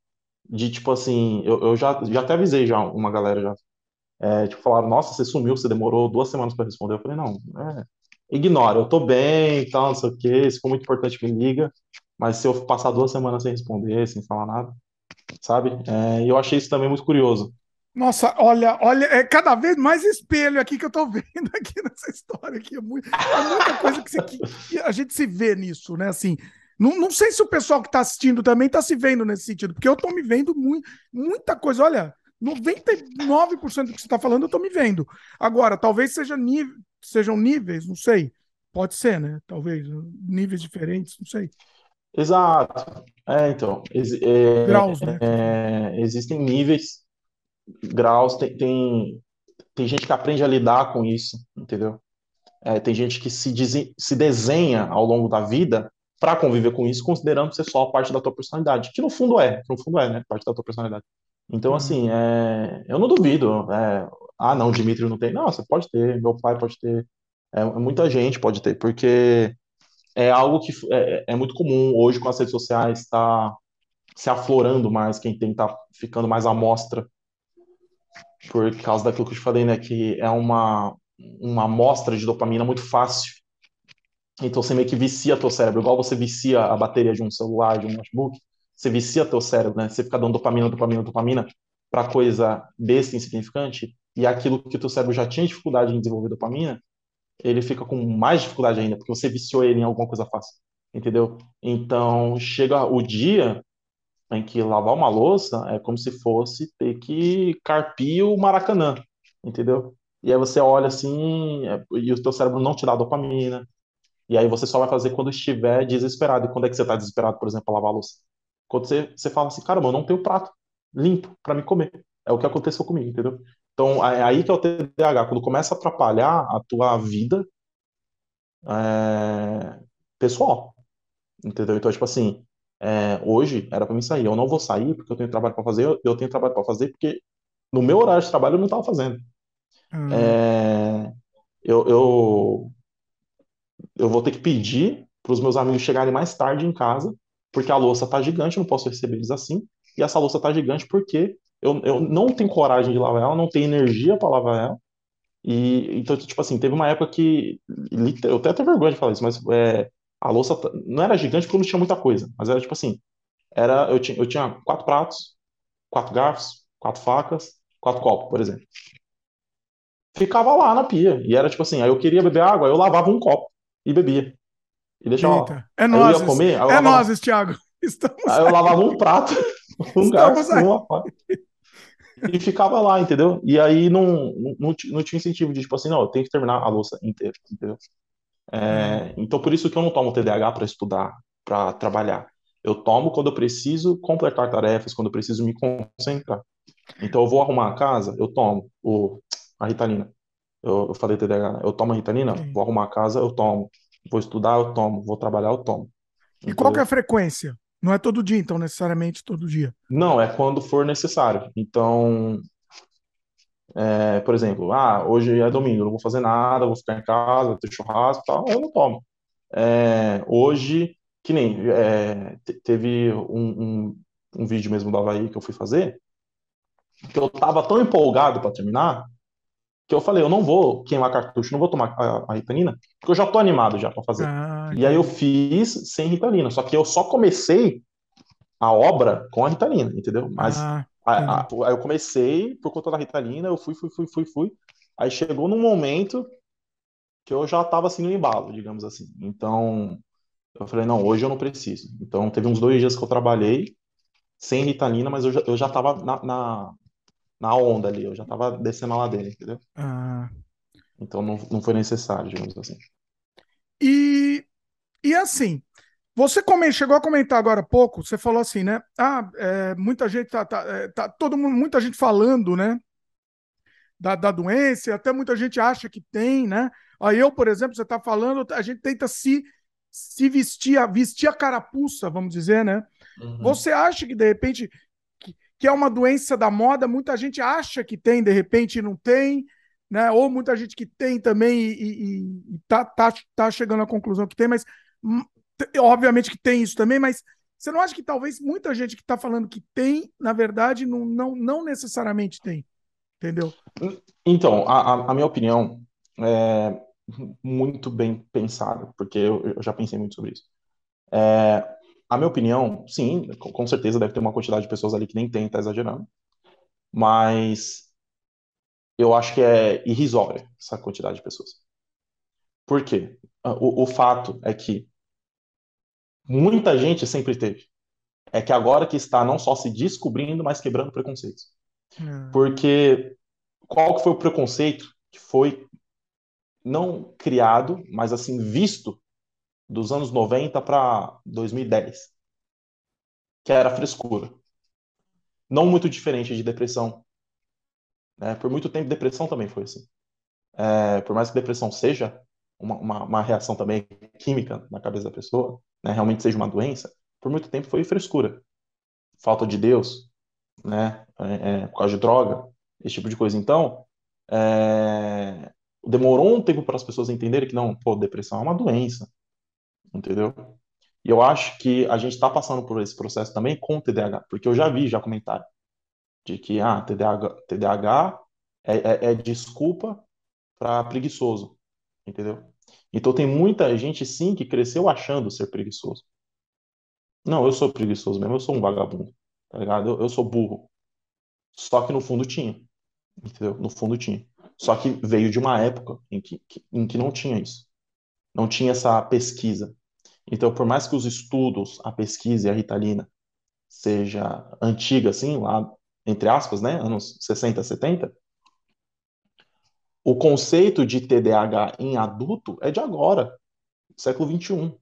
de tipo assim, eu, eu já, já até avisei já uma galera já. É, tipo, falaram, nossa, você sumiu, você demorou duas semanas para responder. Eu falei, não, é, ignora, eu tô bem e tal, não sei o quê, se for muito importante me liga, mas se eu passar duas semanas sem responder, sem falar nada, sabe? É, eu achei isso também muito curioso. Nossa, olha, olha, é cada vez mais espelho aqui que eu tô vendo aqui nessa história aqui. É, muito, é muita coisa que, você, que, a gente se vê nisso, né? Assim, não, não sei se o pessoal que está assistindo também está se vendo nesse sentido, porque eu tô me vendo muita coisa. Olha, 99% do que você está falando eu tô me vendo. Agora, talvez seja nível, sejam níveis, não sei. Pode ser, né? Talvez, níveis diferentes, não sei. Exato. É, então. É, graus, né? É, existem níveis, graus, tem, tem, tem, gente que aprende a lidar com isso, entendeu? É, tem gente que se, se desenha ao longo da vida para conviver com isso, considerando ser só parte da tua personalidade, que no fundo é, no fundo é, né? Parte da tua personalidade. Então, uhum. assim, é, eu não duvido. É, ah, não, Dimitri não tem. Não, você pode ter, meu pai pode ter, é, muita gente pode ter, porque é algo que é, é muito comum hoje com as redes sociais, está se aflorando mais, quem tem tá ficando mais à mostra, por causa daquilo que eu te falei, né, que é uma, uma amostra de dopamina muito fácil. Então você meio que vicia teu cérebro, igual você vicia a bateria de um celular, de um notebook, você vicia teu cérebro, né? Você fica dando dopamina, dopamina, dopamina para coisa besta, insignificante, e aquilo que teu cérebro já tinha dificuldade em desenvolver dopamina, ele fica com mais dificuldade ainda, porque você viciou ele em alguma coisa fácil, entendeu? Então, chega o dia em que lavar uma louça é como se fosse ter que carpir o Maracanã, entendeu? E aí você olha assim, é, e o teu cérebro não te dá dopamina, e aí você só vai fazer quando estiver desesperado. E quando é que você está desesperado, por exemplo, para lavar a louça? Quando você, você fala assim, caramba, eu não tenho prato limpo para me comer. É o que aconteceu comigo, entendeu? Então, é aí que é o TDAH, quando começa a atrapalhar a tua vida é, pessoal, entendeu? Então, tipo assim, é, hoje era para mim sair, eu não vou sair porque eu tenho trabalho para fazer, eu tenho trabalho para fazer porque no meu horário de trabalho eu não estava fazendo. Hum. É, eu, eu, eu vou ter que pedir para os meus amigos chegarem mais tarde em casa, porque a louça tá gigante, eu não posso receber eles assim, e essa louça tá gigante porque eu, eu não tenho coragem de lavar ela, não tenho energia para lavar ela. E então, tipo assim, teve uma época que eu até tenho vergonha de falar isso, mas é, a louça não era gigante porque não tinha muita coisa, mas era tipo assim, era eu tinha, eu tinha quatro pratos, quatro garfos, quatro facas, quatro copos, por exemplo. Ficava lá na pia e era tipo assim, aí eu queria beber água, eu lavava um copo e bebia. E deixava lá. É nós. Comer, é lavava... nós, Thiago. Estamos aí eu lavava um prato, um garfo, uma faca e ficava lá, entendeu? E aí não, não, não tinha incentivo de, tipo assim, não, eu tenho que terminar a louça inteira, entendeu? É, então, por isso que eu não tomo TDAH para estudar, para trabalhar. Eu tomo quando eu preciso completar tarefas, quando eu preciso me concentrar. Então, eu vou arrumar a casa, eu tomo o, a Ritalina. Eu, eu falei TDAH, né? eu tomo a Ritalina, Sim. vou arrumar a casa, eu tomo. Vou estudar, eu tomo. Vou trabalhar, eu tomo. E qual que é a frequência? Não é todo dia, então, necessariamente todo dia. Não, é quando for necessário. Então, é, por exemplo, ah, hoje é domingo, não vou fazer nada, vou ficar em casa, vou ter churrasco e tal, eu não tomo. É, hoje, que nem é, teve um, um, um, vídeo mesmo do Havaí que eu fui fazer, que eu tava tão empolgado para terminar, que eu falei, eu não vou queimar cartucho, não vou tomar a, a Ritalina, porque eu já tô animado já para fazer. Ah, e aí eu fiz sem Ritalina, só que eu só comecei a obra com a Ritalina, entendeu? Mas ah, a, a, eu comecei por conta da Ritalina, eu fui, fui, fui, fui, fui. Aí chegou num momento que eu já estava assim no embalo, digamos assim. Então, eu falei, não, hoje eu não preciso. Então, teve uns dois dias que eu trabalhei sem Ritalina, mas eu já, eu já tava na, na, na onda ali, eu já tava descendo a ladeira, entendeu? Ah, Então, não, não foi necessário, digamos assim. e, e assim, você come- chegou a comentar agora há pouco, você falou assim, né? Ah, é, muita gente tá, tá, é, tá todo mundo, muita gente falando, né? Da, da doença, até muita gente acha que tem, né? Aí eu, por exemplo, você está falando, a gente tenta se, se vestir, a- vestir a carapuça, vamos dizer, né? Uhum. Você acha que de repente que, que é uma doença da moda? Muita gente acha que tem, de repente não tem, né? Ou muita gente que tem também e, e- e tá, tá, tá chegando à conclusão que tem, mas obviamente que tem isso também, mas você não acha que talvez muita gente que está falando que tem, na verdade, não, não, não necessariamente tem, entendeu? Então, a, a- minha opinião é muito bem pensada, porque eu, eu já pensei muito sobre isso. É, a minha opinião, sim, com, certeza deve ter uma quantidade de pessoas ali que nem tem, tá exagerando, mas eu acho que é irrisória essa quantidade de pessoas. Por quê? O, o fato é que muita gente sempre teve. É que agora que está não só se descobrindo, mas quebrando preconceitos. É. Porque qual que foi o preconceito que foi não criado, mas assim visto dos anos 90 para 2010, que era a frescura. Não muito diferente de depressão. Né? Por muito tempo, depressão também foi assim. É, por mais que depressão seja uma, uma, uma reação também química na cabeça da pessoa, né? realmente seja uma doença, por muito tempo foi frescura. Falta de Deus, né? É, é, por causa de droga, esse tipo de coisa. Então, é, demorou um tempo para as pessoas entenderem que não, pô, depressão é uma doença, entendeu? E eu acho que a gente está passando por esse processo também com o TDAH, porque eu já vi já comentário de que ah, TDAH, TDAH é, é, é desculpa para preguiçoso, entendeu? Então tem muita gente sim que cresceu achando ser preguiçoso. Não, eu sou preguiçoso mesmo, eu sou um vagabundo, tá ligado? Eu, eu sou burro. Só que no fundo tinha, entendeu? No fundo tinha. Só que veio de uma época em que, que- em que não tinha isso. Não tinha essa pesquisa. Então, por mais que os estudos, a pesquisa e a Ritalina seja antiga, assim, lá, entre aspas, né, anos 60, 70, o conceito de TDAH em adulto é de agora, século 21.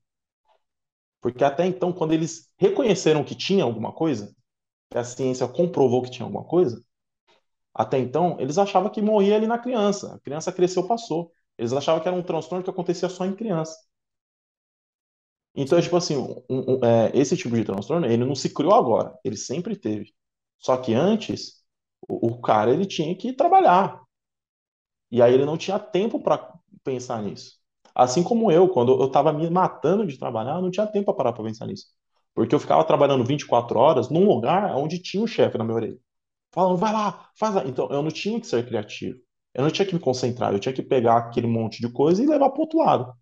Porque até então, quando eles reconheceram que tinha alguma coisa, que a ciência comprovou que tinha alguma coisa, até então, eles achavam que morria ali na criança. A criança cresceu, passou. Eles achavam que era um transtorno que acontecia só em criança. Então, é tipo assim, um- um- é, esse tipo de transtorno, ele não se criou agora, ele sempre teve. Só que antes, o, o cara, ele tinha que trabalhar. E aí ele não tinha tempo para pensar nisso. Assim como eu, quando eu estava me matando de trabalhar, eu não tinha tempo para parar para pensar nisso. Porque eu ficava trabalhando 24 horas num lugar onde tinha um chefe na minha orelha. Falando, vai lá, faz lá. Então, eu não tinha que ser criativo. Eu não tinha que me concentrar. Eu tinha que pegar aquele monte de coisa e levar para outro lado.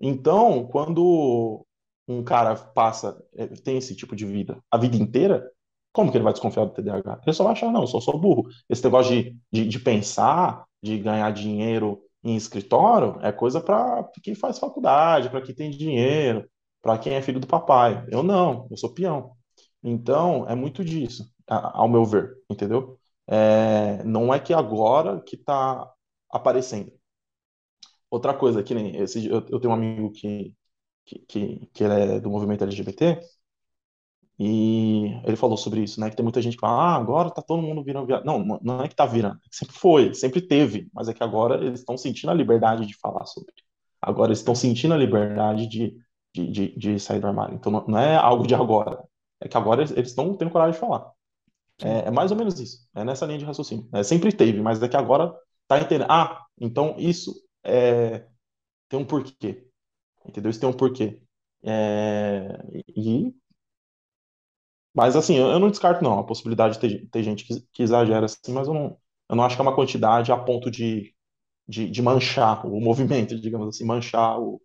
Então, quando um cara passa, eh, tem esse tipo de vida a vida inteira, como que ele vai desconfiar do TDAH? Ele só vai achar, não, eu só sou burro. Esse negócio de, de, de pensar, de ganhar dinheiro em escritório, é coisa para quem faz faculdade, para quem tem dinheiro, para quem é filho do papai. Eu não, eu sou peão. Então, é muito disso, ao meu ver, entendeu? É, não é que agora que está aparecendo. Outra coisa, que nem esse, eu, eu tenho um amigo que, que, que, que ele é do movimento LGBT e ele falou sobre isso, né? Que tem muita gente que fala, ah, agora tá todo mundo virando viado. Não, não é que tá virando, é que sempre foi, sempre teve, mas é que agora eles estão sentindo a liberdade de falar sobre. Agora eles estão sentindo a liberdade de, de, de, de sair do armário. Então não, não é algo de agora, é que agora eles eles estão tendo coragem de falar. É, é mais ou menos isso, é nessa linha de raciocínio. É, sempre teve, mas é que agora tá entendendo. Ah, então isso é, tem um porquê, entendeu? Isso tem um porquê. É, e, mas assim, eu, não descarto não a possibilidade de ter, ter gente que, que exagera assim, mas eu não, eu não acho que é uma quantidade a ponto de, de, de manchar o movimento, digamos assim, manchar o,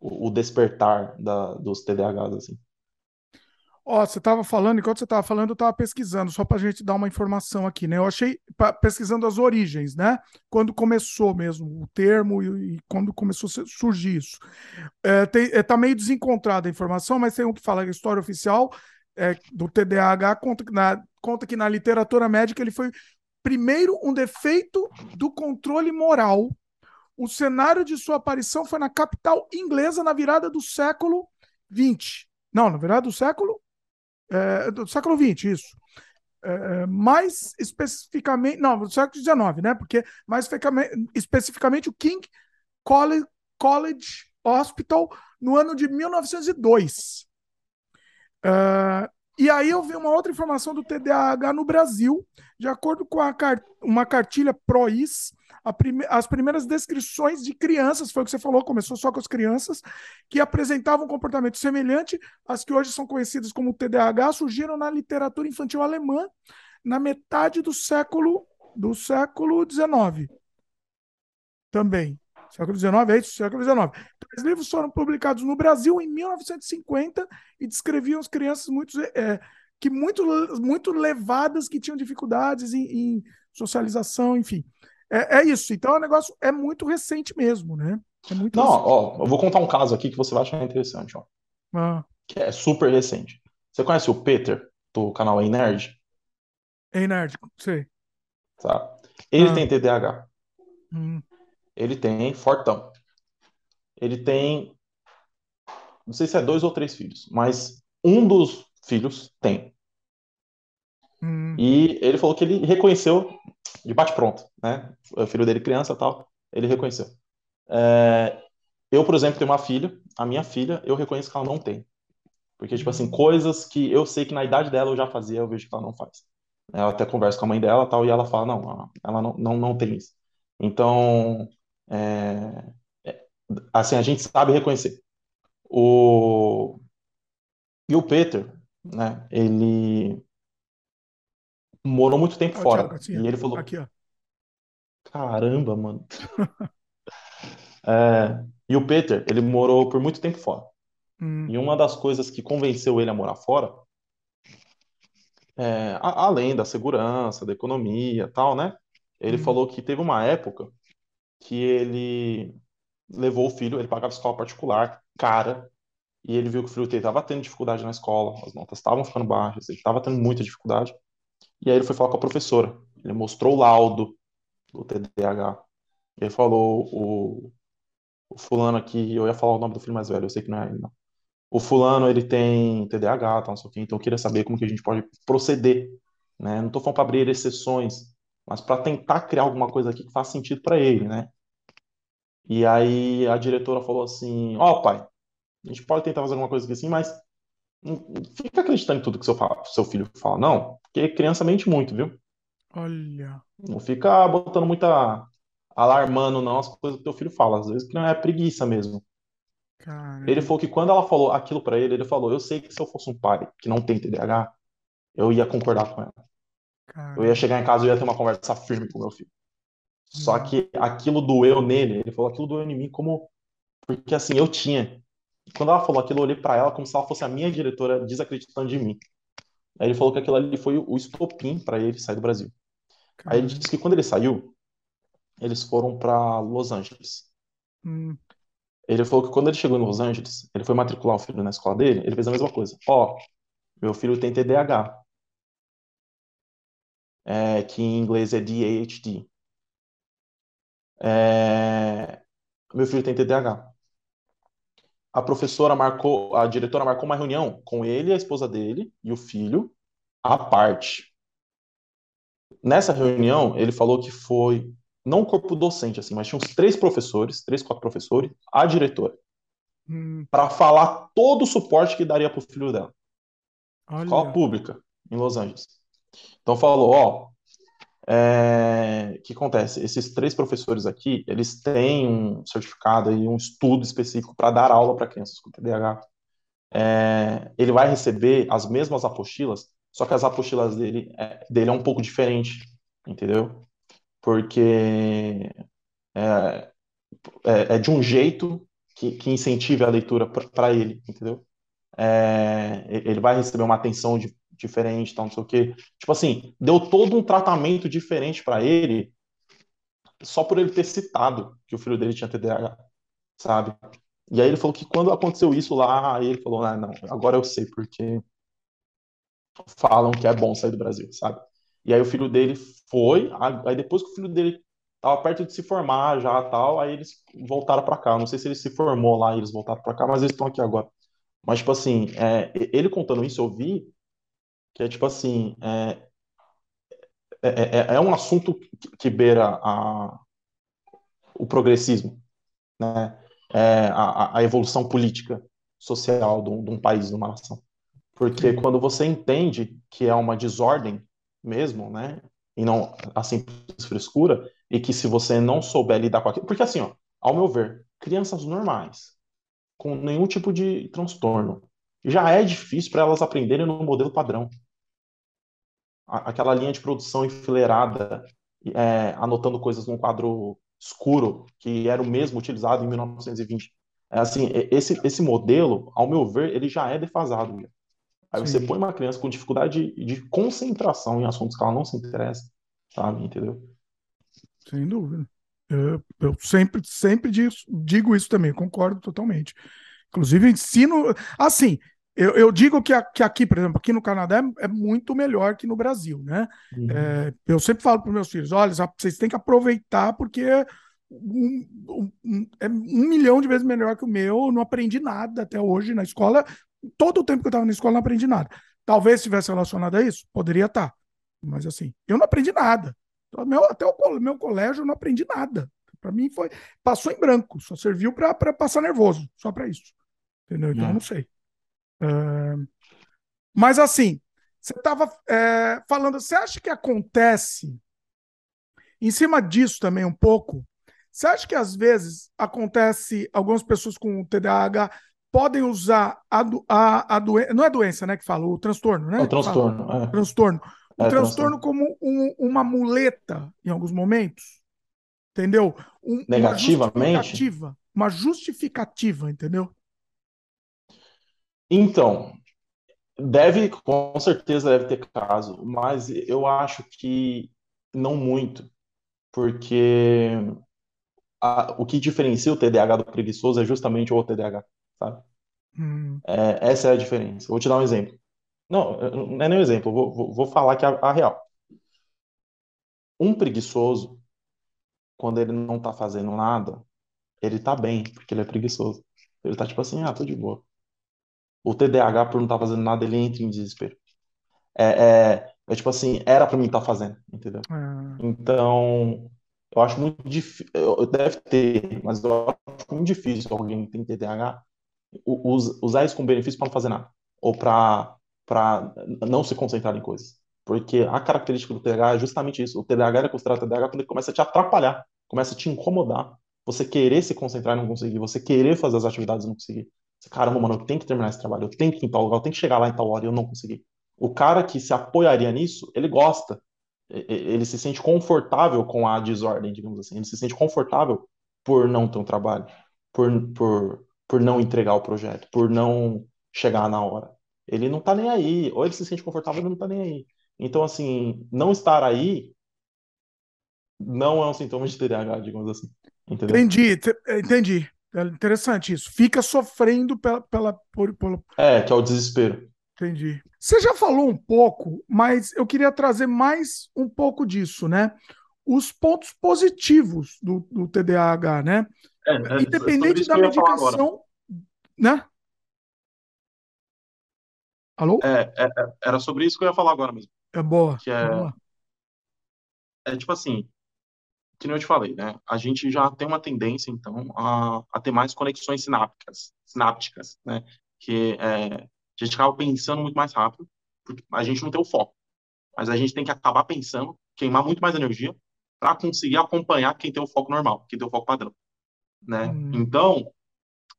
o, o despertar da, dos TDAHs assim. Ó, você estava falando, enquanto você estava falando, eu estava pesquisando, só para a gente dar uma informação aqui, né? Eu achei, pesquisando as origens, né? Quando começou mesmo o termo e, e quando começou a surgir isso. É, tem, é, tá meio desencontrada a informação, mas tem um que fala que a história oficial é, do TDAH conta que, na, conta que na literatura médica ele foi primeiro um defeito do controle moral. O cenário de sua aparição foi na capital inglesa na virada do século XX. Não, na virada do século é, do século XX, isso. É, mais especificamente, não, do século XIX, né? Porque mais especificamente o King College, College Hospital no ano de 1902. É, e aí eu vi uma outra informação do TDAH no Brasil, de acordo com a, uma cartilha PROIS, prime as primeiras descrições de crianças, foi o que você falou, começou só com as crianças, que apresentavam um comportamento semelhante às que hoje são conhecidas como TDAH, surgiram na literatura infantil alemã na metade do século do século XIX. Também. Século XIX, é isso? Século XIX. Três livros foram publicados no Brasil em 1950 e descreviam as crianças muito, é, que muito, muito levadas, que tinham dificuldades em, em socialização, enfim. É, é, isso. Então, o negócio é muito recente mesmo, né? É muito Não, recente. ó, eu vou contar um caso aqui que você vai achar interessante, ó. Ah. Que é super recente. Você conhece o Peter, do canal Ei Nerd? Ei Nerd, sei. Tá. Ele ah. tem TDAH. Hum. Ele tem fortão. Ele tem, não sei se é dois ou três filhos, mas um dos filhos tem. Hum. E ele falou que ele reconheceu de bate-pronto, né? O filho dele criança tal, ele reconheceu. É, eu, por exemplo, tenho uma filha, a minha filha, eu reconheço que ela não tem. Porque, tipo assim, coisas que eu sei que na idade dela eu já fazia, eu vejo que ela não faz. Ela até conversa com a mãe dela tal, e ela fala, não, ela não, não, não tem isso. Então, é, é, assim, a gente sabe reconhecer. O, e o Peter, né, ele morou muito tempo fora. Thiago, assim, e ele falou: aqui. Caramba, mano. é, e o Peter, ele morou por muito tempo fora. Hum. E uma das coisas que convenceu ele a morar fora, é, além da segurança, da economia tal, né? Ele hum. falou que teve uma época que ele levou o filho, ele pagava escola particular, cara, e ele viu que o filho dele estava tendo dificuldade na escola, as notas estavam ficando baixas, ele estava tendo muita dificuldade. E aí ele foi falar com a professora. Ele mostrou o laudo do TDAH. Ele falou: o, o fulano aqui, eu ia falar o nome do filho mais velho, eu sei que não é ele, não. O fulano, ele tem TDAH, tal, não sei o quê, então eu queria saber como que a gente pode proceder. Né? Não estou falando para abrir exceções, mas para tentar criar alguma coisa aqui que faça sentido para ele, né? E aí a diretora falou assim: Ó, oh, pai, a gente pode tentar fazer alguma coisa aqui assim, mas fica acreditando em tudo que seu, seu filho fala, não, porque criança mente muito, viu? Olha. Não fica botando muita. alarmando, não, as coisas que teu filho fala. Às vezes que não é preguiça mesmo. Caramba. Ele falou que quando ela falou aquilo para ele, ele falou: Eu sei que se eu fosse um pai que não tem TDAH, eu ia concordar com ela. Caramba. Eu ia chegar em casa e ia ter uma conversa firme com meu filho. Só hum. que aquilo doeu nele. Ele falou: aquilo doeu em mim como. Porque assim, eu tinha quando ela falou aquilo, eu olhei para ela como se ela fosse a minha diretora desacreditando de mim. Aí ele falou que aquilo ali foi o estopim para ele sair do Brasil. Aí ele disse que quando ele saiu, eles foram para Los Angeles. Hum. Ele falou que quando ele chegou em Los Angeles, ele foi matricular o filho na escola dele, ele fez a mesma coisa. Ó, oh, meu filho tem TDAH. É, que em inglês é DAHD. É, meu filho tem TDAH a professora marcou, a diretora marcou uma reunião com ele, a esposa dele e o filho, à parte. Nessa reunião, ele falou que foi não o corpo docente, assim, mas tinha uns três professores, três, quatro professores, a diretora, hum. para falar todo o suporte que daria para o filho dela. Olha. Escola pública, em Los Angeles. Então falou, ó, é, que acontece? Esses três professores aqui, eles têm um certificado e um estudo específico para dar aula para crianças com TDAH. É, ele vai receber as mesmas apostilas, só que as apostilas dele é, dele é um pouco diferente, entendeu? Porque é, é, é de um jeito que, que incentive a leitura para ele, entendeu? é, ele vai receber uma atenção de, diferente, tal, não sei o quê. Tipo assim, deu todo um tratamento diferente para ele só por ele ter citado que o filho dele tinha TDAH, sabe? E aí ele falou que quando aconteceu isso lá, aí ele falou, ah, não, agora eu sei porque falam que é bom sair do Brasil, sabe? E aí o filho dele foi, aí depois que o filho dele tava perto de se formar já tal, aí eles voltaram para cá. Não sei se ele se formou lá e eles voltaram para cá, mas eles estão aqui agora. Mas, tipo assim, é, ele contando isso, eu vi que é tipo assim, é, é, é, é um assunto que beira a, o progressismo, né? É a, a evolução política, social de um, de um país, de uma nação. Porque Sim. quando você entende que é uma desordem mesmo, né? E não a simples frescura, e que se você não souber lidar com aquilo. Porque assim, ó, ao meu ver, crianças normais, com nenhum tipo de transtorno, já é difícil para elas aprenderem no modelo padrão. Aquela linha de produção enfileirada, é, anotando coisas num quadro escuro, que era o mesmo utilizado em 1920. É assim, esse, esse modelo, ao meu ver, ele já é defasado. Aí Sim. você põe uma criança com dificuldade de, de concentração em assuntos que ela não se interessa, sabe? Entendeu? Sem dúvida. Eu, eu sempre, sempre digo, digo isso também, concordo totalmente. Inclusive, ensino. Assim, eu, eu digo que, a, que, aqui, por exemplo, aqui no Canadá é, é muito melhor que no Brasil, né? Uhum. É, eu sempre falo para meus filhos: olha, vocês têm que aproveitar porque um, um, um, é um milhão de vezes melhor que o meu. Eu não aprendi nada até hoje na escola. Todo o tempo que eu estava na escola, não aprendi nada. Talvez estivesse relacionado a isso, poderia estar. Tá. Mas assim, eu não aprendi nada. Meu, até o meu colégio eu não aprendi nada. Para mim foi. Passou em branco, só serviu para passar nervoso, só para isso. Entendeu? Então, é. eu não sei. Uh, mas assim, você estava é, falando, você acha que acontece, em cima disso também um pouco, você acha que às vezes acontece, algumas pessoas com TDAH podem usar a, a, a doença, não é doença, né, que fala, o transtorno, né? O transtorno, é. Transtorno. O é, transtorno, transtorno como um, uma muleta em alguns momentos, entendeu? Um, Negativamente? Uma justificativa, uma justificativa, entendeu? Então, deve, com certeza deve ter caso, mas eu acho que não muito, porque a, o que diferencia o TDAH do preguiçoso é justamente o TDAH, sabe? Hum. É, essa é a diferença. Vou te dar um exemplo. Não, não é nem um exemplo, vou, vou, vou falar que a, a real. Um preguiçoso, quando ele não tá fazendo nada, ele tá bem, porque ele é preguiçoso. Ele tá tipo assim, ah, tô de boa. O TDAH, por não estar tá fazendo nada, ele entra em desespero. É, é, é tipo assim, era para mim estar tá fazendo, entendeu? Ah. Então, eu acho muito difícil. Deve ter, mas eu acho muito difícil alguém que tem TDAH usar isso como benefício para não fazer nada. Ou para não se concentrar em coisas. Porque a característica do TDAH é justamente isso. O TDAH é considerado TDAH quando ele começa a te atrapalhar, começa a te incomodar. Você querer se concentrar e não conseguir, você querer fazer as atividades e não conseguir. Caramba, mano, eu tenho que terminar esse trabalho, eu tenho que ir em tal lugar, eu tenho que chegar lá em tal hora e eu não consegui. O cara que se apoiaria nisso, ele gosta. Ele se sente confortável com a desordem, digamos assim. Ele se sente confortável por não ter um trabalho, por, por, por não entregar o projeto, por não chegar na hora. Ele não tá nem aí. Ou ele se sente confortável, ele não tá nem aí. Então, assim, não estar aí não é um sintoma de TDAH, digamos assim. Entendeu? Entendi, entendi. É interessante isso. Fica sofrendo pela. pela por, por... É, que é o desespero. Entendi. Você já falou um pouco, mas eu queria trazer mais um pouco disso, né? Os pontos positivos do, do TDAH, né? É, é, Independente da medicação, né? Alô? É, é, é, era sobre isso que eu ia falar agora mesmo. É boa. Que é, boa. é tipo assim, que eu te falei, né? A gente já tem uma tendência, então, a, a ter mais conexões sinápticas, sinápticas, né? Que é, a gente acaba pensando muito mais rápido, porque a gente não tem o foco. Mas a gente tem que acabar pensando, queimar muito mais energia para conseguir acompanhar quem tem o foco normal, quem tem o foco padrão, né? Hum. Então,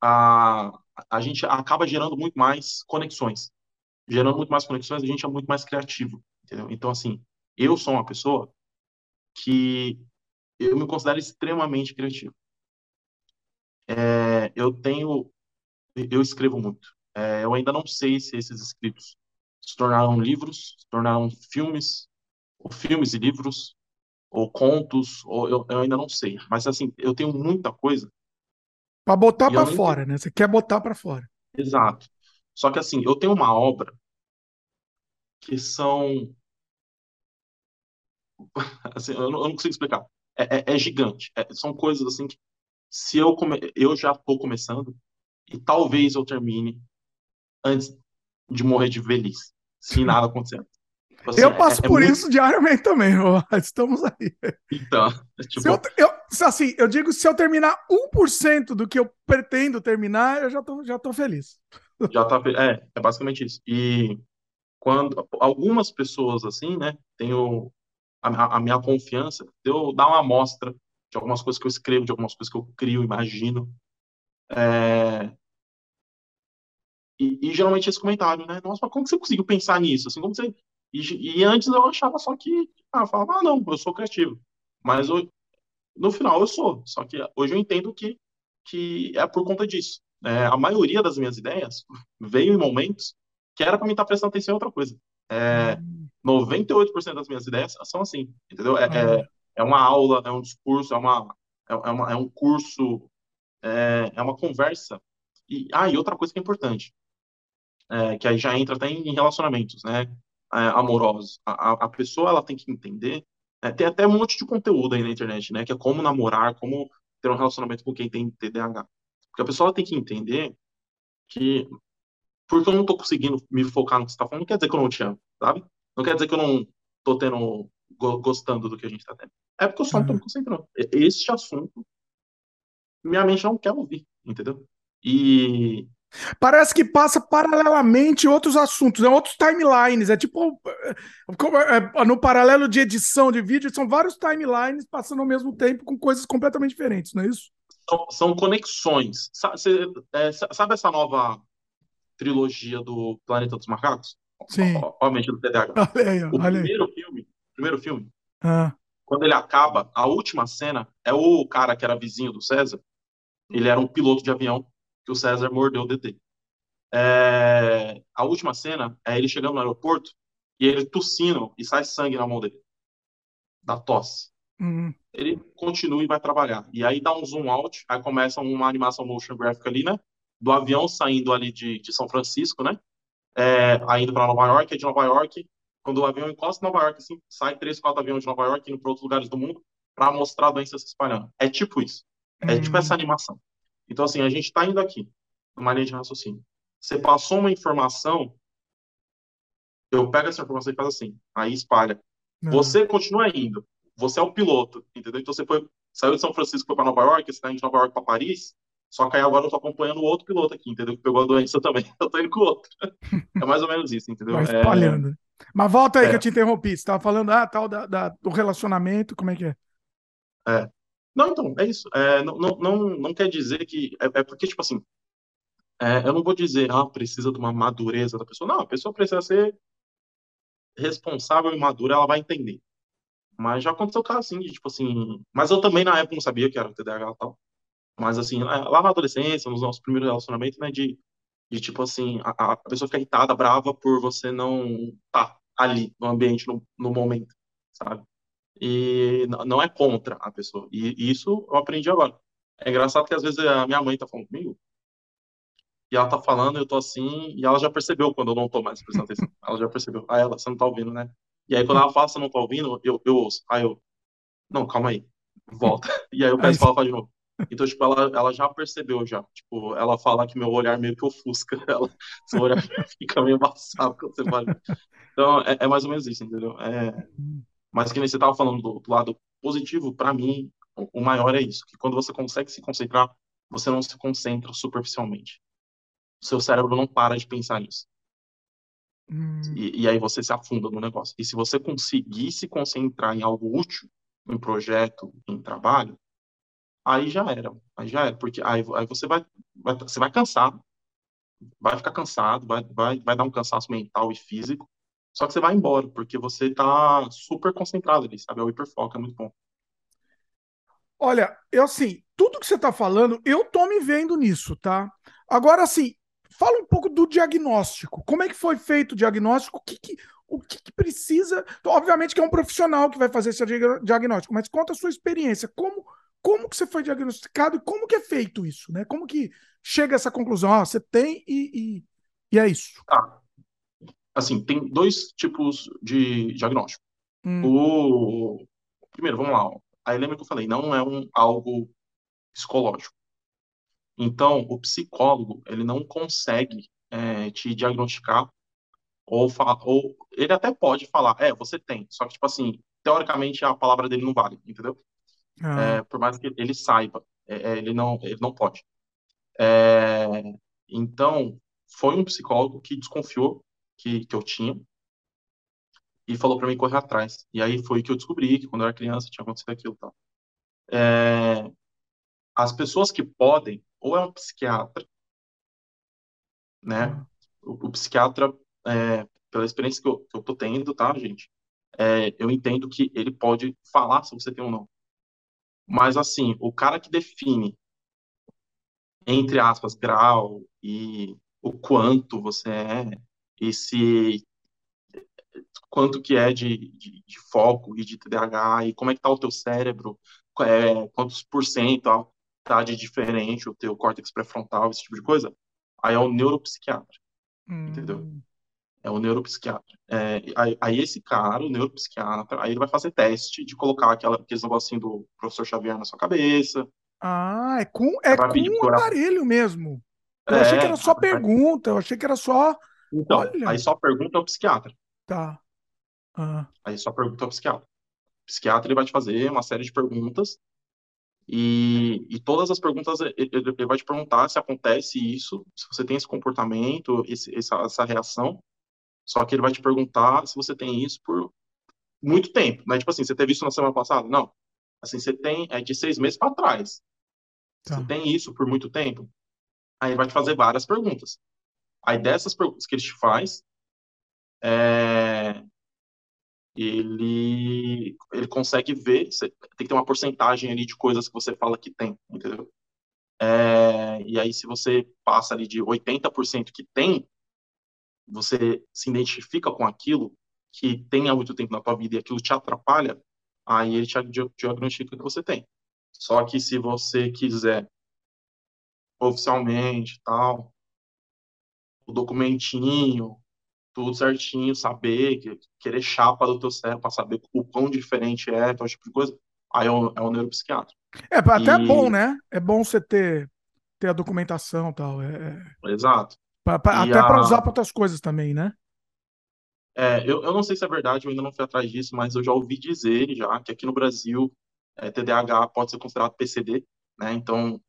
a, a gente acaba gerando muito mais conexões. Gerando muito mais conexões, a gente é muito mais criativo, entendeu? Então, assim, eu sou uma pessoa que eu me considero extremamente criativo. É, eu tenho, eu escrevo muito. É, eu ainda não sei se esses escritos se tornaram livros, se tornaram filmes, ou filmes e livros, ou contos, ou eu, eu ainda não sei. Mas assim, eu tenho muita coisa. Para botar para fora, tenho... né? Você quer botar para fora. Exato. Só que assim, eu tenho uma obra que são assim, eu, não, eu não consigo explicar. É, é, é gigante. É, são coisas assim que se eu come... eu já estou começando e talvez eu termine antes de morrer de velhice, se nada acontecer. Tipo assim, eu passo é, é por muito... isso diariamente também, estamos aí. Então, tipo... se eu, eu, assim, eu digo, se eu terminar 1% do que eu pretendo terminar, eu já tô, já tô feliz. Já tá, é, é basicamente isso. E quando algumas pessoas assim, né, tenho a, a minha confiança eu dar uma amostra de algumas coisas que eu escrevo, de algumas coisas que eu crio, imagino. É... E, e, geralmente esse comentário, né? Nossa, mas como que você conseguiu pensar nisso? Assim, como você... E, e antes eu achava só que, ah, eu falava, ah, não, eu sou criativo. Mas eu, no final eu sou. Só que hoje eu entendo que, que é por conta disso. É, a maioria das minhas ideias veio em momentos que era para mim estar tá prestando atenção em outra coisa. É, 98% das minhas ideias são assim, entendeu? É, é, é, uma aula, é um discurso, é, uma, é, é, uma, é um curso, é, é uma conversa. E, ah, e outra coisa que é importante, é, que aí já entra até em relacionamentos, né? É, amorosos. A, a pessoa, ela tem que entender, é, tem até um monte de conteúdo aí na internet, né? Que é como namorar, como ter um relacionamento com quem tem TDAH. Porque a pessoa tem que entender que porque eu não tô conseguindo me focar no que você tá falando, não quer dizer que eu não te amo, sabe? Não quer dizer que eu não tô tendo, gostando do que a gente tá tendo. É porque eu só não tô me concentrando. Este assunto, minha mente não quer ouvir, entendeu? E. Parece que passa paralelamente outros assuntos, né? outros timelines. É tipo. É, é, no paralelo de edição de vídeo, são vários timelines passando ao mesmo tempo com coisas completamente diferentes, não é isso? São, são conexões. Sabe, é, sabe essa nova trilogia do Planeta dos Macacos? Sim. Obviamente do TDAH. Olha aí, o olha primeiro aí. filme, primeiro filme, ah. quando ele acaba, a última cena é o cara que era vizinho do César. Ele era um piloto de avião que o César mordeu o DT. É, a última cena é ele chegando no aeroporto e ele tossindo e sai sangue na mão dele. Da tosse. Uhum. Ele continua e vai trabalhar. E aí dá um zoom out, aí começa uma animação motion graphic ali, né? Do avião saindo ali de, de São Francisco, né? É, indo para Nova York, é de Nova York, quando o avião encosta em Nova York, assim, sai três, quatro aviões de Nova York indo para outros lugares do mundo para mostrar a doença se espalhando. É tipo isso. É hum. tipo essa animação. Então, assim, a gente está indo aqui, numa linha de raciocínio. Você passou uma informação, eu pego essa informação e faço assim, aí espalha. Hum. Você continua indo. Você é o piloto, entendeu? Então você foi, saiu de São Francisco para Nova York, você está indo de Nova York para Paris, só que aí agora eu tô acompanhando o outro piloto aqui, entendeu? Que pegou a doença também. Eu tô indo com o outro. É mais ou menos isso, entendeu? Vai espalhando. É... Mas volta aí é. que eu te interrompi. Você tava falando, ah, tal, da, da, do relacionamento, como é que é? É. Não, então, é isso. É, não, não, não, não quer dizer que. É, é porque, tipo assim, é, eu não vou dizer, ah, precisa de uma madureza da pessoa. Não, a pessoa precisa ser responsável e madura, ela vai entender. Mas já aconteceu o caso assim, de, tipo assim. Mas eu também na época não sabia que era o TDAH e tal. Mas, assim, lá na adolescência, nos nossos primeiros relacionamentos, né, de, de tipo assim, a, a pessoa fica irritada, brava por você não estar tá ali no ambiente, no, no momento, sabe? E não é contra a pessoa. E, e isso eu aprendi agora. É engraçado que às vezes a minha mãe tá falando comigo, e ela tá falando, eu tô assim, e ela já percebeu quando eu não tô mais prestando atenção. Ela já percebeu. Aí ela, você não tá ouvindo, né? E aí quando ela fala, você não tá ouvindo, eu, eu ouço. Aí eu, não, calma aí, volta. E aí eu peço pra ela falar de novo. Então, tipo, ela, ela já percebeu já. Tipo, ela fala que meu olhar meio que ofusca ela. Seu olhar fica meio embaçado quando você fala. Então, é, é, mais ou menos isso, entendeu? É... Mas que nem você tava falando do, do lado positivo, para mim, o, o maior é isso. Que quando você consegue se concentrar, você não se concentra superficialmente. O seu cérebro não para de pensar nisso. Hum. E, e aí você se afunda no negócio. E se você conseguir se concentrar em algo útil, em projeto, em trabalho, aí já era, aí já era, porque aí, aí você vai, vai, você vai cansar, vai ficar cansado, vai, vai, vai dar um cansaço mental e físico, só que você vai embora, porque você tá super concentrado ali, sabe? É o hiperfoco, é muito bom. Olha, eu assim, tudo que você tá falando, eu tô me vendo nisso, tá? Agora, assim, fala um pouco do diagnóstico. Como é que foi feito o diagnóstico? O que, que o que, que, precisa? Obviamente que é um profissional que vai fazer esse diagnóstico, mas conta a sua experiência. Como, como que você foi diagnosticado e como que é feito isso, né? Como que chega a essa conclusão? Ah, você tem e, e, e é isso. Tá. Assim, tem dois tipos de diagnóstico. Hum. O primeiro, vamos lá. Aí lembra que eu falei, não é um algo psicológico. Então, o psicólogo ele não consegue é, te diagnosticar ou, ou ele até pode falar, é, você tem. Só que tipo assim, teoricamente a palavra dele não vale, entendeu? Ah. É, por mais que ele saiba, é, é, ele não ele não pode. É, então, foi um psicólogo que desconfiou que, que eu tinha e falou para mim correr atrás. E aí foi que eu descobri que quando eu era criança tinha acontecido aquilo, tá? As pessoas que podem, ou é um psiquiatra, né? Hum. O, o psiquiatra, é, pela experiência que eu, que eu tô tendo, tá, gente? É, eu entendo que ele pode falar se você tem ou não. Mas, assim, o cara que define, entre aspas, grau e o quanto você é, e se quanto que é de, de, de, foco e de TDAH, e como é que tá o teu cérebro, é, quantos por cento tá de diferente o teu córtex pré-frontal, esse tipo de coisa, aí é o neuropsiquiatra, hum. entendeu? É o neuropsiquiatra. É, aí, aí, esse cara, o neuropsiquiatra, aí ele vai fazer teste de colocar aquela, aqueles negocinho do professor Xavier na sua cabeça. Ah, é com, é com um aparelho mesmo. Eu é, achei que era só pergunta, eu achei que era só. Então, Olha. aí só pergunta ao psiquiatra. Tá. Ah. Aí só pergunta ao psiquiatra. O psiquiatra ele vai te fazer uma série de perguntas e, e todas as perguntas ele, ele, vai te perguntar se acontece isso, se você tem esse comportamento, esse, essa, essa reação. Só que ele vai te perguntar se você tem isso por muito tempo, né? Tipo assim, você teve isso na semana passada? Não. Assim, você tem é de seis meses para trás. Tá. Você tem isso por muito tempo? Aí ele vai te fazer várias perguntas. Aí dessas perguntas que ele te faz, é, ele, ele consegue ver, você, tem que ter uma porcentagem ali de coisas que você fala que tem, entendeu? É, e aí, se você passa ali de 80% que tem, você se identifica com aquilo que tem há muito tempo na tua vida e aquilo te atrapalha, aí ele te diagnostica que você tem. Só que se você quiser oficialmente, tal, o documentinho, tudo certinho, saber, querer chapa do teu cérebro para saber o quão diferente é, tal tipo de coisa, aí é o, é o neuropsiquiatra. É, até e... é bom, né? É bom você ter, ter a documentação e tal. É... é. Exato. Pra, pra, até a... para usar para outras coisas também, né? É, eu, eu não sei se é verdade, eu ainda não fui atrás disso, mas eu já ouvi dizer já que aqui no Brasil é, TDAH pode ser considerado PCD, né? Então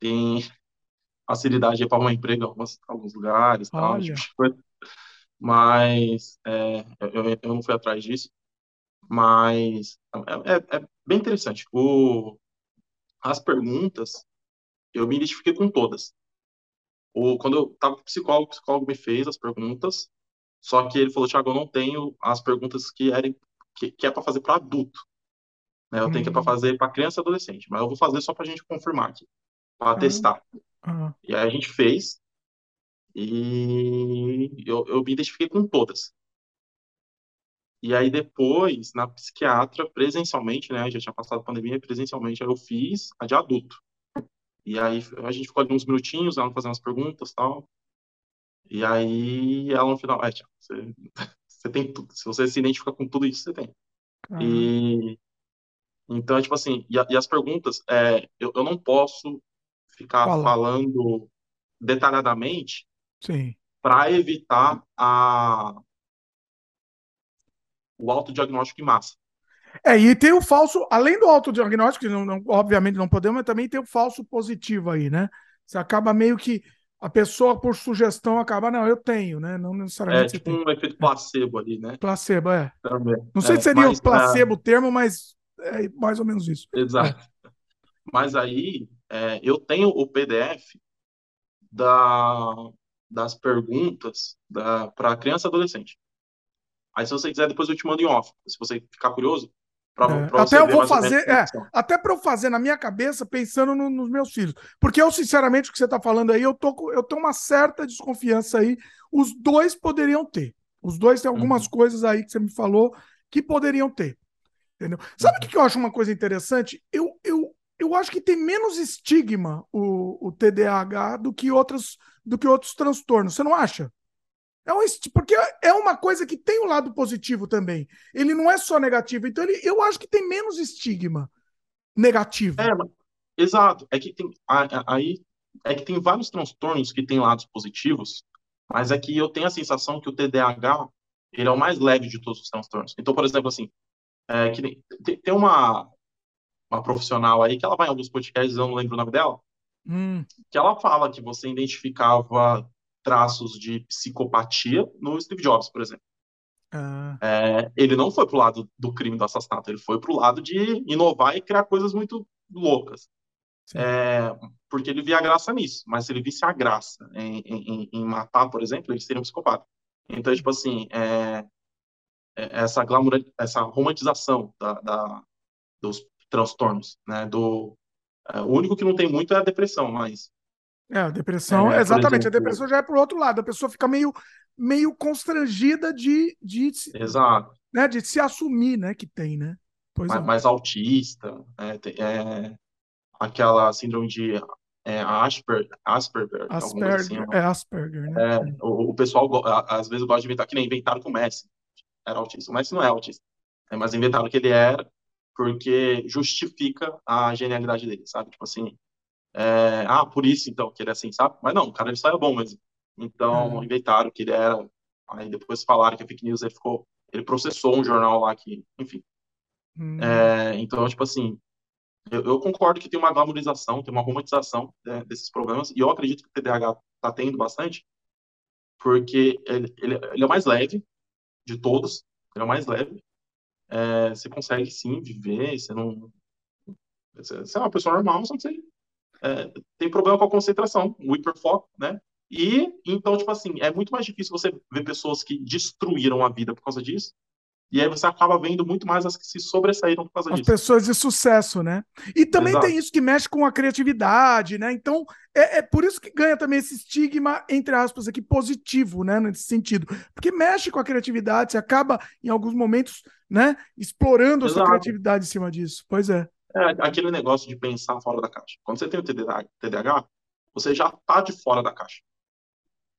tem facilidade para um emprego em alguns, alguns lugares, tal, tipo. Mas é, eu, eu não fui atrás disso. Mas é, é, é bem interessante. O, as perguntas, eu me identifiquei com todas. O, quando eu estava com o psicólogo, o psicólogo me fez as perguntas, só que ele falou, Thiago, eu não tenho as perguntas que, eram, que, que é para fazer para adulto. Né? Eu tenho que é para hum. fazer para criança e adolescente, mas eu vou fazer só para a gente confirmar aqui, para uhum. testar. Uhum. E aí a gente fez, e eu, eu me identifiquei com todas. E aí depois, na psiquiatra, presencialmente, né, já tinha passado a pandemia, presencialmente, eu fiz a de adulto. E aí a gente ficou ali uns minutinhos, ela fazendo umas perguntas e tal. E aí ela no final, é, tia, você, você tem tudo. Se você se identifica com tudo isso, você tem. Uhum. E então, é tipo assim, e, e as perguntas, é, eu, eu não posso ficar Fala. falando detalhadamente para evitar a, o autodiagnóstico em massa. É, e tem o falso, além do autodiagnóstico, que não, não, obviamente não podemos, mas também tem o falso positivo aí, né? Você acaba meio que a pessoa, por sugestão, acaba, não, eu tenho, né? Não necessariamente. É tipo um efeito placebo ali, né? Placebo, é. Também. Não sei é, se seria mas, placebo o termo, mas é mais ou menos isso. Exato. É. Mas aí, é, eu tenho o PDF da, das perguntas para criança e adolescente. Aí, se você quiser, depois eu te mando em off. Se você ficar curioso, Pra, é. pra até eu vou fazer, é, até para eu fazer na minha cabeça, pensando no, nos meus filhos. Porque eu, sinceramente, o que você está falando aí, eu, tô, eu tenho uma certa desconfiança aí. Os dois poderiam ter. Os dois têm algumas uhum. coisas aí que você me falou que poderiam ter. Entendeu? Sabe o uhum. que eu acho uma coisa interessante? Eu, eu, eu acho que tem menos estigma o, o TDAH do que, outros, do que outros transtornos. Você não acha? É um, porque é uma coisa que tem um lado positivo também. Ele não é só negativo. Então, ele, eu acho que tem menos estigma negativo. É, exato. É que tem aí é que tem vários transtornos que têm lados positivos, mas é que eu tenho a sensação que o TDAH ele é o mais leve de todos os transtornos. Então, por exemplo, assim, é, que tem, tem uma uma profissional aí que ela vai em alguns podcasts, eu não lembro o nome dela, hum. que ela fala que você identificava traços de psicopatia no Steve Jobs, por exemplo. Ah. É, ele não foi pro lado do crime do assassinato, ele foi pro lado de inovar e criar coisas muito loucas. É, porque ele via a graça nisso, mas se ele visse a graça em, em, em, matar, por exemplo, ele seria um psicopata. Então, tipo assim, é, é essa glamour, essa romantização da, da, dos transtornos, né? Do, é, o único que não tem muito é a depressão, mas é, a depressão, é, exatamente, a depressão já é pro outro lado, a pessoa fica meio, meio constrangida de, de, Exato. Né, de se assumir, né, que tem, né? Pois mais, é. mais autista, é, é, aquela síndrome de é, Asperger, Asperger, Asperger assim, é Asperger, né? É, o, o, pessoal às vezes gosta de inventar que nem inventaram que o Messi era autista. O Messi não é autista, é, mas inventaram que ele era porque justifica a genialidade dele, sabe? Tipo assim, é, ah, por isso então que ele é assim, sabe? Mas não, o cara ele só é bom mesmo. Então, uhum. inventaram que ele era. Aí depois falaram que a fake news ele ficou. Ele processou um jornal lá que, enfim. Uhum. É, então, tipo assim, eu, eu, concordo que tem uma glamorização, tem uma romantização né, desses problemas, e eu acredito que o TDAH está tendo bastante, porque ele, ele, ele, é o mais leve de todos, ele é o mais leve. É, você consegue sim viver, você não. Você é uma pessoa normal, só que você é, tem problema com a concentração, o hiperfoco, né? E, então, tipo assim, é muito mais difícil você ver pessoas que destruíram a vida por causa disso. E aí você acaba vendo muito mais as que se sobressaíram por causa as disso. As pessoas de sucesso, né? E também Exato. tem isso que mexe com a criatividade, né? Então, é, é, por isso que ganha também esse estigma, entre aspas, aqui, positivo, né? Nesse sentido. Porque mexe com a criatividade, você acaba, em alguns momentos, né? Explorando Exato. a sua criatividade em cima disso. Pois é. É aquele negócio de pensar fora da caixa. Quando você tem o TDAH, você já está de fora da caixa.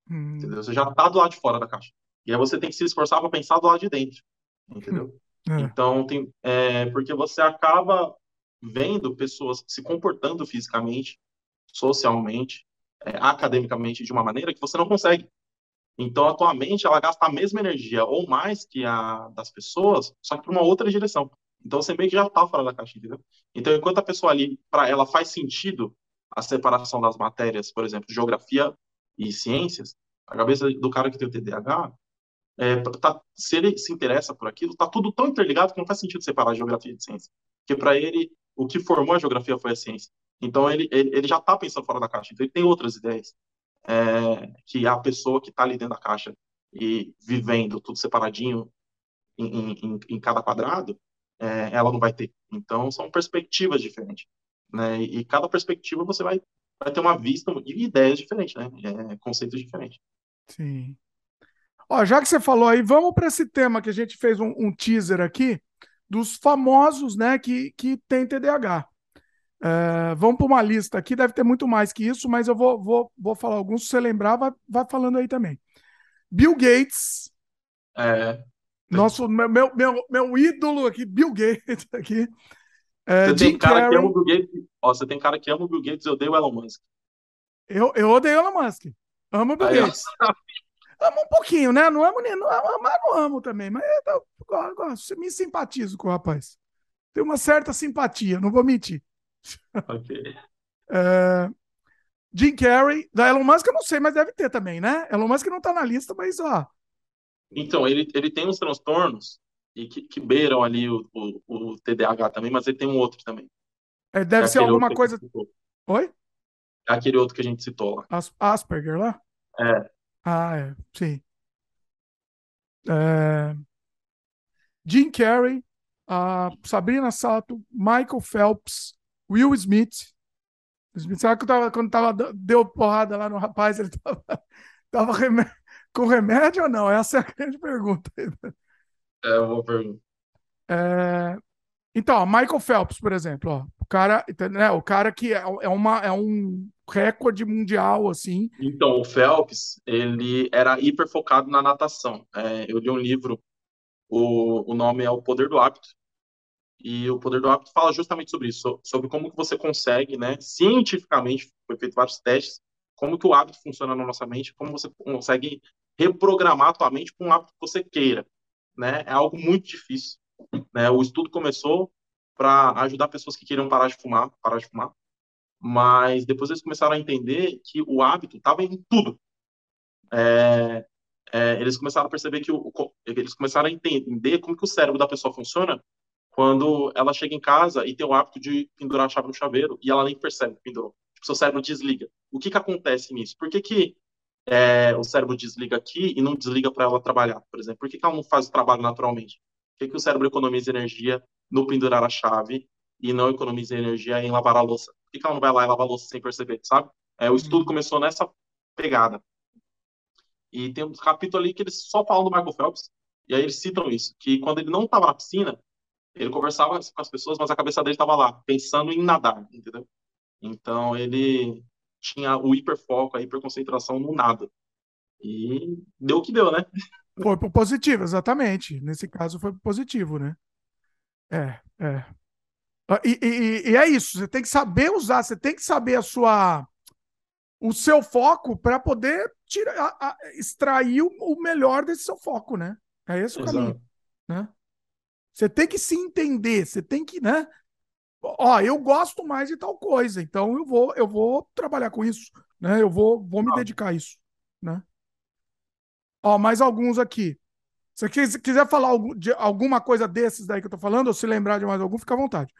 Hum. Entendeu? Você já está do lado de fora da caixa. E aí você tem que se esforçar para pensar do lado de dentro. Entendeu? Hum. É. Então, tem, é, porque você acaba vendo pessoas se comportando fisicamente, socialmente, é, academicamente de uma maneira que você não consegue. Então, a tua mente, ela gasta a mesma energia ou mais que a das pessoas, só que para uma outra direção. Então você meio que já está fora da caixa, entendeu? Então, enquanto a pessoa ali, para ela faz sentido a separação das matérias, por exemplo, geografia e ciências, a cabeça do cara que tem o TDAH, é, tá, se ele se interessa por aquilo, tá tudo tão interligado que não faz sentido separar a geografia de ciência. Porque para ele, o que formou a geografia foi a ciência. Então ele, ele, ele já está pensando fora da caixa. Então ele tem outras ideias. É, que a pessoa que está ali dentro da caixa e vivendo tudo separadinho em, em, em cada quadrado, é, ela não vai ter. Então, são perspectivas diferentes. Né? E, e cada perspectiva você vai, vai ter uma vista e ideias diferentes, né? É, conceitos diferentes. Sim. Ó, já que você falou aí, vamos para esse tema que a gente fez um, um, teaser aqui dos famosos, né, que, que tem TDAH. É, vamos para uma lista aqui, deve ter muito mais que isso, mas eu vou, vou, vou falar alguns. Se você lembrar, vai, vai falando aí também. Bill Gates. É. Nosso, meu, meu, meu ídolo aqui, Bill Gates aqui. É, você tem cara que ama o Bill Gates. Ó, você tem cara que ama o Bill Gates, eu odeio o Elon Musk. Eu, eu odeio o Elon Musk. Amo o Bill Aí, Gates. amo um pouquinho, né? Não amo, não amo, mas não amo também. Mas eu, eu, eu, me simpatizo com o rapaz. Tem uma certa simpatia, não vou mentir. Ok. É, Jim Carrey, da Elon Musk eu não sei, mas deve ter também, né? Elon Musk não tá na lista, mas ó, então, ele, ele tem uns transtornos e que, que beiram ali o, o, o, TDAH também, mas ele tem um outro também. É, deve é ser alguma coisa. Oi? É aquele outro que a gente citou lá. As, Asperger lá? É. Ah, é. Sim. É... Jim Carrey, a Sabrina Sato, Michael Phelps, Will Smith. Smith sabe que tava, quando tava, deu porrada lá no rapaz, ele tava, tava remé com remédio ou não? Essa é a grande pergunta. É uma pergunta. É, então, Michael Phelps, por exemplo, ó, o cara, né, o cara que é, é, uma, é um recorde mundial, assim. Então, o Phelps, ele era hiper focado na natação. É, eu li um livro, o, o nome é O Poder do Hábito, e o Poder do Hábito fala justamente sobre isso, sobre como que você consegue, né, cientificamente, foi feito vários testes, como que o hábito funciona na nossa mente, como você consegue reprogramar a tua mente para um hábito que você queira, né? É algo muito difícil, né? O estudo começou para ajudar pessoas que queriam parar de fumar, parar de fumar, mas depois eles começaram a entender que o hábito estava em tudo. É, é, eles começaram a perceber que o, eles começaram a entender como que o cérebro da pessoa funciona quando ela chega em casa e tem o hábito de pendurar a chave no chaveiro e ela nem percebe que pendurou. Tipo, seu cérebro desliga. O que que acontece nisso? Por que que é, o cérebro desliga aqui e não desliga para ela trabalhar, por exemplo? Por que, que ela não faz o trabalho naturalmente? Por que, que o cérebro economiza energia no pendurar a chave e não economiza energia em lavar a louça? Por que, que ela não vai lá e lavar a louça sem perceber, sabe? É, o estudo uhum. começou nessa pegada. E tem um capítulo ali que eles só falam do Michael Phelps, e aí eles citam isso, que quando ele não estava na piscina, ele conversava com as pessoas, mas a cabeça dele estava lá, pensando em nadar, entendeu? Então ele tinha o hiperfoco, a hiperconcentração no nada. E deu o que deu, né? Foi positivo, exatamente. Nesse caso foi positivo, né? É, é. Ah, e, e, e, é isso, você tem que saber usar, você tem que saber a sua o seu foco para poder tirar, a, extrair o, o, melhor desse seu foco, né? É esse o Exato. caminho, né? Você tem que se entender, você tem que, né? Ó, eu gosto mais de tal coisa, então eu vou, eu vou trabalhar com isso, né? Eu vou, vou me ah. dedicar a isso, né? Ó, mais alguns aqui. Se você quiser falar de alguma coisa desses daí que eu tô falando, ou se lembrar de mais algum, fica à vontade.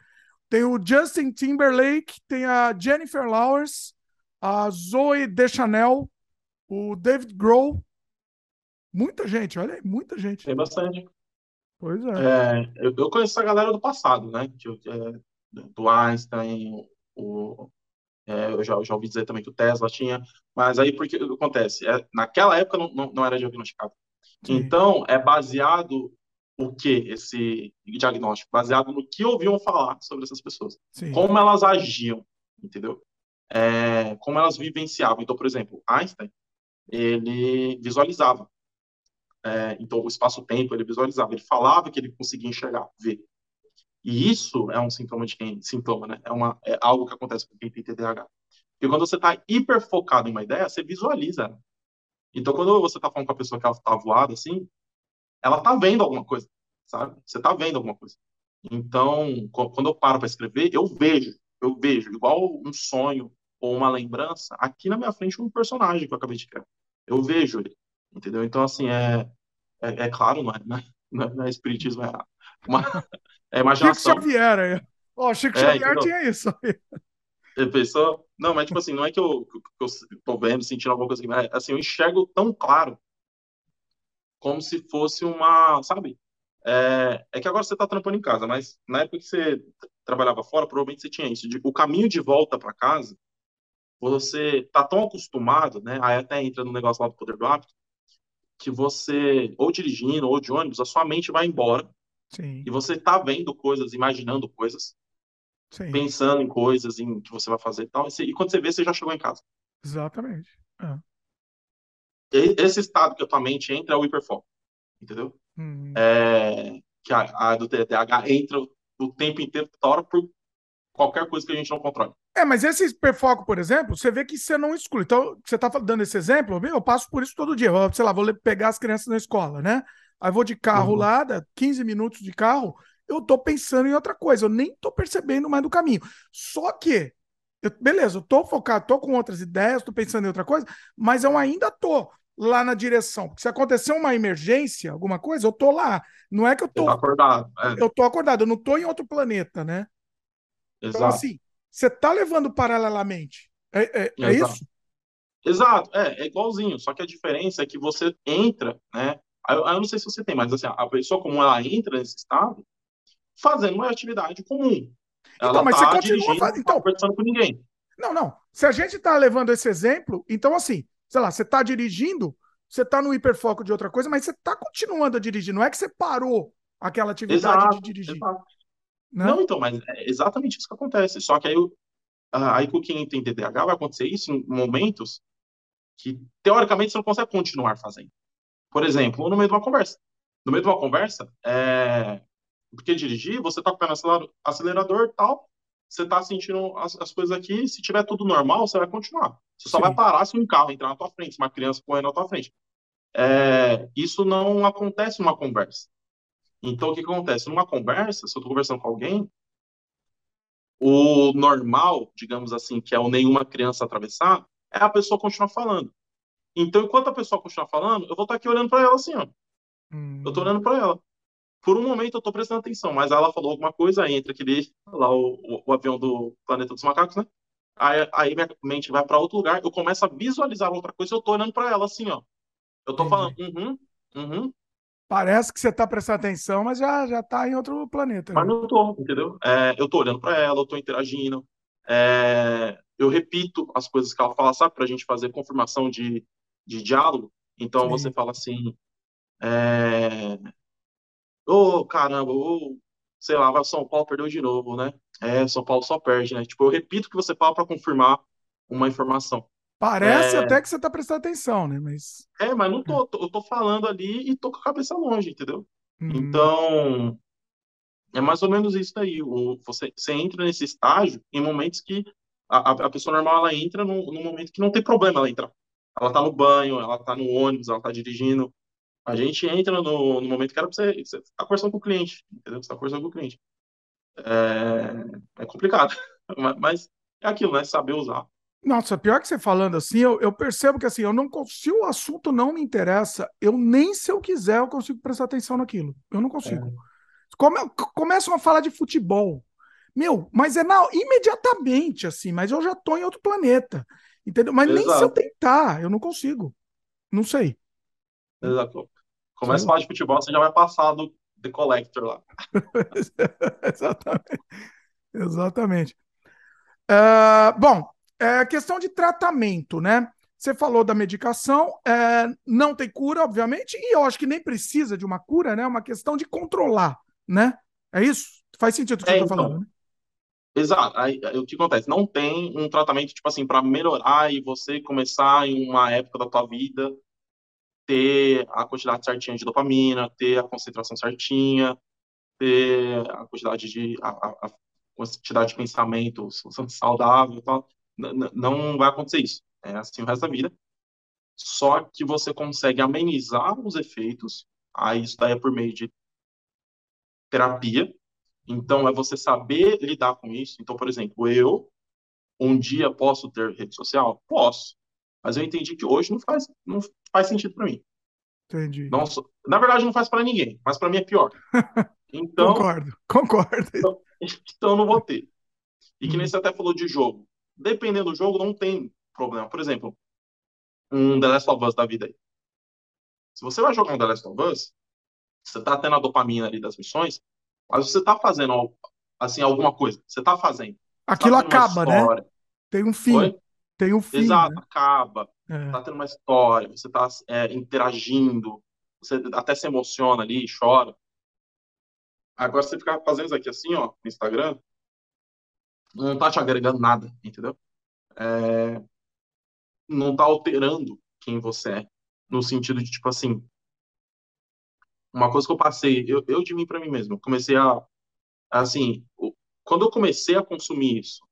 Tem o Justin Timberlake, tem a Jennifer Lawrence, a Zoe Deschanel, o David Grohl. Muita gente, olha aí, muita gente. Tem bastante. Pois é. é eu, eu, conheço a galera do passado, né? Que, é, do Einstein, o, é, eu, já, já ouvi dizer também que o Tesla tinha, mas aí porque acontece? É, naquela época não, não, não era diagnosticado. Sim. Então, é baseado o que esse diagnóstico? Baseado no que ouviam falar sobre essas pessoas. Sim. Como elas agiam, entendeu? É, como elas vivenciavam. Então, por exemplo, Einstein, ele visualizava. É, então, o espaço-tempo, ele visualizava. Ele falava que ele conseguia enxergar, ver. E isso é um sintoma de quem sintoma, né? É, uma, é algo que acontece com quem tem TDAH. Porque quando você está hiper focado em uma ideia, você visualiza. Né? Então, quando você está falando com a pessoa que ela está voada, assim, ela está vendo alguma coisa, sabe? Você está vendo alguma coisa. Então, quando eu paro para escrever, eu vejo, eu vejo, igual um sonho ou uma lembrança, aqui na minha frente um personagem que eu acabei de criar. Eu vejo ele, entendeu? Então, assim, é, é, é claro, não é, não é, não é espiritismo, é uma, é imaginação. Chico Xavier aí. Ó, Chico é, Xavier então, tinha isso aí. Pensou? Não, mas tipo assim, não é que eu, que eu tô vendo, sentindo alguma coisa mas assim, eu enxergo tão claro como se fosse uma, sabe? É, é que agora você tá trampando em casa, mas na época que você trabalhava fora, provavelmente você tinha isso. De, o caminho de volta para casa, você tá tão acostumado, né? Aí até entra no negócio lá do poder do hábito, que você, ou dirigindo, ou de ônibus, a sua mente vai embora Sim. E você tá vendo coisas, imaginando coisas, Sim. pensando em coisas, em que você vai fazer e tal. E, quando você vê, você já chegou em casa. Exatamente. É. Esse estado que a tua mente entra é o hiperfoco. Entendeu? Hum. É, que a, a, do TDAH entra o tempo inteiro, toda hora, por qualquer coisa que a gente não controle. É, mas esse hiperfoco, por exemplo, você vê que você não exclui. Então, você tá dando esse exemplo, eu passo por isso todo dia. Eu, sei lá, vou pegar as crianças na escola, né? Aí vou de carro uhum. lá, 15 minutos de carro, eu tô pensando em outra coisa, eu nem tô percebendo mais do caminho. Só que, eu, beleza, eu tô focado, tô com outras ideias, tô pensando em outra coisa, mas eu ainda tô lá na direção. Porque se acontecer uma emergência, alguma coisa, eu tô lá. Não é que eu tô. Tá acordado. É. Eu tô acordado, eu não tô em outro planeta, né? Então, Exato. Então, assim, você tá levando paralelamente. É, é, é isso? Exato, é, é igualzinho, só que a diferença é que você entra, né? Eu, eu não sei se você tem, mas assim, a pessoa como ela entra nesse estado, fazendo uma atividade comum. Ela então, mas tá você continua fazendo. Então, conversando com ninguém. Não, não. Se a gente está levando esse exemplo, então assim, sei lá, você está dirigindo, você está no hiperfoco de outra coisa, mas você está continuando a dirigir. Não é que você parou aquela atividade exato, de dirigir. Exato. Né? Não, então, mas é exatamente isso que acontece. Só que aí, aí com quem tem TDAH vai acontecer isso em momentos que, teoricamente, você não consegue continuar fazendo. Por exemplo, no meio de uma conversa. No meio de uma conversa, é... porque dirigir, você está com o pé no acelerador e tal, você está sentindo as, as, coisas aqui, se tiver tudo normal, você vai continuar. Você só Sim. vai parar se um carro entrar na tua frente, se uma criança correr na tua frente. É, isso não acontece numa conversa. Então, o que acontece? Numa conversa, se eu estou conversando com alguém, o normal, digamos assim, que é o nenhuma criança atravessar, é a pessoa continuar falando. Então, enquanto a pessoa continuar falando, eu vou estar aqui olhando para ela assim, ó. Hum. Eu estou olhando para ela por um momento eu tô prestando atenção, mas ela falou alguma coisa, aí entra aquele, lá o, o, o avião do Planeta dos Macacos, né? Aí, aí minha mente vai para outro lugar, eu começo a visualizar outra coisa, eu tô olhando para ela assim, ó. Eu tô falando, uhum, uhum. Parece que você tá prestando atenção, mas já, já tá em outro planeta. Mas né? não tô, entendeu? É, eu tô olhando para ela, eu tô interagindo. É, eu repito as coisas que ela fala, sabe? Pra gente fazer confirmação de, de diálogo. Então Sim. você fala assim. É, Ô, oh, caramba, ô, sei lá, São Paulo perdeu de novo, né? É, São Paulo só perde, né? Tipo, eu repito o que você fala para confirmar uma informação. Parece é... até que você tá prestando atenção, né? Mas. É, mas não tô, tô, eu tô falando ali e tô com a cabeça longe, entendeu? Hum. Então, é mais ou menos isso daí. O, você, você entra nesse estágio em momentos que a, a pessoa normal ela entra num, num momento que não tem problema ela entrar. Ela tá no banho, ela tá no ônibus, ela tá dirigindo, a gente entra no, no momento que era para você, você tá conversando com o cliente, entendeu? Você tá conversando com o cliente. É, é complicado, mas é aquilo, né? Saber usar. Nossa, pior que você falando assim, eu, eu percebo que assim, eu não se o assunto não me interessa, eu nem se eu quiser eu consigo prestar atenção naquilo. Eu não consigo. É. Come, começam a falar de futebol. Meu, mas é na, imediatamente assim, mas eu já tô em outro planeta. Entendeu? Mas Exato. nem se eu tentar, eu não consigo. Não sei. Exato. Começa a falar de futebol, você já vai passar do The Collector lá. Exatamente. Exatamente. Uh, bom, é, questão de tratamento, né? Você falou da medicação, é, não tem cura, obviamente, e eu acho que nem precisa de uma cura, né? É uma questão de controlar, né? É isso? Faz sentido o que é, você está então, falando, né? Exato. Aí, o que acontece? Não tem um tratamento, tipo assim, para melhorar e você começar em uma época da tua vida ter a quantidade certinha de dopamina, ter a concentração certinha, ter a quantidade de a, a, quantidade de pensamento saudável, tal. não vai acontecer isso. É assim o resto da vida. Só que você consegue amenizar os efeitos. Aí isso daí é por meio de terapia. Então é você saber lidar com isso. Então, por exemplo, eu um dia posso ter rede social? Posso. Mas eu entendi que hoje não faz, não faz sentido para mim. Entendi. Não, na verdade, não faz para ninguém, mas para mim é pior. Então, concordo, concordo. Então, então não vou ter. E que nem hum. você até falou de jogo. Dependendo do jogo, não tem problema. Por exemplo, um The Last of Us da vida aí. Se você vai jogar um The Last of Us, você tá tendo a dopamina ali das missões, mas você tá fazendo assim alguma coisa. Você tá fazendo. Aquilo tá acaba, né? Tem um fim. Oi? Tem um fim. Exato, né? acaba. É. Tá tendo uma história, você tá é, interagindo, você até se emociona ali, chora. Agora você ficar fazendo isso aqui assim, ó, no Instagram, não tá te agregando nada, entendeu? É, não tá alterando quem você é. No sentido de, tipo assim, uma coisa que eu passei, eu, eu de mim para mim mesmo, comecei a, assim, quando eu comecei a consumir isso,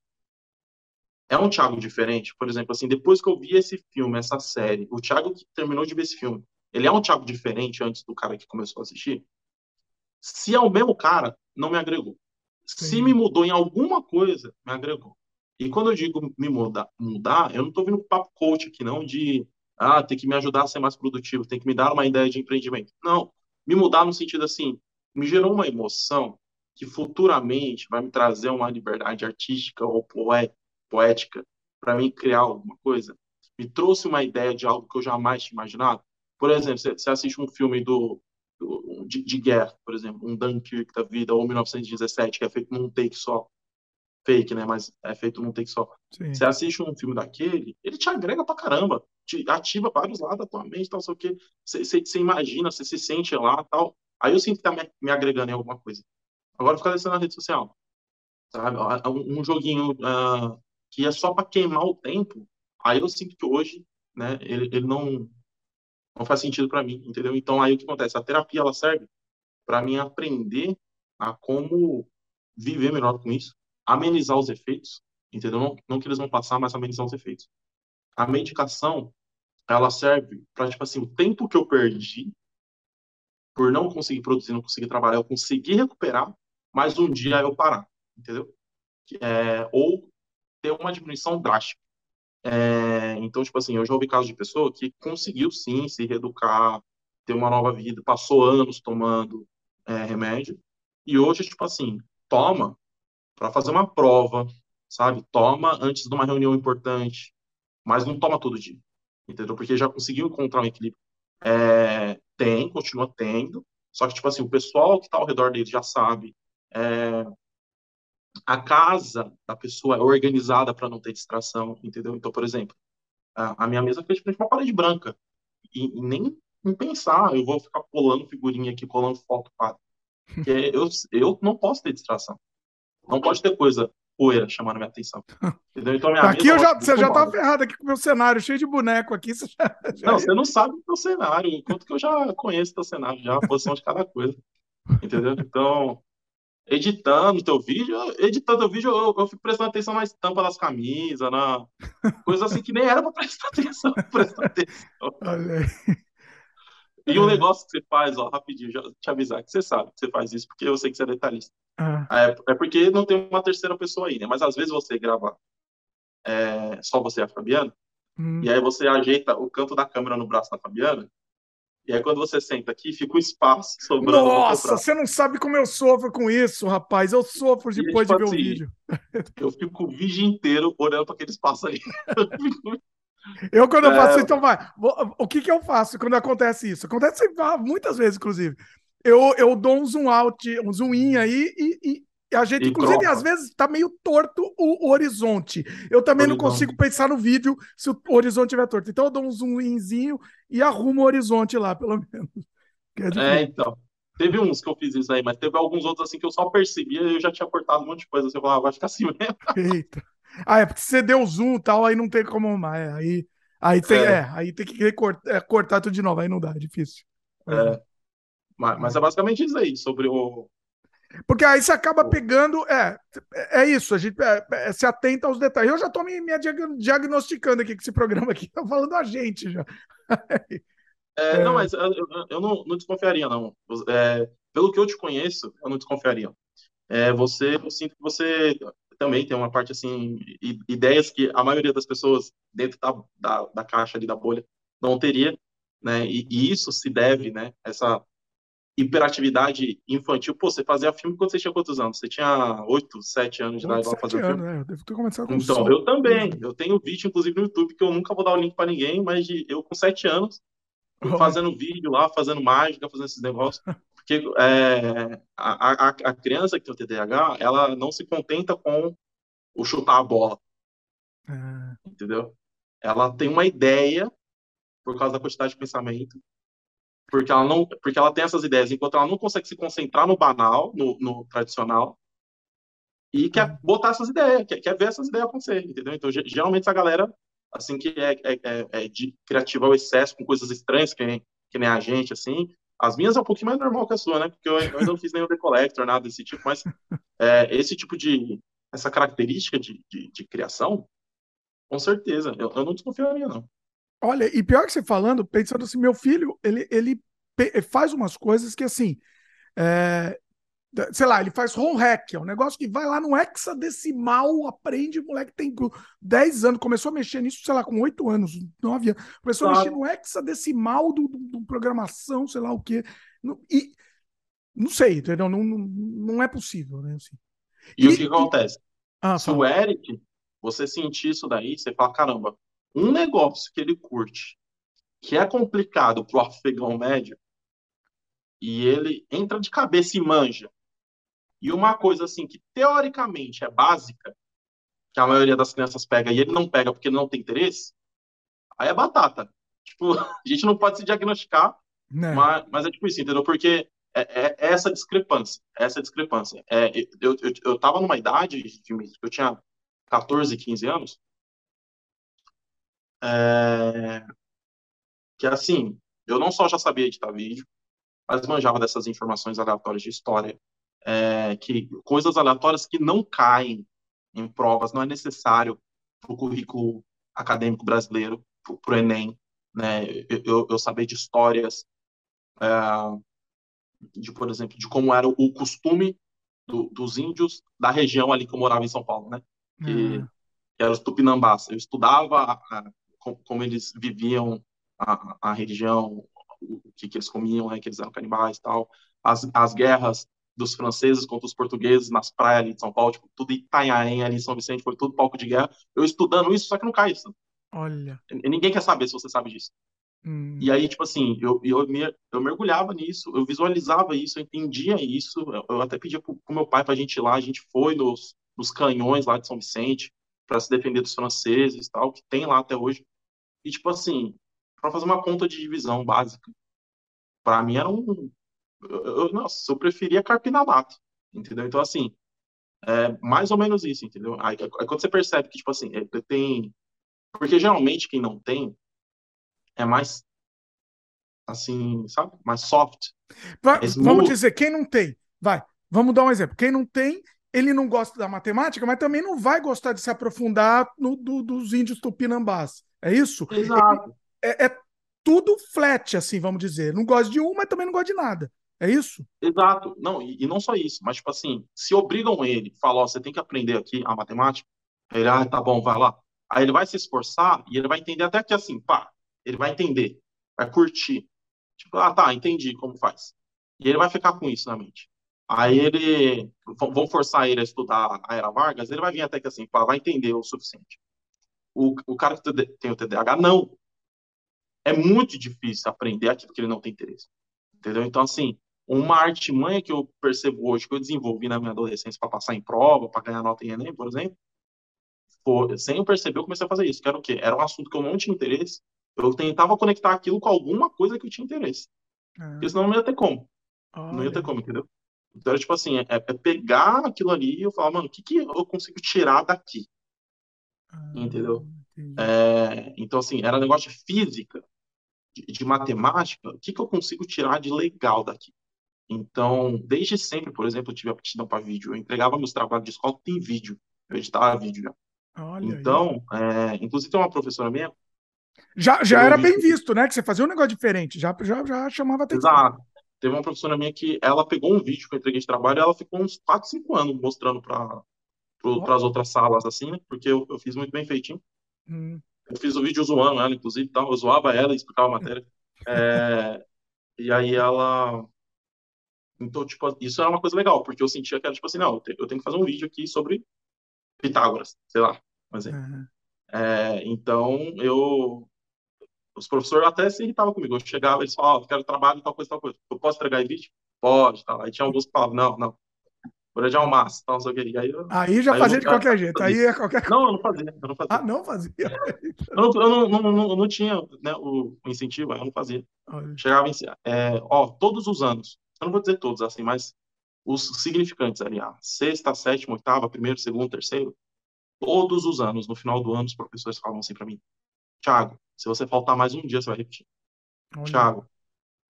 é um Thiago diferente? Por exemplo, assim, depois que eu vi esse filme, essa série, o Thiago que terminou de ver esse filme, ele é um Thiago diferente antes do cara que começou a assistir? Se é o mesmo cara, não me agregou. Sim. Se me mudou em alguma coisa, me agregou. E quando eu digo me mudar, mudar eu não estou vindo papo coach aqui, não, de ah, tem que me ajudar a ser mais produtivo, tem que me dar uma ideia de empreendimento. Não, me mudar no sentido assim, me gerou uma emoção que futuramente vai me trazer uma liberdade artística ou poética para mim criar alguma coisa, me trouxe uma ideia de algo que eu jamais tinha imaginado. Por exemplo, você assiste um filme do de, de, guerra, por exemplo, um Dunkirk da vida, ou 1917, que é feito num take só. Fake, né? Mas é feito num take só. Sim. Você assiste um filme daquele, ele te agrega pra caramba, te ativa vários lados da tua mente, tal, sei o quê. Você, imagina, você se sente lá, tal. Aí eu sinto que tá me, me agregando em alguma coisa. Agora fica descendo na rede social, sabe? Um, um joguinho uh, que é só para queimar o tempo, aí eu sinto que hoje, né, ele, ele não não faz sentido para mim, entendeu? Então aí o que acontece? A terapia ela serve para mim aprender a como viver melhor com isso, amenizar os efeitos, entendeu? Não, não que eles vão passar, mas amenizar os efeitos. A medicação ela serve para tipo assim o tempo que eu perdi por não conseguir produzir, não conseguir trabalhar, eu conseguir recuperar, mas um dia eu parar, entendeu? É, ou ter uma diminuição drástica. É, então, tipo assim, eu já ouvi casos de pessoa que conseguiu sim se reeducar, ter uma nova vida, passou anos tomando é, remédio, e hoje, tipo assim, toma para fazer uma prova, sabe? Toma antes de uma reunião importante, mas não toma todo dia, entendeu? Porque já conseguiu encontrar um equilíbrio. É, tem, continua tendo, só que, tipo assim, o pessoal que está ao redor dele já sabe, é, a casa da pessoa é organizada para não ter distração, entendeu? Então, por exemplo, a, minha mesa fez frente uma parede branca. E, e, nem em pensar, eu vou ficar colando figurinha aqui, colando foto, para. eu, eu não posso ter distração. Não pode ter coisa poeira chamando minha atenção. Entendeu? Então, minha aqui eu já, você já tá ferrado aqui com o meu cenário, cheio de boneco aqui. Você já, já... Não, você não sabe o meu cenário, enquanto que eu já conheço o teu cenário, já a posição de cada coisa. Entendeu? Então, editando teu vídeo, editando teu vídeo, eu, eu fico prestando atenção na estampa das camisas, na coisa assim que nem era para prestar atenção, prestar atenção. Olha aí. E um negócio que você faz, ó, rapidinho, já te avisar que você sabe que você faz isso, porque eu sei que você é detalhista. Ah. É, é porque não tem uma terceira pessoa aí, né? Mas às vezes você grava é, só você e a Fabiana, hum. e aí você ajeita o canto da câmera no braço da Fabiana, e aí, quando você senta aqui, fica um espaço sobrando. Nossa, você não sabe como eu sofro com isso, rapaz. Eu sofro depois de ver assim, o vídeo. Eu fico o vídeo inteiro olhando para aquele espaço aí. Eu, quando eu faço isso, é. então vai. O que, que eu faço quando acontece isso? Acontece muitas vezes, inclusive. Eu, eu dou um zoom out, um zoom in aí e, e, a gente, inclusive, cropa. às vezes tá meio torto o, horizonte. Eu também não consigo pensar no vídeo se o horizonte estiver torto. Então eu dou um zoomzinho e arrumo o horizonte lá, pelo menos. É, é, então. Teve uns que eu fiz isso aí, mas teve alguns outros assim que eu só percebia e eu já tinha cortado um monte de coisa. Você falava, ah, vai ficar assim mesmo. Eita. Ah, é porque você deu zoom e tal, aí não tem como arrumar. É, aí, aí, tem, é. é. aí tem que cortar, é, cortar tudo de novo, aí não dá, é difícil. É. Mas, mas é basicamente isso aí, sobre o, porque aí você acaba pegando. É, é isso, a gente é, é, se atenta aos detalhes. Eu já estou me, me, diagnosticando aqui com esse programa aqui, tá falando a gente já. É, não, mas eu, eu não, não, desconfiaria, não. É, pelo que eu te conheço, eu não desconfiaria. É, você, eu sinto que você também tem uma parte assim, ideias que a maioria das pessoas dentro da, da, da caixa ali da bolha não teria, né? E, e isso se deve, né? Essa hiperatividade infantil. Pô, você fazia filme quando você tinha quantos anos? Você tinha 8, 7 anos de idade para fazer anos, filme? Né? Eu devo ter começado com Então, eu também. Eu tenho vídeo, inclusive, no YouTube, que eu nunca vou dar o link para ninguém, mas de, eu com 7 anos. Fazendo vídeo lá, fazendo mágica, fazendo esses negócios. Porque é, a, a, a criança que tem o TDAH, ela não se contenta com o chutar a bola. Ah. Entendeu? Ela tem uma ideia, por causa da quantidade de pensamento, porque ela não, porque ela tem essas ideias, enquanto ela não consegue se concentrar no banal, no, no tradicional, e quer uhum. botar essas ideias, quer, quer ver essas ideias acontecer, entendeu? Então, geralmente essa galera, assim, que é, é, é, é de criativa ao excesso, com coisas estranhas, que nem, que nem a gente, assim, as minhas é um pouquinho mais normal que a sua, né? Porque eu, eu ainda não fiz nenhum decollector, nada desse tipo, mas é, esse tipo de, essa característica de, de, de criação, com certeza, eu, eu não desconfiaria, não. Olha, e pior que você falando, pensando assim, meu filho, ele, ele faz umas coisas que assim, é, sei lá, ele faz home hack, é um negócio que vai lá no hexadecimal, aprende, o moleque tem 10 anos, começou a mexer nisso, sei lá, com 8 anos, 9 anos, começou claro. a mexer no hexadecimal do, do, do, programação, sei lá o quê, e não sei, entendeu? Não, não, não é possível, né? Assim. E, e o que acontece? Ah, Se fala. o Eric, você sentir isso daí, você fala, caramba, um negócio que ele curte, que é complicado para o afegão médio, e ele entra de cabeça e manja. E uma coisa assim que teoricamente é básica, que a maioria das crianças pega e ele não pega porque ele não tem interesse, aí é batata. Tipo, a gente não pode se diagnosticar, né. mas, mas é tipo isso, entendeu? Porque é, é, é essa discrepância, é essa discrepância. É, eu, eu, eu tava numa idade, eu tinha 14, 15 anos, é, que assim, eu não só já sabia editar vídeo, mas manjava dessas informações aleatórias de história, é, que coisas aleatórias que não caem em provas, não é necessário para o currículo acadêmico brasileiro, para o Enem, né? Eu, eu saber de histórias, é, de por exemplo, de como era o costume do, dos índios da região ali que eu morava em São Paulo, né? Que, uhum. que eram os tupinambás. Eu estudava a, a, como eles viviam a, a região, o que, que eles comiam, né, que eles eram canibais e tal, as, as guerras dos franceses contra os portugueses nas praias ali de São Paulo, tipo, tudo Itanhaém ali em São Vicente, foi tudo palco de guerra. Eu estudando isso, só que não cai isso. Olha. E ninguém quer saber se você sabe disso. Hum. E aí, tipo assim, eu, eu, eu mergulhava nisso, eu visualizava isso, eu entendia isso. Eu, eu até pedia pro, pro meu pai pra gente ir lá, a gente foi nos, nos canhões lá de São Vicente para se defender dos franceses tal, que tem lá até hoje. E, tipo assim, para fazer uma conta de divisão básica. Para mim era um. Eu, eu, nossa, eu preferia carpinamato, entendeu? Então, assim, é mais ou menos isso, entendeu? Aí, aí quando você percebe que, tipo assim, é, tem. Porque geralmente quem não tem é mais. Assim, sabe? Mais soft. Pra, vamos dizer, quem não tem. Vai, vamos dar um exemplo. Quem não tem, ele não gosta da matemática, mas também não vai gostar de se aprofundar no, do, dos índios tupinambás. É isso? Exato é, é tudo flat, assim, vamos dizer. Não gosta de um, mas também não gosta de nada. É isso? Exato. Não, e, e, não só isso, mas, tipo assim, se obrigam ele, falam, ó, você tem que aprender aqui a matemática, ele, ah, tá bom, vai lá. Aí ele vai se esforçar e ele vai entender até que, assim, pá, ele vai entender, vai curtir. Tipo, ah, tá, entendi como faz. E ele vai ficar com isso na mente. Aí ele, vão forçar ele a estudar a Era Vargas, ele vai vir até que, assim, pá, vai entender o suficiente. O, o cara que tem o TDAH, não é muito difícil aprender aquilo que ele não tem interesse. Entendeu? Então, assim, uma artimanha que eu percebo hoje, que eu desenvolvi na minha adolescência para passar em prova, para ganhar nota em Enem, por exemplo, foi, sem eu perceber, eu comecei a fazer isso. Que era o quê? Era um assunto que eu não tinha interesse. Eu tentava conectar aquilo com alguma coisa que eu tinha interesse. Ah. Porque senão não ia ter como. Olha. Não ia ter como, entendeu? Então, era tipo assim, é, é pegar aquilo ali e eu falar, mano, o que, que eu consigo tirar daqui? Ah, entendeu? É, então, assim, era um negócio de física de, de matemática, o que, que eu consigo tirar de legal daqui? Então, desde sempre, por exemplo, eu tive aptidão para vídeo. Eu entregava meus trabalhos de escola tem vídeo. Eu editava vídeo já. Olha então, é, inclusive tem uma professora minha. Já, já era bem visto, né? Que você fazia um negócio diferente. Já, já, já chamava atenção. Exato. Teve uma professora minha que ela pegou um vídeo que eu entreguei de trabalho e ela ficou uns 4, 5 anos mostrando para as outras salas, assim, né? Porque eu, eu fiz muito bem feitinho. Hum. Eu fiz o um vídeo zoando ela, inclusive, tal. eu zoava ela e explicava a matéria. É, e aí ela. Então, tipo, isso era uma coisa legal, porque eu sentia que era tipo assim, não, eu tenho que fazer um vídeo aqui sobre Pitágoras, sei lá, exemplo. Uhum. É, então, eu. Os professores até se irritavam comigo. Eu chegava, eles falavam, oh, quero trabalho, tal coisa, tal coisa. Eu posso entregar em vídeo? Pode, tal. Aí tinha alguns que falavam, não, não, por de almoço, tal, não o que. Aí, eu, aí já aí fazia de qualquer jeito. Aí é qualquer Não, eu não fazia. Eu não fazia. Ah, não fazia? eu, não, eu não, não, não, não tinha né, o, o incentivo, eu não fazia. Olha. Chegava em. É, ó, todos os anos, eu não vou dizer todos assim, mas os significantes ali, a sexta, sétima, oitava, primeiro, segundo, terceiro, todos os anos, no final do ano, os professores falavam assim para mim: Tiago, se você faltar mais um dia, você vai repetir. Tiago,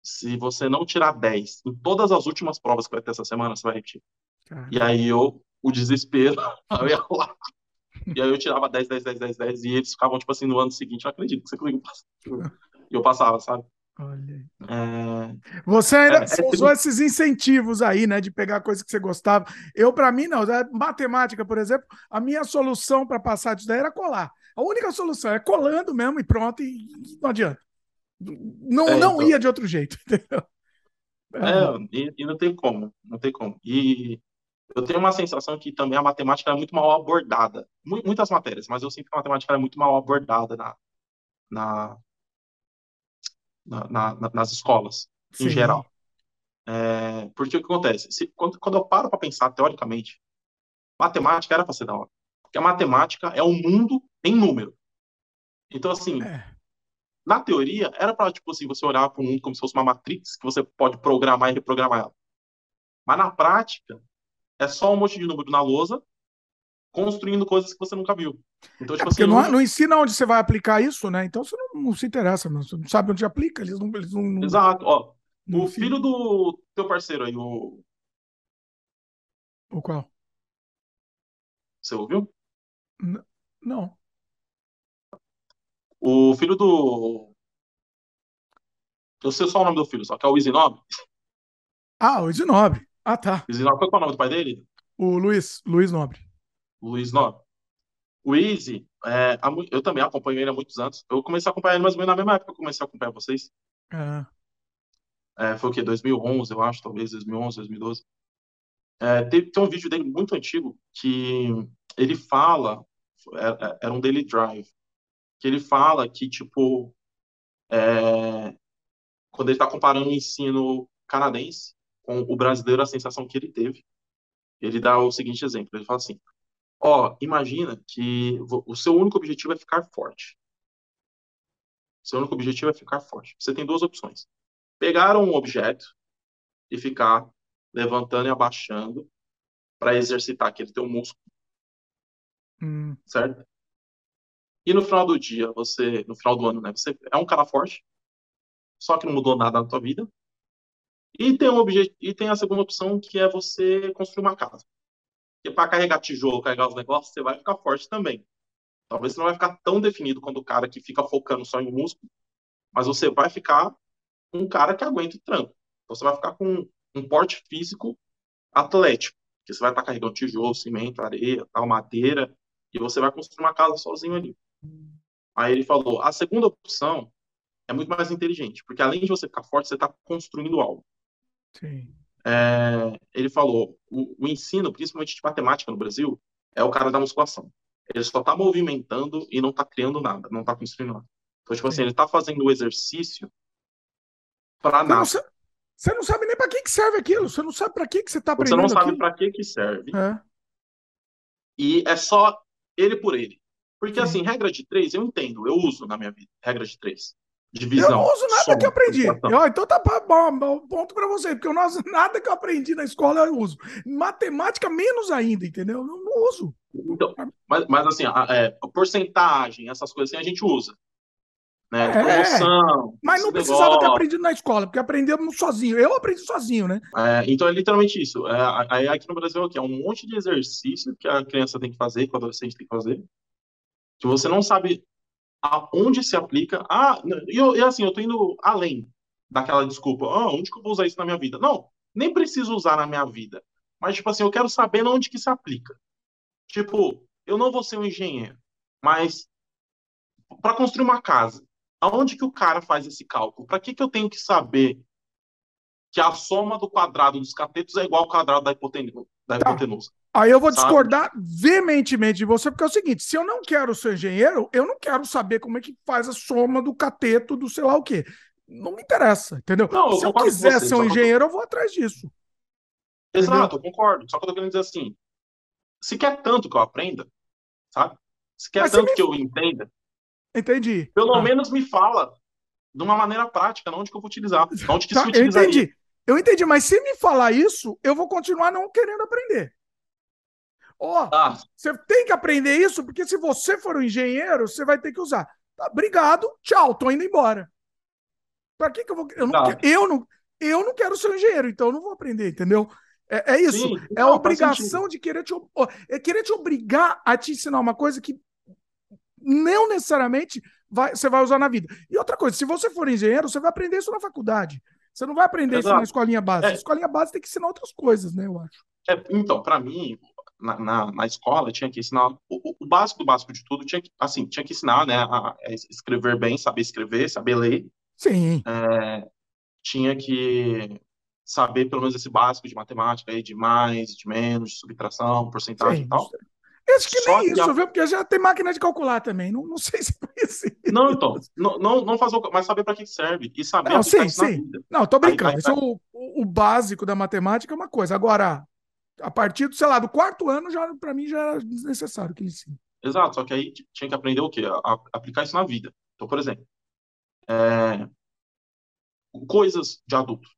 se você não tirar 10 em todas as últimas provas que vai ter essa semana, você vai repetir. E aí eu, o desespero, eu ia lá. E aí eu tirava 10, 10, 10, 10, 10, e eles ficavam, tipo assim, no ano seguinte, eu acredito que você conseguiu passar. E eu passava, sabe? Olha. É... Você ainda é, usou é... esses incentivos aí, né, de pegar coisa que você gostava. Eu, para mim, não. Matemática, por exemplo, a minha solução para passar disso daí era colar. A única solução é colando mesmo e pronto, e, e não adianta. Não, é, não então... ia de outro jeito, entendeu? É, e, e, não tem como, não tem como. E eu tenho uma sensação que também a matemática é muito mal abordada. Muitas matérias, mas eu sinto que a matemática é muito mal abordada na, na, na, na nas escolas, Sim. em geral. É, porque o que acontece? Se, quando, quando eu paro para pensar teoricamente, matemática era para ser da hora. Porque a matemática é o um mundo em número. Então, assim, é. na teoria, era para, tipo assim, você olhar para o mundo como se fosse uma matrix que você pode programar e reprogramar ela. Mas na prática, é só um monte de número na lousa construindo coisas que você nunca viu. Então, tipo é assim, não, não, ensina onde você vai aplicar isso, né? Então você não, não se interessa, você não sabe onde aplica, eles não. Eles não Exato, ó. o filho do teu parceiro aí, o. O qual? Você ouviu? N não. O filho do. Eu sei só o nome do filho, só que é o Easy Nobre. Ah, o Easy Nobre. Ah, tá. Easy Nobre, qual é o nome do pai dele? O Luiz, Luiz Nobre. Luiz Nobre. O Easy, é, eu também acompanho ele há muitos anos. Eu comecei a acompanhar ele mais ou menos na mesma época que eu comecei a acompanhar vocês. É. É, foi o quê? 2011, eu acho, talvez, 2011, 2012. É, tem, tem um vídeo dele muito antigo que ele fala, era, é, é, era um daily drive, que ele fala que, tipo, é, quando ele está comparando o ensino canadense com o brasileiro, a sensação que ele teve, ele dá o seguinte exemplo, ele fala assim, ó, imagina que o seu único objetivo é ficar forte. Seu único objetivo é ficar forte. Você tem duas opções. Pegar um objeto e ficar levantando e abaixando para exercitar aquele teu músculo. Hum. Certo? E no final do dia, você, no final do ano, né, você é um cara forte, só que não mudou nada na tua vida. E tem um objeto, e tem a segunda opção que é você construir uma casa. Porque para carregar tijolo, carregar os negócios, você vai ficar forte também. Talvez você não vai ficar tão definido quanto o cara que fica focando só em músculo, mas você vai ficar um cara que aguenta o tranco. Então você vai ficar com um porte físico atlético, que você vai estar carregando tijolo, cimento, areia, tal, madeira, e você vai construir uma casa sozinho ali. Aí ele falou: a segunda opção é muito mais inteligente, porque além de você ficar forte, você está construindo algo. Sim. É, ele falou: o, o, ensino, principalmente de matemática no Brasil, é o cara da musculação. Ele só está movimentando e não está criando nada, não está construindo nada. Então, tipo assim, Sim. ele está fazendo o exercício para nada. Você, você não sabe nem para que, que serve aquilo, você não sabe para que, que você está aprendendo. Você não sabe para que, que serve. É. E é só ele por ele. Porque, Sim. assim, regra de três eu entendo, eu uso na minha vida, regra de três. Divisão. Eu não uso nada som, que eu aprendi. Eu, então tá bom, bom ponto para você, porque eu não uso nada que eu aprendi na escola eu uso. Matemática, menos ainda, entendeu? Eu não, não uso. Então, mas, mas assim, a, é, a porcentagem, essas coisas assim, a gente usa. Né, é, promoção. Mas não precisava negócio. ter aprendido na escola, porque aprendemos sozinho. Eu aprendi sozinho, né? É, então é literalmente isso. É, aqui no Brasil aqui, é um monte de exercício que a criança tem que fazer, que o adolescente tem que fazer, que você não sabe aonde se aplica. Ah, e, eu, assim, eu tô indo além daquela desculpa. Ah, onde que eu vou usar isso na minha vida? Não, nem preciso usar na minha vida. Mas, tipo assim, eu quero saber onde que se aplica. Tipo, eu não vou ser um engenheiro, mas para construir uma casa, aonde que o cara faz esse cálculo? Para que que eu tenho que saber que a soma do quadrado dos catetos é igual ao quadrado da hipotenusa? Da tá. hipotenusa? Aí eu vou sabe? discordar veementemente de você, porque é o seguinte: se eu não quero ser engenheiro, eu não quero saber como é que faz a soma do cateto do sei lá o quê. Não me interessa, entendeu? Não, se eu quiser você, ser um engenheiro, eu vou atrás disso. Exato, entendeu? eu concordo. Só que eu tô querendo dizer assim: se quer tanto que eu aprenda, sabe? Se quer Mas tanto me... que eu entenda, entendi. Pelo ah. menos me fala de uma maneira prática, não onde que eu vou utilizar, onde que tá, se utilizaria. Eu entendi. Eu entendi, mas se me falar isso, eu vou continuar não querendo aprender. Ó, oh, ah. você tem que aprender isso, porque se você for um engenheiro, você vai ter que usar. Tá, obrigado, tchau, tô indo embora. Para que, que eu vou. Eu não, quero, eu, não, eu não quero ser um engenheiro, então eu não vou aprender, entendeu? É, é isso. Sim, é não, a obrigação de querer te, é querer te obrigar a te ensinar uma coisa que não necessariamente vai, você vai usar na vida. E outra coisa, se você for engenheiro, você vai aprender isso na faculdade. Você não vai aprender Exato. isso na escolinha base. É. A escolinha base tem que ensinar outras coisas, né, eu acho. É, então, para mim, na, na, na, escola tinha que ensinar o, o, básico do básico de tudo tinha que assim tinha que ensinar né a, a escrever bem saber escrever saber ler sim é, tinha que saber pelo menos esse básico de matemática aí de mais de menos de subtração porcentagem sim, e tal Acho que Só nem isso, a... viu? Porque já tem máquina de calcular também. Não, não sei se precisa. Não, então. Não, não, não fazer. Mas saber para que serve. E saber não, sim, sim. Não, tô brincando. Aí, aí, isso é o, o, básico da matemática é uma coisa. Agora, a partir do, sei lá, do quarto ano, já para mim já era desnecessário que ele ensine. Exato, só que aí tinha que aprender o quê? A, a aplicar isso na vida. Então, por exemplo, é... coisas de adulto.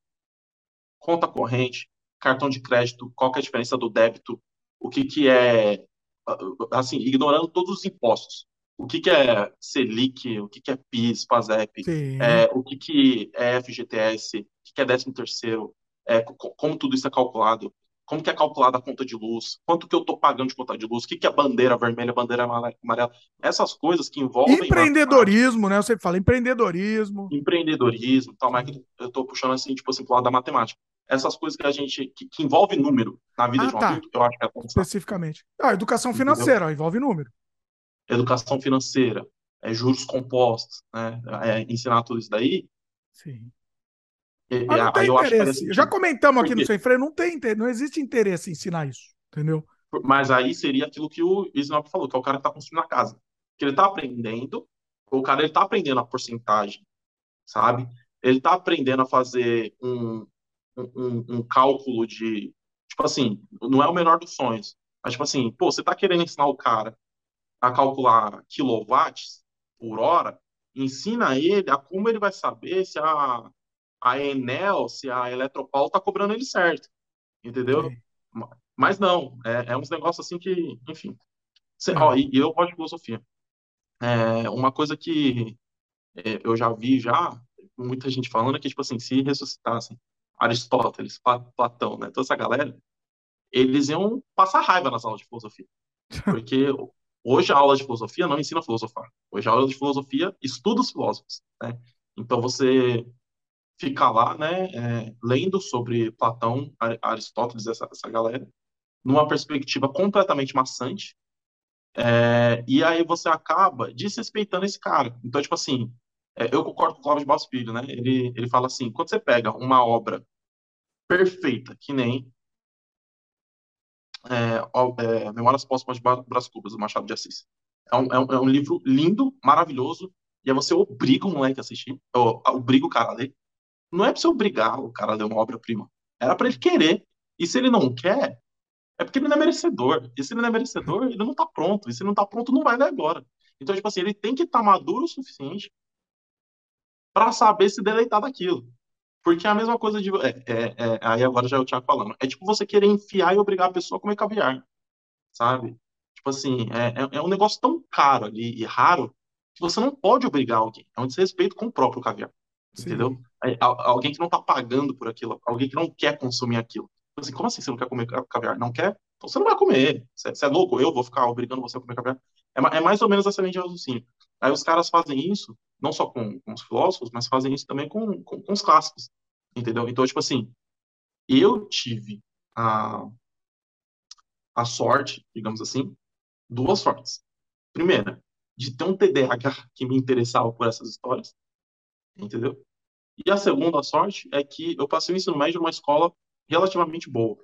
Conta corrente, cartão de crédito, qual é a diferença do débito, o que, que é assim, ignorando todos os impostos. O que, que é Selic, o que, que é PIS, PASEP, é, o que, que é FGTS, o que, que é 13 terceiro, é, como tudo isso é calculado, como que é calculada a conta de luz, quanto que eu estou pagando de conta de luz, o que, que é bandeira vermelha, bandeira amarela, essas coisas que envolvem... Empreendedorismo, né? Você fala empreendedorismo. Empreendedorismo, tal, mas eu estou puxando assim, tipo assim, pro lado da matemática essas coisas que a gente que, que envolve número na vida ah, de um tá. adulto, eu acho que é especificamente. Ah, educação financeira, ó, envolve número. Educação financeira, é juros compostos, né? É, ensinar tudo isso daí. Sim. Mas não tem interesse. Já comentamos aqui no Sem Freio, não tem não existe interesse em ensinar isso, entendeu? Mas aí seria aquilo que o Isnop falou, que é o cara que está construindo a casa. Que ele está aprendendo, o cara ele está aprendendo a porcentagem, sabe? Ele está aprendendo a fazer um, um, um, cálculo de. Tipo assim, não é o menor dos sonhos. Mas, tipo assim, pô, você tá querendo ensinar o cara a calcular quilowatts por hora, ensina ele a como ele vai saber se a, a Enel, se a Eletropaulo tá cobrando ele certo. Entendeu? Mas não, é, é uns negócios assim que, enfim. Cê, ó, e, e eu gosto de filosofia. É, uma coisa que é, eu já vi já, muita gente falando é que, tipo assim, se ressuscitassem Aristóteles, Platão, né? Toda essa galera, eles iam passar raiva nas aulas de filosofia. Porque hoje a aula de filosofia não ensina a filosofar. Hoje a aula de filosofia estuda os filósofos, né? Então você fica lá, né, é, lendo sobre Platão, Aristóteles, essa, essa galera, numa perspectiva completamente maçante, é, e aí você acaba desrespeitando esse cara. Então, tipo assim, é, eu concordo com o Cláudio Bastos Filho, né? Ele, ele fala assim, quando você pega uma obra perfeita, que nem é, é, Memórias Póstumas de Brás Cubas, do Machado de Assis. É um, é, um, é um, livro lindo, maravilhoso, e aí você obriga o moleque a assistir, ou, obriga o cara a ler. Não é pra você obrigar o cara a ler uma obra-prima. Era para ele querer. E se ele não quer, é porque ele não é merecedor. E se ele não é merecedor, ele não tá pronto. E se ele não tá pronto, não vai ler agora. Então, tipo assim, ele tem que estar tá maduro o suficiente para saber se deleitar daquilo. Porque é a mesma coisa de. É, é, é, aí agora já é o Thiago falando. É tipo você querer enfiar e obrigar a pessoa a comer caviar. Sabe? Tipo assim, é, é, é um negócio tão caro ali e raro que você não pode obrigar alguém. É um desrespeito com o próprio caviar. Sim. Entendeu? É, alguém que não tá pagando por aquilo, alguém que não quer consumir aquilo. Tipo assim, como assim você não quer comer caviar? Não quer? Então você não vai comer. Você, você é louco? Eu vou ficar obrigando você a comer caviar? É, é mais ou menos essa linha de raciocínio. Aí os caras fazem isso, não só com, com os filósofos, mas fazem isso também com, com, com, os clássicos, entendeu? Então, tipo assim, eu tive a, a sorte, digamos assim, duas sortes. Primeira, de ter um TDAH que me interessava por essas histórias, entendeu? E a segunda sorte é que eu passei o ensino médio numa escola relativamente boa.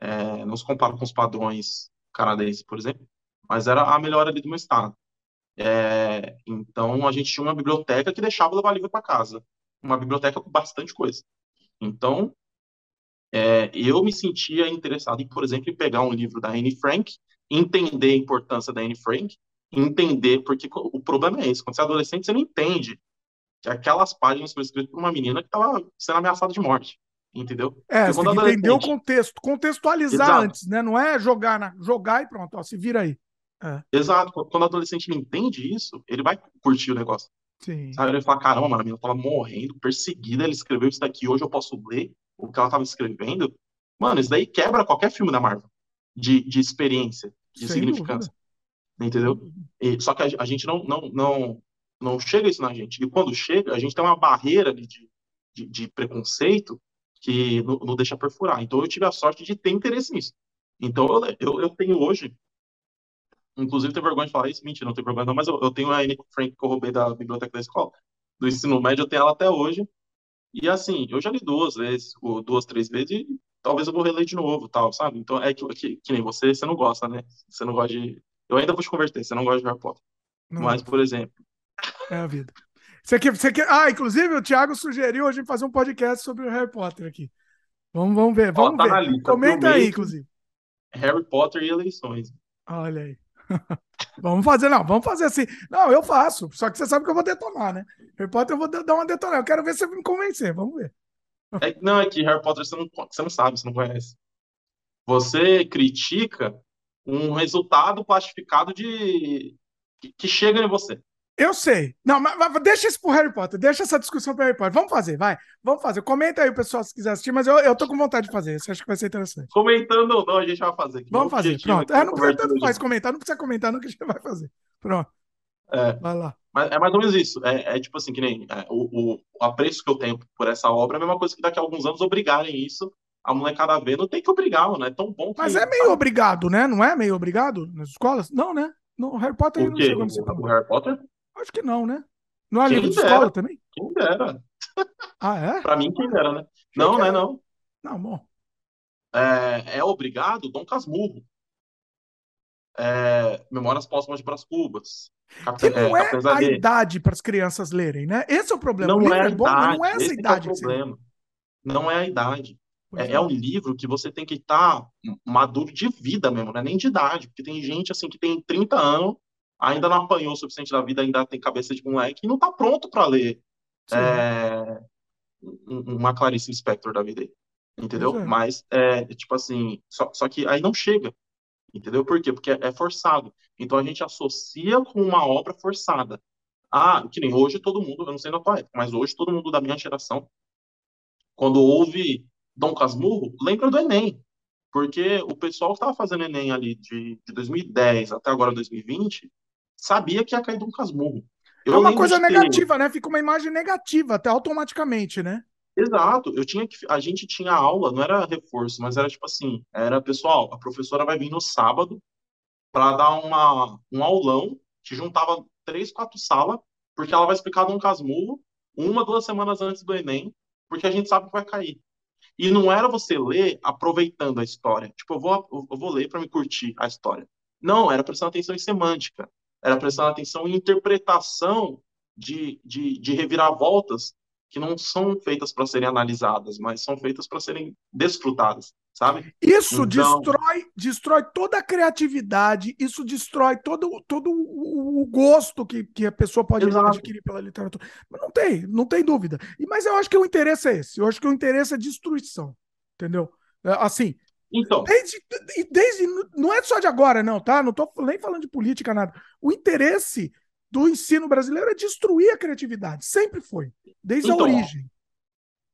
É, não se compara com os padrões canadenses, por exemplo, mas era a melhor ali do meu estado. É, então a gente tinha uma biblioteca que deixava levar livro para casa, uma biblioteca com bastante coisa. Então é, eu me sentia interessado em, por exemplo, em pegar um livro da Anne Frank, entender a importância da Anne Frank, entender porque o problema é esse, quando você é adolescente você não entende aquelas páginas foram escritas por uma menina que estava sendo ameaçada de morte. Entendeu? É, você tem que entender o contexto, contextualizar Exato. antes, né? Não é jogar, na... jogar e pronto, ó, se vira aí. É. Exato. Quando o adolescente entende isso, ele vai curtir o negócio. Sim. Sabe? Ele fala, caramba, mano, a menina tava morrendo, perseguida, ele escreveu isso daqui, hoje eu posso ler o que ela tava escrevendo. Mano, isso daí quebra qualquer filme da Marvel. De, de experiência, de Sem significância. Dúvida. Entendeu? E, só que a, a, gente não, não, não, não chega isso na gente. E quando chega, a gente tem uma barreira de, de, de preconceito que não, não, deixa perfurar. Então eu tive a sorte de ter interesse nisso. Então eu, eu, eu tenho hoje inclusive tenho vergonha de falar isso, mentira, não tenho vergonha não, mas eu, eu tenho a Anne Frank que eu roubei da biblioteca da escola, do ensino médio, eu tenho ela até hoje, e assim, eu já li duas vezes, ou duas, três vezes, e talvez eu vou reler de novo, tal, sabe? Então é que, que, que nem você, você não gosta, né? Você não gosta de. Eu ainda vou te converter, você não gosta de Harry Potter. Não. Mas, por exemplo. É a vida. Você quer, você quer... Ah, inclusive o Thiago sugeriu a gente fazer um podcast sobre o Harry Potter aqui. Vamos, vamos ver, vamos Ó, tá ver. Comenta aí, inclusive. Harry Potter e eleições. Olha aí. vamos fazer, não, vamos fazer assim. Não, eu faço, só que você sabe que eu vou detonar, né? Harry Potter eu vou dar uma detonada. Eu quero ver se você me convencer, vamos ver. É, não, é que Harry Potter você não, você não sabe, você não conhece. Você critica um resultado plastificado de que, que chega em você. Eu sei. Não, mas, mas deixa isso pro Harry Potter. Deixa essa discussão pro Harry Potter. Vamos fazer, vai. Vamos fazer. Comenta aí, o pessoal, se quiser assistir, mas eu, eu tô com vontade de fazer. Você acha que vai ser interessante? Comentando ou não, a gente vai fazer. Vamos fazer, pronto. É, não precisa tanto faz comentar, não precisa comentar, não, que a gente vai fazer. Pronto. É, vai lá. Mas é mais ou menos isso. É, é tipo assim, que nem é, o, o apreço que eu tenho por essa obra é a mesma coisa que daqui a alguns anos obrigarem isso a molecada a ver. Não tem que obrigar, não é tão bom que. Mas é meio obrigado, né? Não é meio obrigado nas escolas? Não, né? No Harry Potter não chegou nesse o, o Harry Potter? Acho que não, né? Não é livro de escola também? Quem dera. Ah, é? pra mim, quem dera, né? Não, né? Não. Não, bom. É, é obrigado Dom Casmurro. É, Memórias Póstumas de Brás Cubas. Que não é, é a idade para as crianças lerem, né? Esse é o problema. Não o é a bom, idade. não é essa Esse idade. É o problema. Não é a idade. É, é, um livro que você tem que estar tá maduro de vida mesmo, não é nem de idade, porque tem gente assim que tem 30 anos ainda não apanhou o suficiente da vida, ainda tem cabeça de moleque e não está pronto para ler é, uma Clarice Spector da vida Entendeu? É. Mas, é, tipo assim, só, só que aí não chega. Entendeu? Por quê? Porque é forçado. Então a gente associa com uma obra forçada. Ah, que nem hoje todo mundo, eu não sei na tua época, mas hoje todo mundo da minha geração, quando ouve Dom Casmurro, lembra do Enem. Porque o pessoal que estava fazendo Enem ali de, de 2010 até agora 2020, sabia que ia cair de um casmurro. Eu é uma coisa negativa, ter... né? Fica uma imagem negativa até automaticamente, né? Exato. Eu tinha que a gente tinha aula, não era reforço, mas era tipo assim, era pessoal, a professora vai vir no sábado para dar uma um aulão que juntava três, quatro salas, porque ela vai explicar de um casmurro uma, duas semanas antes do ENEM, porque a gente sabe que vai cair. E não era você ler aproveitando a história. Tipo, eu vou, eu vou ler para me curtir a história. Não, era prestando atenção em semântica era prestar atenção em interpretação de, de, de reviravoltas que não são feitas para serem analisadas, mas são feitas para serem desfrutadas, sabe? Isso então... destrói, destrói toda a criatividade, isso destrói todo, todo o gosto que, que a pessoa pode Exato. adquirir pela literatura. Mas não tem, não tem dúvida. E, mas eu acho que o interesse é esse. Eu acho que o interesse é destruição, entendeu? É, assim, então. Desde, desde, não é só de agora, não, tá? Não tô nem falando de política, nada. O interesse do ensino brasileiro é destruir a criatividade. Sempre foi. Desde então, a origem.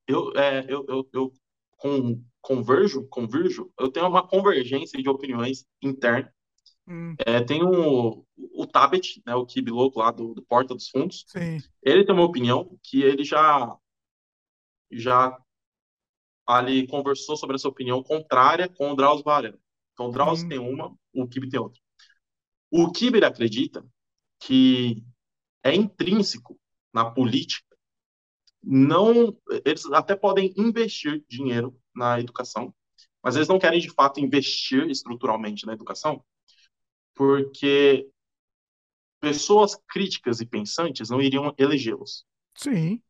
Eu, é, eu, eu, eu com, converjo, converjo, eu tenho uma convergência de opiniões interna. Hum. É, tem o, o Tabet, né, o Kibi louco lá do, do Porta dos Fundos. Sim. Ele tem uma opinião que ele já já ali conversou sobre essa opinião contrária com o Drauzio Varela. Então, o Drauzio hum. tem uma, o Kibe tem outra. O Kibe acredita que é intrínseco na política não eles até podem investir dinheiro na educação, mas eles não querem de fato investir estruturalmente na educação, porque pessoas críticas e pensantes não iriam elegê-los. Sim,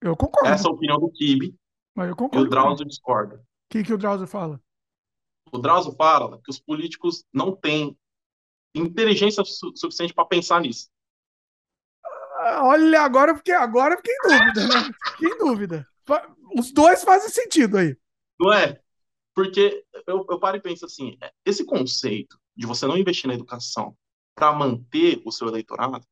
eu concordo. Essa é a opinião do Kibe mas eu concordo. E o Drauzio discorda. O que, que o Drauzio fala? O Drauzio fala que os políticos não têm inteligência su suficiente para pensar nisso. Ah, olha, agora porque agora fiquei em dúvida, né? Fiquei em dúvida. Os dois fazem sentido aí. Não é? Porque eu, eu paro e penso assim: é, esse conceito de você não investir na educação para manter o seu eleitorado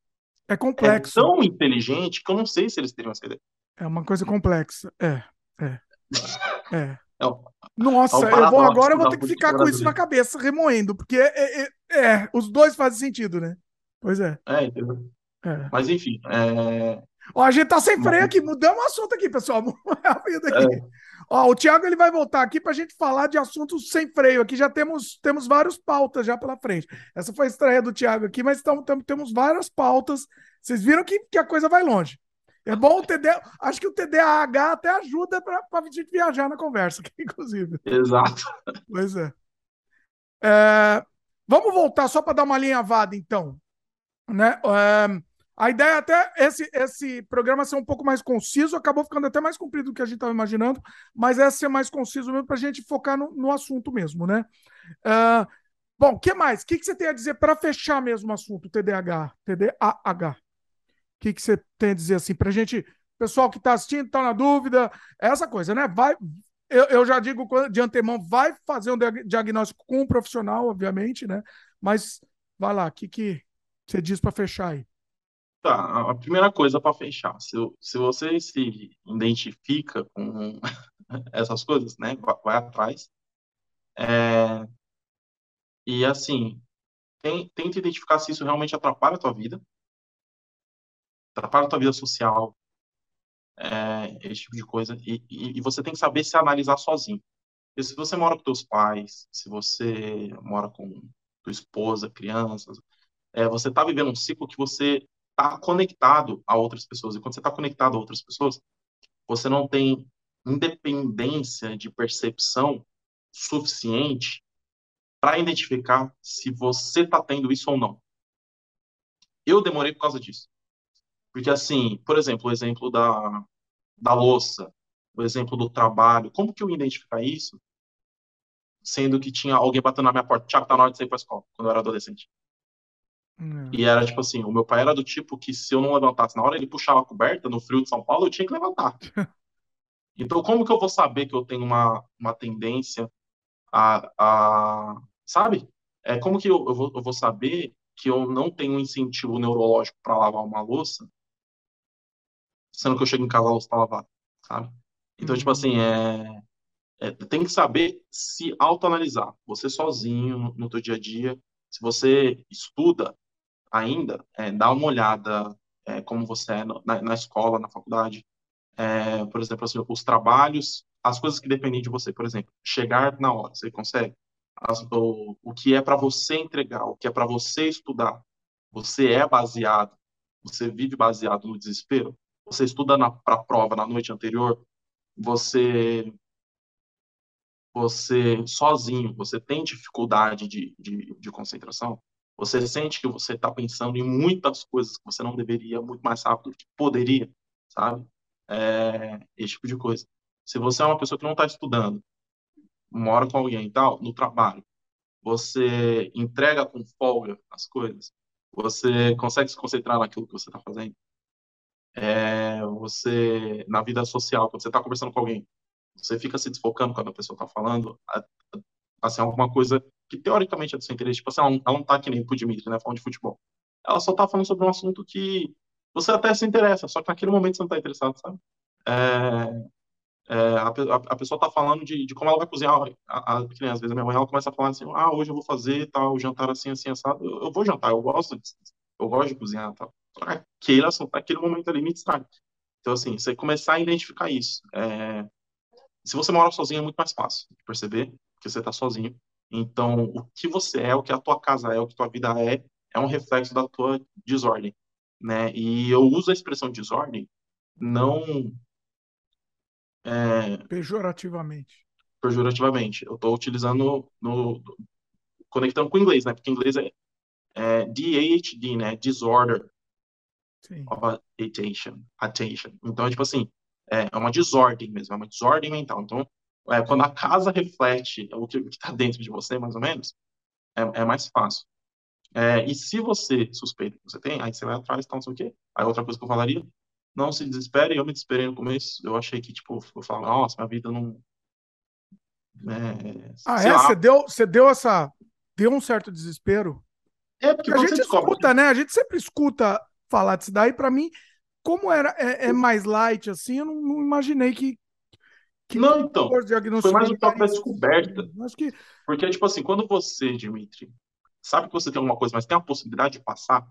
é complexo. É tão inteligente que eu não sei se eles teriam essa ideia. É uma coisa complexa. É. É. É. é Nossa, é eu vou agora eu vou ter que ficar com isso na cabeça, remoendo, porque é, é, é, os dois fazem sentido, né? Pois é. É, entendeu? É. Mas enfim. É... Ó, a gente tá sem freio aqui, mudamos o assunto aqui, pessoal. aqui. Ó, o Thiago ele vai voltar aqui para a gente falar de assuntos sem freio. Aqui já temos, temos várias pautas já pela frente. Essa foi a estreia do Thiago aqui, mas tamo, tamo, temos várias pautas. Vocês viram que, que a coisa vai longe. É bom o TD. Acho que o TDAH até ajuda para a gente viajar na conversa, inclusive. Exato. Pois é. é vamos voltar só para dar uma alinhavada, então. Né? É, a ideia é até esse, esse programa ser um pouco mais conciso, acabou ficando até mais comprido do que a gente estava imaginando, mas é ser mais conciso mesmo para a gente focar no, no, assunto mesmo, né? Uh, bom, o que mais? O que, que você tem a dizer para fechar mesmo o assunto, TDAH? TDAH. Que, que você tem a dizer assim para gente, pessoal que está assistindo, está na dúvida, é essa coisa, né? Vai, eu, eu já digo de antemão, vai fazer um diagnóstico com um profissional, obviamente, né? Mas vai lá, o que, que você diz para fechar aí? Tá, a primeira coisa para fechar, se, se você se identifica com essas coisas, né, vai, atrás. É, e assim, tem, tenta identificar se isso realmente atrapalha a tua vida, atrapalha a tua vida social, é, esse tipo de coisa. E, e, e, você tem que saber se analisar sozinho. Se você mora com teus pais, se você mora com tua esposa, crianças, é, você está vivendo um ciclo que você está conectado a outras pessoas. E quando você está conectado a outras pessoas, você não tem independência de percepção suficiente para identificar se você está tendo isso ou não. Eu demorei por causa disso. Porque, assim, por exemplo, o exemplo da, da louça, o exemplo do trabalho, como que eu ia identificar isso? Sendo que tinha alguém batendo na minha porta, Tiago, tá na hora de sair para a escola, quando eu era adolescente. E era tipo assim, o meu pai era do tipo que se eu não levantasse na hora, ele puxava a coberta no frio de São Paulo, eu tinha que levantar. Então, como que eu vou saber que eu tenho uma, uma tendência a, a sabe? É, como que eu, eu, vou, eu vou saber que eu não tenho um incentivo neurológico para lavar uma louça, sendo que eu chego em casa a louça tá lavada, sabe? Então, tipo assim, é, é, tem que saber se autoanalisar. Você sozinho, no, no teu dia a dia, se você estuda, ainda, é, dá uma olhada é, como você é na, na, escola, na faculdade. É, por exemplo, assim, os trabalhos, as coisas que dependem de você, por exemplo, chegar na hora, você consegue? As, o, o que é para você entregar, o que é para você estudar, você é baseado, você vive baseado no desespero, você estuda para a prova na noite anterior, você você sozinho, você tem dificuldade de, de, de concentração, você sente que você está pensando em muitas coisas que você não deveria, muito mais rápido do que poderia, sabe? É, esse tipo de coisa. Se você é uma pessoa que não está estudando, mora com alguém e tal, no trabalho, você entrega com folga as coisas, você consegue se concentrar naquilo que você está fazendo. É, você, na vida social, quando você está conversando com alguém, você fica se desfocando quando a pessoa está falando, assim, alguma coisa que teoricamente é do seu interesse. Tipo assim, ela não, ela não tá que nem pro Dimitri, né, falando de futebol. Ela só tá falando sobre um assunto que você até se interessa, só que naquele momento você não tá interessado, sabe? É, é, a, a, pessoa tá falando de, de como ela vai cozinhar. A, a, às vezes a minha mãe ela começa a falar assim: ah, hoje eu vou fazer tal jantar assim, assim, assado. Eu, eu vou jantar, eu gosto eu gosto de cozinhar tal. Aquele assunto, aquele momento ali me distrai. Então, assim, você começar a identificar isso. É, se você mora sozinho é muito mais fácil de perceber, porque você tá sozinho. Então, o que você é, o que a tua casa é, o que a tua vida é, é um reflexo da tua desordem, né? E eu uso a expressão desordem não é, pejorativamente. Pejorativamente. Eu estou utilizando no, conectando com o inglês, né? Porque inglês é, é DAHD, né? Disorder Sim. of attention, attention. Então, é tipo assim, é, é uma desordem mesmo, é uma desordem mental. Então, é, quando a casa reflete o que está dentro de você, mais ou menos, é, é mais fácil. É, e se você suspeita que você tem, aí você vai atrás, então não sei o quê. Aí outra coisa que eu falaria, não se desespere. Eu me desesperei no começo, eu achei que, tipo, eu falava, nossa, minha vida não. É, ah, é? Você deu, você deu essa. Deu um certo desespero? É, porque a gente escuta, né? A gente sempre escuta falar disso daí. Para mim, como era é, é, mais light assim, eu não, não imaginei que, que não, então, foi mais um toque da descoberta. Acho que... Porque, tipo assim, quando você, Dimitri, sabe que você tem alguma coisa, mas tem a possibilidade de passar,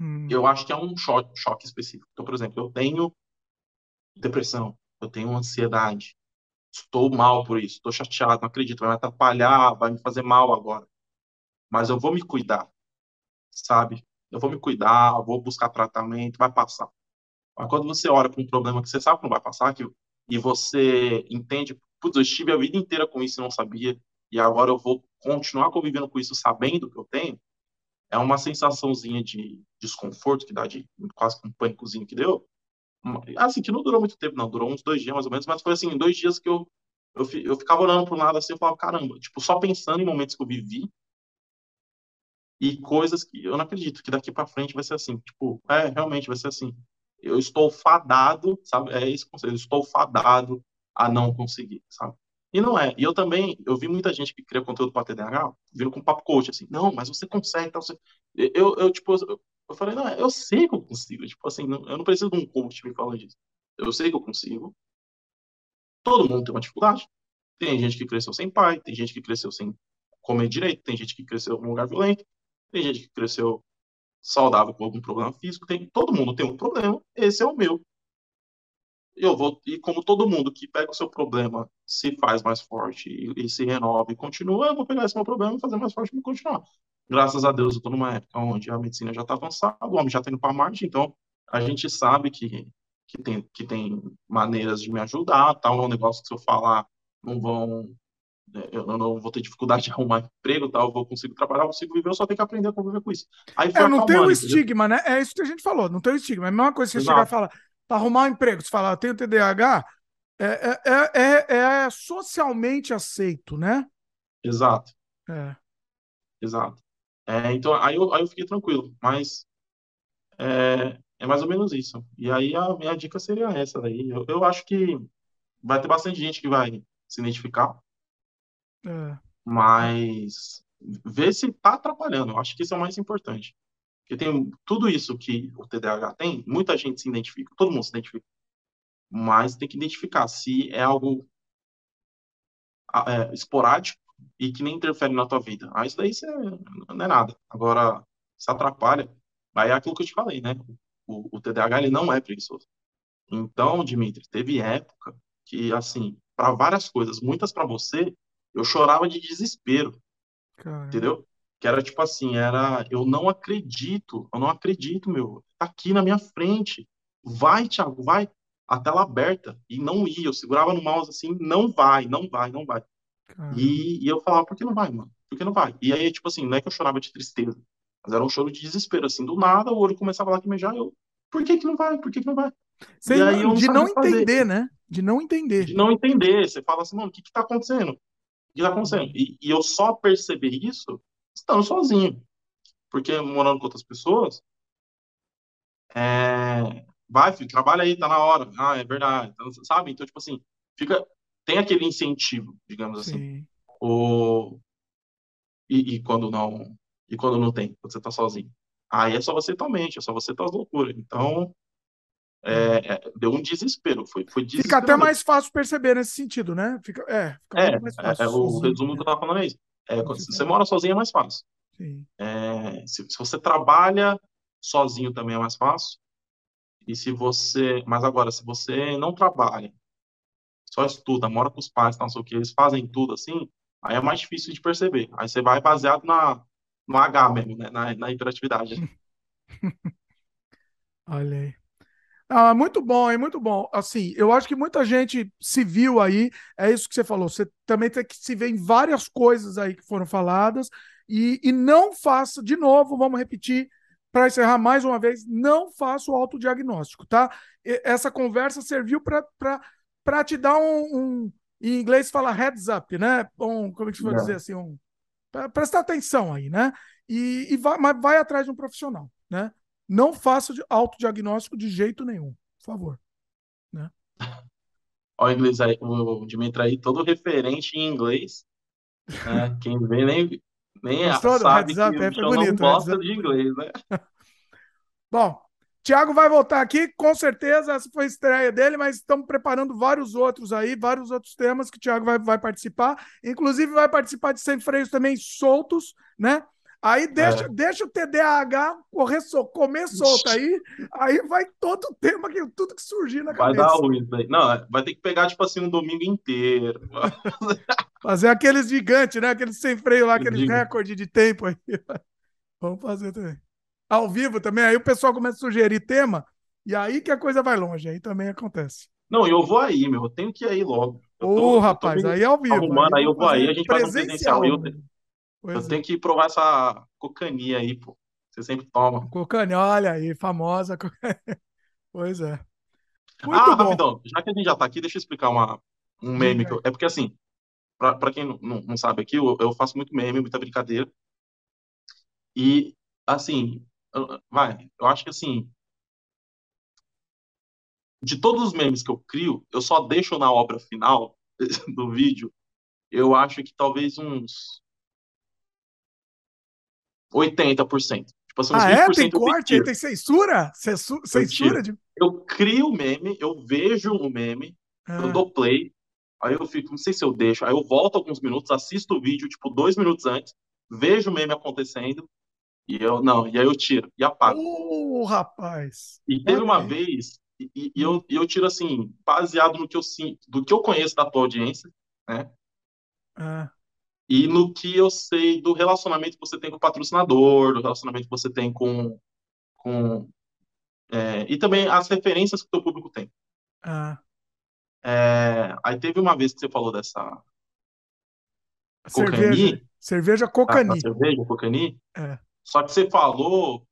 hum. eu acho que é um choque, choque específico. Então, por exemplo, eu tenho depressão, eu tenho ansiedade, estou mal por isso, estou chateado, não acredito, vai me atrapalhar, vai me fazer mal agora. Mas eu vou me cuidar, sabe? Eu vou me cuidar, vou buscar tratamento, vai passar. Mas quando você olha para um problema que você sabe que não vai passar, que, e você entende, putz, eu estive a vida inteira com isso e não sabia, e agora eu vou continuar convivendo com isso sabendo que eu tenho, é uma sensaçãozinha de desconforto que dá, de quase um pânicozinho que deu. Assim, que não durou muito tempo, não, durou uns dois dias mais ou menos, mas foi assim, dois dias que eu, eu, eu ficava olhando para o lado assim, eu falava, caramba, tipo, só pensando em momentos que eu vivi e coisas que eu não acredito que daqui para frente vai ser assim. Tipo, é, realmente vai ser assim. Eu estou fadado, sabe? É esse conceito, eu estou fadado a não conseguir, sabe? E não é. E eu também, eu vi muita gente que cria conteúdo para TDAH, vindo com papo coach, assim, não, mas você consegue, tá, você... Eu, eu, tipo, eu, falei, não, eu sei que eu consigo, tipo assim, não, eu não preciso de um coach me falando disso. Eu sei que eu consigo. Todo mundo tem uma dificuldade. Tem gente que cresceu sem pai, tem gente que cresceu sem comer direito, tem gente que cresceu num lugar violento, tem gente que cresceu saudável com algum problema físico, tem, todo mundo tem um problema, esse é o meu. Eu vou, e como todo mundo que pega o seu problema, se faz mais forte e, e se renova e continua, eu vou pegar esse meu problema e fazer mais forte e continuar. Graças a Deus, eu estou numa época onde a medicina já está avançada, o homem já está indo para Marte, então a gente sabe que, que, tem, que tem maneiras de me ajudar, tal, é um negócio que se eu falar não vão eu não vou ter dificuldade de arrumar emprego, tal, vou conseguir trabalhar, consigo viver, eu só tenho que aprender a conviver com isso. Aí é, não tem o estigma, né? É isso que a gente falou, não tem o estigma. É a mesma coisa que você chegar e falar, para arrumar um emprego, você fala, eu tenho TDAH, é, é, é, é, é socialmente aceito, né? Exato. É. Exato. É, então, aí eu, aí eu fiquei tranquilo, mas é, é mais ou menos isso. E aí a minha dica seria essa daí. Eu, eu acho que vai ter bastante gente que vai se identificar, é. Mas ver se está atrapalhando. Eu acho que isso é o mais importante. Porque tem tudo isso que o TDAH tem, muita gente se identifica, todo mundo se identifica. Mas tem que identificar se é algo é, esporádico e que nem interfere na tua vida. Ah, isso daí você, não é nada. Agora, se atrapalha, aí é aquilo que eu te falei, né? O, o TDAH ele não é preguiçoso. Então, Dimitri, teve época que, assim, para várias coisas, muitas para você, eu chorava de desespero. Caramba. Entendeu? Que era tipo assim, era, eu não acredito, eu não acredito, meu. Tá aqui na minha frente. Vai, Thiago, vai. A tela aberta. E não ia. Eu segurava no mouse assim, não vai, não vai, não vai. E, e, eu falava, por que não vai, mano? Por que não vai? E aí, tipo assim, não é que eu chorava de tristeza, mas era um choro de desespero, assim, do nada o olho começava a lacrimejar, eu, por que que não vai? Por que que não vai? Sem, aí, não de não entender, fazer. né? De não entender. De não entender. Você fala assim, mano, o que que tá acontecendo? Que está acontecendo? E, e, eu só percebi isso estando sozinho. Porque morando com outras pessoas, é... vai, filho, trabalha aí, tá na hora. Ah, é verdade. Então, sabe? Então, tipo assim, fica... tem aquele incentivo, digamos assim. Sim. assim. O... E, e, quando não e quando não tem, quando você tá sozinho. Aí é só você tua mente, é só você tuas loucuras. Então, é, é, deu um desespero. Foi, foi Fica até mais fácil perceber nesse sentido, né? Fica, é, fica é, mais fácil. É, o resumo que eu estava falando é isso. É, se você mora sozinho é mais fácil. É, se, se, você trabalha sozinho também é mais fácil. E se você. Mas agora, se você não trabalha, só estuda, mora com os pais, não sei o que, eles fazem tudo assim, aí é mais difícil de perceber. Aí você vai baseado na, no H mesmo, né? na, na hiperatividade. Olha aí. Ah, muito bom, é muito bom. Assim, eu acho que muita gente se viu aí, é isso que você falou. Você também tem que se ver em várias coisas aí que foram faladas e, e não faça, de novo, vamos repetir, para encerrar mais uma vez, não faça o autodiagnóstico, tá? Essa conversa serviu para te dar um, um, Em inglês fala heads up, né? Um, como é que se vai dizer assim? Um, prestar atenção aí, né? E, e vai, mas vai atrás de um profissional, né? Não faça autodiagnóstico de jeito nenhum, por favor. Né? Olha o inglês aí, o Dimitri aí, todo referente em inglês. Né? Quem vê nem, nem Gostou sabe que o é, bonito, não gosta de inglês, né? Bom, Tiago vai voltar aqui, com certeza essa foi a estreia dele, mas estamos preparando vários outros aí, vários outros temas que o Tiago vai, vai participar. Inclusive vai participar de Sem Freios também soltos, né? Aí deixa, é. deixa o TDAH correr sol, comer solto aí, aí vai todo o tema, que, tudo que surgir na vai cabeça. Vai dar ruim aí. Não, vai ter que pegar, tipo assim, um domingo inteiro. fazer aqueles gigantes, né? Aqueles sem freio lá, aqueles recordes de tempo aí. Vamos fazer também. Ao vivo também, aí o pessoal começa a sugerir tema, E aí que a coisa vai longe, aí também acontece. Não, eu vou aí, meu. Eu tenho que ir aí logo. Ô, rapaz, aí é ao vivo. Arrumando, aí, eu vou aí, a gente faz um presencial. Eu, eu é. tenho que provar essa cocania aí, pô. Você sempre toma. Cocania, olha aí, famosa. pois é. Muito ah, bom. rapidão, já que a gente já tá aqui, deixa eu explicar uma, um meme. Que eu, é porque assim, pra, pra quem não, não sabe aqui, eu, eu faço muito meme, muita brincadeira. E, assim, vai, eu acho que assim, de todos os memes que eu crio, eu só deixo na obra final do vídeo, eu acho que talvez uns 80%. Tipo assim, ah, 20% é? Tem corte? Tem censura? Censura? De... Eu crio o meme, eu vejo o meme, ah. eu dou play, aí eu fico, não sei se eu deixo, aí eu volto alguns minutos, assisto o vídeo, tipo, dois minutos antes, vejo o meme acontecendo, e eu, não, e aí eu tiro, e apago. Uh, rapaz! E teve uma vez e, e, eu, e eu tiro assim, baseado no que eu sinto, do que eu conheço da tua audiência, né? Ah. E no que eu sei do relacionamento que você tem com o patrocinador, do relacionamento que você tem com. com é, e também as referências que o teu público tem. Ah. É, aí teve uma vez que você falou dessa. Cerveja, cerveja Cocani. cerveja Cocani. É. Só que você falou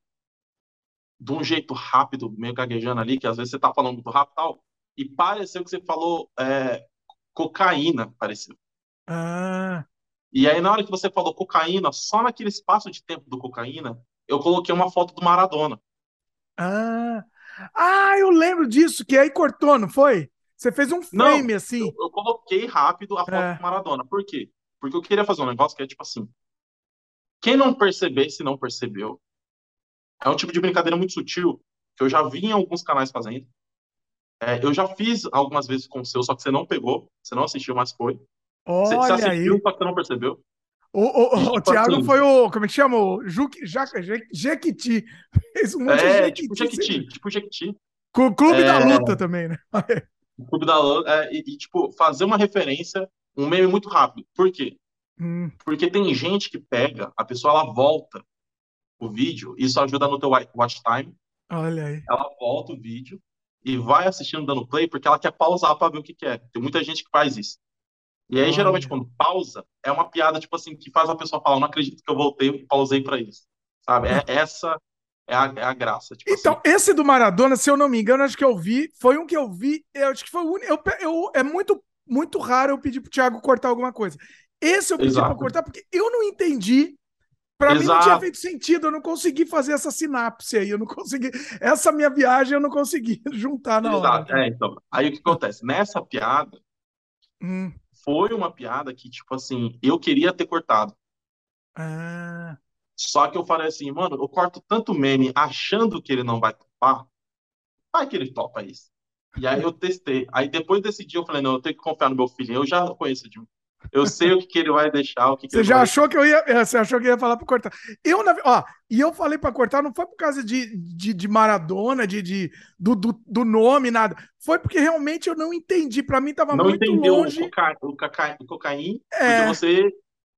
de um jeito rápido, meio gaguejando ali, que às vezes você tá falando muito rápido e tal, e pareceu que você falou é, cocaína, pareceu. Ah. E aí, na hora que você falou cocaína, só naquele espaço de tempo do cocaína, eu coloquei uma foto do Maradona. Ah, ah eu lembro disso, que aí cortou, não foi? Você fez um frame não, assim. Eu, eu, coloquei rápido a foto é. do Maradona. Por quê? Porque eu queria fazer um negócio que é tipo assim. Quem não perceber, se não percebeu, é um tipo de brincadeira muito sutil que eu já vi em alguns canais fazendo. É, eu já fiz algumas vezes com o seu, só que você não pegou, você não assistiu, mas foi. Olha você, assistiu, aí. só que você não percebeu. O, o, o, Thiago foi o. Como é que chama? O Jequiti. Fez um monte é, de Jequiti. Tipo Jequiti. Tipo Jequiti. Com o Clube é, da Luta também, né? o Clube da Luta. É, e, e, tipo, fazer uma referência, um meme muito rápido. Por quê? Hum. Porque tem gente que pega, a pessoa ela volta o vídeo, isso ajuda no teu watch time. Olha aí. Ela volta o vídeo e vai assistindo dando play porque ela quer pausar para ver o que quer. Tem muita gente que faz isso. E aí, Olha. geralmente, quando pausa, é uma piada, tipo assim, que faz a pessoa falar, não acredito que eu voltei e pausei para isso. Sabe? É, essa é a, é a graça. Tipo então, assim. esse do Maradona, se eu não me engano, acho que eu vi, foi um que eu vi, eu acho que foi o único. Eu, eu, é muito, muito raro eu pedir pro Thiago cortar alguma coisa. Esse eu pedi para cortar porque eu não entendi para mim não tinha feito sentido, eu não consegui fazer essa sinapse aí, eu não consegui. Essa minha viagem eu não consegui juntar na Exato. hora. É, então. Aí o que acontece? Nessa piada, hum. Foi uma piada que, tipo assim, eu queria ter cortado. Ah. Só que eu falei assim, mano, eu corto tanto meme achando que ele não vai topar, vai que ele topa isso. E aí eu testei. Aí depois desse dia eu falei, não, eu tenho que confiar no meu filho. Eu já conheço de eu sei o que, que ele vai deixar, o que, que Você já vai... achou que eu ia. É, você achou que ia falar para cortar. Eu, na, ó, e eu falei para cortar, não foi por causa de, de, de Maradona, de, de do, do, do, nome, nada. Foi porque realmente eu não entendi. Para mim tava não muito entendeu longe. O, coca, o, coca, o cocaína, é... você,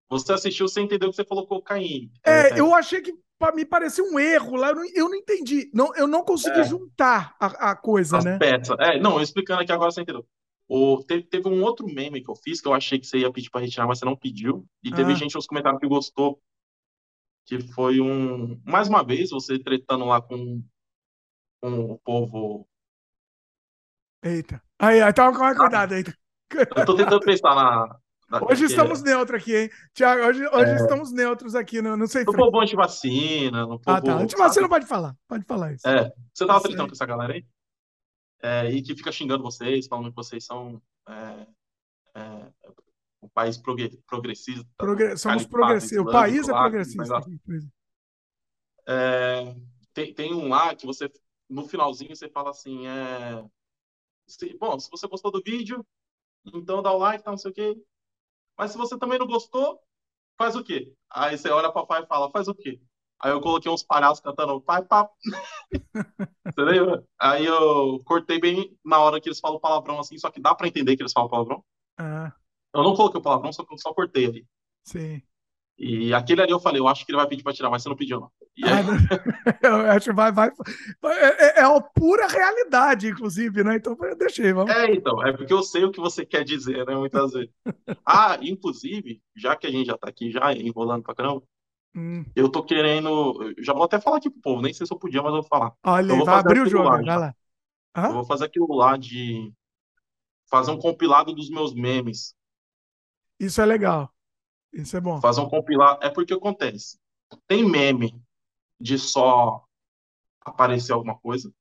você assistiu, você entendeu que você falou cocaína. É, é, eu achei que me parecia um erro lá, eu não, eu não entendi. Não, eu não consegui é. juntar a, a coisa, As né? Peças. É, não, explicando aqui agora você entendeu. O, teve, teve, um outro meme que eu fiz que eu achei que você ia pedir para retirar, mas você não pediu. E teve ah. gente nos comentários que gostou. Que foi um. Mais uma vez, você tretando lá com, com o povo. Eita. Aí, aí tava com mais cuidado aí. Eu tô tentando pensar na. na hoje estamos neutros aqui, hein? Tiago, hoje, hoje é... estamos neutros aqui, não, não sei. No povo anti-vacina. No povo, ah, tá. Anti-vacina pode falar. Pode falar isso. É. Você tava tretando com essa galera aí? É, e que fica xingando vocês, falando que vocês são é, é, um país progressista. Progre somos progressistas. O país é progressista. É, tem, tem um lá que você, no finalzinho, você fala assim: é, se, bom, se você gostou do vídeo, então dá o like, tá, não sei o quê. Mas se você também não gostou, faz o quê? Aí você olha para o pai e fala: faz o quê? Aí eu coloquei uns palhaços cantando pai, papo. Você lembra? Aí eu cortei bem na hora que eles falam palavrão assim, só que dá pra entender que eles falam palavrão. Ah. Eu não coloquei o palavrão, só, só cortei ali. Sim. E aquele ali eu falei, eu acho que ele vai pedir pra tirar, mas você não pediu, não. E aí... eu acho que vai, vai. É, é, é a pura realidade, inclusive, né? Então eu deixei, vamos. É, então, é porque eu sei o que você quer dizer, né? Muitas vezes. ah, inclusive, já que a gente já tá aqui já enrolando pra caramba, hum. eu tô querendo. Já vou até falar aqui pro povo, nem sei se eu podia, mas eu vou falar. Olha, eu vou vai abrir o jogo, lá, vai lá. Eu vou fazer aquilo lá de fazer um compilado dos meus memes. Isso é legal. Isso é bom. Fazer um compilado. É porque acontece. Tem meme de só aparecer alguma coisa.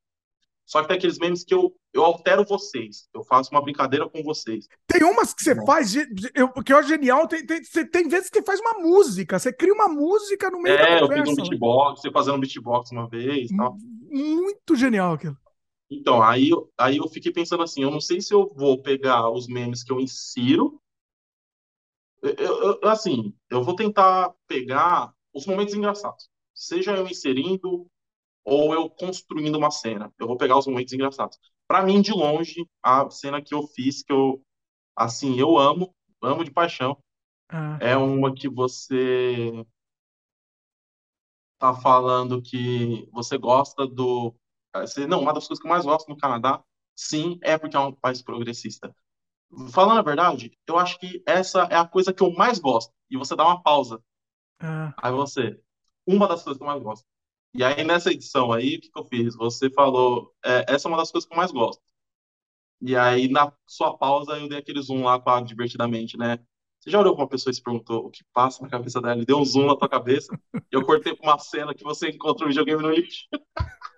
Só que tem aqueles memes que eu, eu altero vocês. Eu faço uma brincadeira com vocês. Tem umas que você Não. faz, eu, que é genial. Tem, tem, tem vezes que você faz uma música. Você cria uma música no meio é, da conversa. É, eu fiz um beatbox, você fazendo um beatbox uma vez. Tal. Muito genial aquilo. Então, aí, aí eu fiquei pensando assim, eu não sei se eu vou pegar os memes que eu insiro. Eu, eu, assim, eu vou tentar pegar os momentos engraçados. Seja eu inserindo ou eu construindo uma cena. Eu vou pegar os momentos engraçados. Para mim, de longe, a cena que eu fiz, que eu, assim, eu amo, amo de paixão, ah. é uma que você tá falando que você gosta do não, uma das coisas que eu mais gosto no Canadá, sim, é porque é um país progressista. Falando a verdade, eu acho que essa é a coisa que eu mais gosto. E você dá uma pausa. Ah. Aí você, uma das coisas que eu mais gosto. E aí nessa edição aí, o que, que eu fiz? Você falou, é, essa é uma das coisas que eu mais gosto. E aí na sua pausa eu dei aquele zoom lá com a divertidamente, né? Você já olhou pra uma pessoa e se perguntou o que passa na cabeça dela? Ele deu um zoom na tua cabeça e eu cortei pra uma cena que você encontra um videogame no lixo.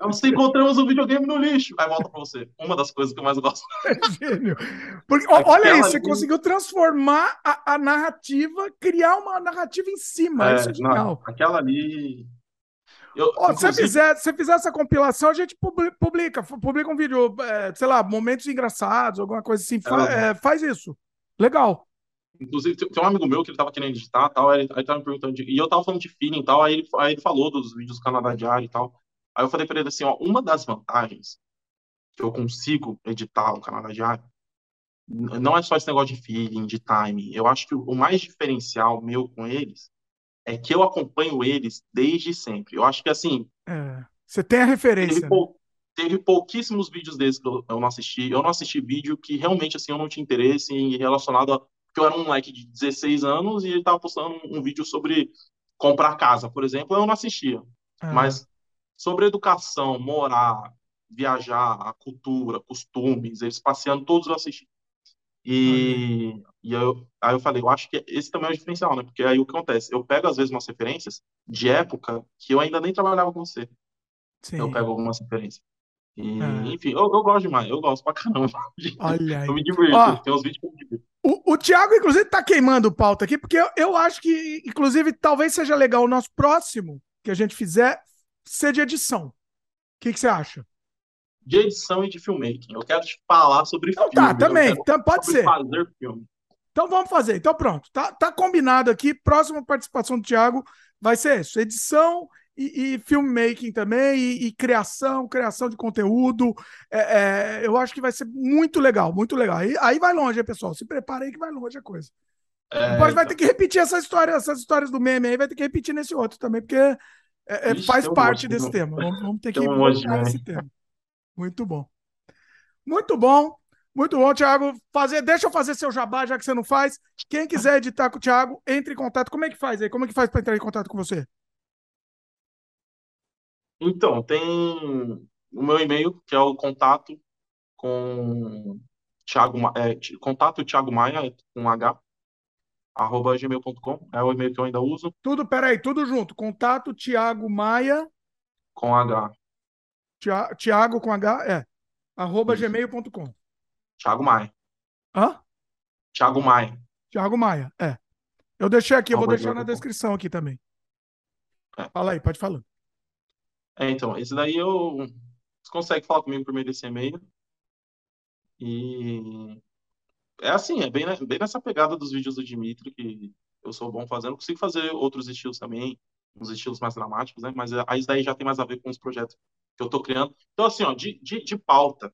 Você encontramos um videogame no lixo. Aí volta pra você. Uma das coisas que eu mais gosto. É gênio. Porque, olha isso, você ali... conseguiu transformar a, a, narrativa, criar uma narrativa em cima. É, isso é genial. Não, aquela ali. Eu, oh, inclusive... se, fizer, se fizer essa compilação, a gente publica, publica um vídeo, é, sei lá, momentos engraçados, alguma coisa assim. Fa é, faz isso. Legal. Inclusive, tem um amigo meu que ele tava querendo editar tal, aí ele, aí tava me perguntando, de, e eu tava falando de feeling e tal, aí ele, aí ele falou dos vídeos do Canadá Diário e tal. Aí eu falei para ele assim, ó, uma das vantagens que eu consigo editar o Canadá Diário não é só esse negócio de feeling, de timing. Eu acho que o mais diferencial meu com eles é que eu acompanho eles desde sempre. Eu acho que assim. É, você tem a referência. Teve, pou, teve, pouquíssimos vídeos desses que eu, eu, não assisti. Eu não assisti vídeo que realmente assim eu não tinha interesse em relacionado Porque eu era um moleque de 16 anos e ele tava postando um, um vídeo sobre comprar casa, por exemplo, eu não assistia. Ah. Mas sobre educação, morar, viajar, a cultura, costumes, eles passeando, todos eu assisti. E, e aí, eu, aí eu falei, eu acho que esse também é o diferencial, né? Porque aí o que acontece? Eu pego, às vezes, umas referências de época que eu ainda nem trabalhava com você. Sim. Eu pego algumas referências. E, ah. Enfim, eu, eu gosto demais, eu gosto pra caramba. Olha aí. Eu me divirto, tem uns vídeos que eu me divirto. O, o Thiago, inclusive, tá queimando pauta aqui, porque eu, eu acho que, inclusive, talvez seja legal o nosso próximo que a gente fizer ser de edição. O que, que você acha? De edição e de filmmaking. Eu quero te falar sobre então, filme. Tá, também. Então, pode ser. fazer filme. Então vamos fazer. Então pronto. Tá, tá combinado aqui. Próxima participação do Thiago vai ser isso. Edição e, e filmmaking também, e, e, criação, criação de conteúdo. É, é, eu acho que vai ser muito legal, muito legal. Aí, aí vai longe, pessoal. Se prepare aí que vai longe a coisa. É, então... vai ter que repetir essa história, essas histórias do meme aí, vai ter que repetir nesse outro também, porque é, é, faz parte desse tema. Vamos, vamos ter que um voltar esse tema. Muito bom. Muito bom. Muito bom, Thiago. Fazer, deixa eu fazer seu jabá, já que você não faz. Quem quiser editar com o Thiago, entre em contato. Como é que faz aí? Como é que faz para entrar em contato com você? Então, tem o meu e-mail, que é o contato com Thiago, é, contato Thiago Maia, com H, arroba gmail.com, é o e-mail que eu ainda uso. Tudo, peraí, tudo junto. Contato Tiago Maia. Com H. Tiago com H, é. Arroba gmail.com. Tiago Maia. Hã? Tiago Maia. Tiago Maia, é. Eu deixei aqui, eu vou deixar na descrição aqui também. É. Fala aí, pode falar. É, então, esse daí eu. Você consegue falar comigo por meio desse e-mail. E é assim, é bem, bem nessa pegada dos vídeos do Dimitri que eu sou bom fazendo. Consigo fazer outros estilos também, uns estilos mais dramáticos, né? Mas aí daí já tem mais a ver com os projetos que eu tô criando. Então, assim, ó, de, de, de pauta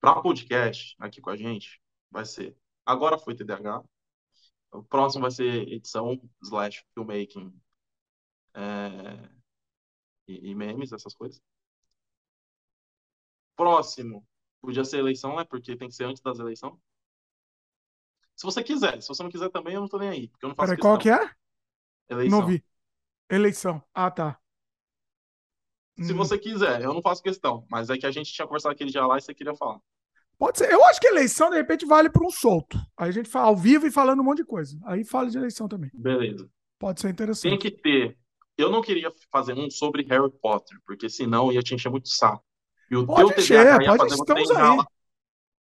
para podcast aqui com a gente, vai ser Agora Foi TDAH. O próximo vai ser edição slash filmmaking é, e, e, memes, essas coisas. Próximo, podia ser eleição, né? Porque tem que ser antes das eleições. Se você quiser, se você não quiser também, eu não tô nem aí, porque eu não faço Peraí, qual que é? Eleição. Não vi. Eleição. Ah, tá. Se hum. você quiser, eu não faço questão, mas é que a gente tinha conversado aquele dia lá e você queria falar. Pode ser. Eu acho que eleição, de repente, vale para um solto. Aí a gente fala ao vivo e falando um monte de coisa. Aí fala de eleição também. Beleza. Pode ser interessante. Tem que ter. Eu não queria fazer um sobre Harry Potter, porque senão ia te encher muito saco. E o pode teu encher, TDAH ia fazer você enrolar.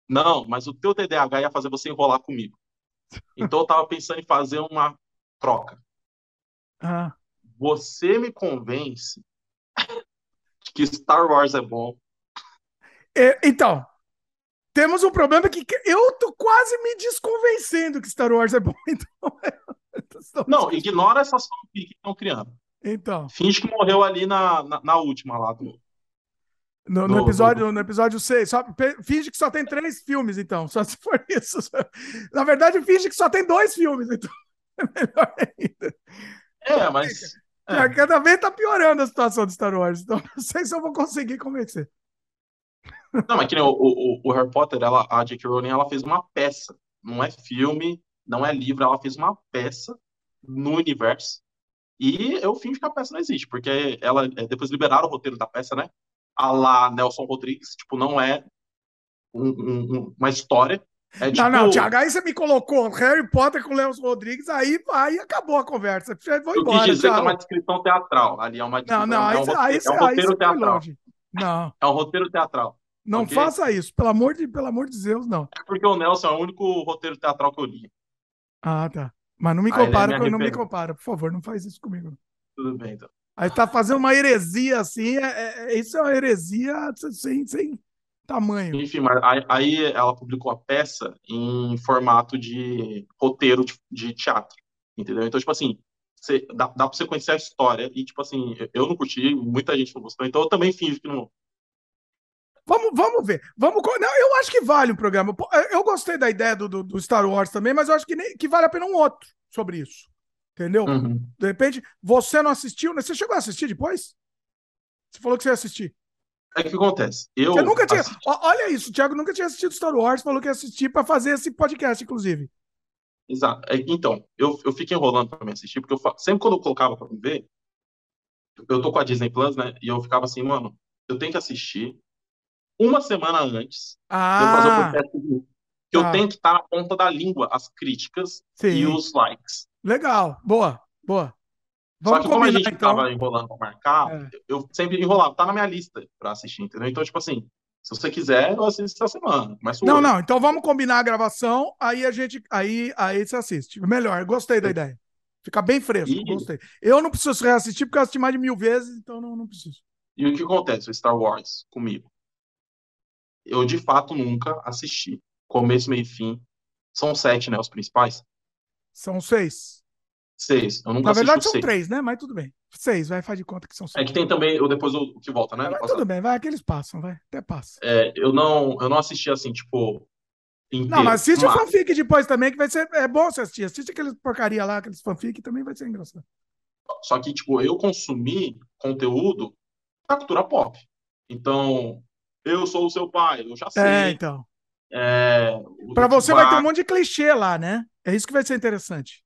Não, mas o teu TDAH ia fazer você enrolar comigo. Então eu tava pensando em fazer uma troca. Ah. Você me convence que Star Wars é bom. É, então, temos um problema que eu tô quase me desconvencendo que Star Wars é bom. Então, não, ignora essas fanfics que estão criando. Então. Finge que morreu ali na, na, na última lá do. No, no, episódio, do... no episódio 6. Só, finge que só tem três filmes, então. Só se for isso. Na verdade, finge que só tem dois filmes, então. É melhor ainda. É, mas. É. Cada vez tá piorando a situação de Star Wars. Então, não sei se eu vou conseguir convencer. Não, mas que nem o, o, o Harry Potter, ela, a J.K. Rowling, ela fez uma peça. Não é filme, não é livro, ela fez uma peça no universo. E eu fingo que a peça não existe, porque ela é, depois liberaram o roteiro da peça, né? A lá Nelson Rodrigues, tipo, não é um, um, uma história. É, tipo... Não, não, Thiago, aí você me colocou Harry Potter com Nelson Rodrigues, aí, aí acabou a conversa. Vou embora, eu dizer que é uma descrição teatral. Ali é uma descrição, não, não, é um, aí, é um roteiro aí teatral. Não. É um roteiro teatral. Não okay? faça isso, pelo amor, de, pelo amor de Deus, não. É porque o Nelson é o único roteiro teatral que eu li. Ah, tá. Mas não me compara, é não me compara, por favor, não faz isso comigo. Tudo bem, então. Aí tá fazendo uma heresia assim, é, é, isso é uma heresia sem, sem tamanho. Enfim, mas aí ela publicou a peça em formato de roteiro de, de teatro, entendeu? Então, tipo assim, você, dá, dá pra você conhecer a história e, tipo assim, eu não curti, muita gente não gostou, então eu também finjo que não, Vamos, vamos ver. Vamos, não, eu acho que vale o programa. Eu gostei da ideia do, do, do Star Wars também, mas eu acho que, nem, que vale a pena um outro sobre isso. Entendeu? Uhum. De repente, você não assistiu, né? Você chegou a assistir depois? Você falou que você ia assistir. É que acontece. Eu você nunca tinha. Assisti... Olha isso, o Thiago nunca tinha assistido Star Wars, falou que ia assistir para fazer esse podcast, inclusive. Exato. É, então, eu, eu fico enrolando para me assistir, porque eu, sempre quando eu colocava para me ver, eu tô com a Disney Plus, né? E eu ficava assim, mano, eu tenho que assistir, uma semana antes ah, eu que eu ah. tenho que estar na ponta da língua as críticas Sim. e os likes. Legal, boa, boa. Vamos Só que como a gente então. tava enrolando para marcar, é. eu sempre enrolava, tá na minha lista para assistir, entendeu? Então, tipo assim, se você quiser, eu assisto essa semana. Mas não, hoje. não, então vamos combinar a gravação, aí a gente, aí, aí você assiste. Melhor, gostei da é. ideia. Fica bem fresco, e... gostei. Eu não preciso reassistir porque eu assisti mais de mil vezes, então não, não preciso. E o que acontece, o Star Wars, comigo? Eu de fato nunca assisti. Começo, meio e fim. São sete, né? Os principais? São seis. Seis. Eu nunca Na verdade, são seis. três, né? Mas tudo bem. Seis, vai, faz de conta que são seis. É que tem também o depois o, que volta, né? Mas, tudo bem, vai, aqueles passam, vai. Até passa. É, eu não, eu não assisti assim, tipo. Inteiro, não, mas assiste mas... o fanfic depois também, que vai ser. É bom você assistir. Assiste aqueles porcaria lá, aqueles fanfic, também vai ser engraçado. Só que, tipo, eu consumi conteúdo da cultura pop. Então, eu sou o seu pai, eu já é, sei. É, então. É, para você vai ter um monte de clichê lá, né? É isso que vai ser interessante.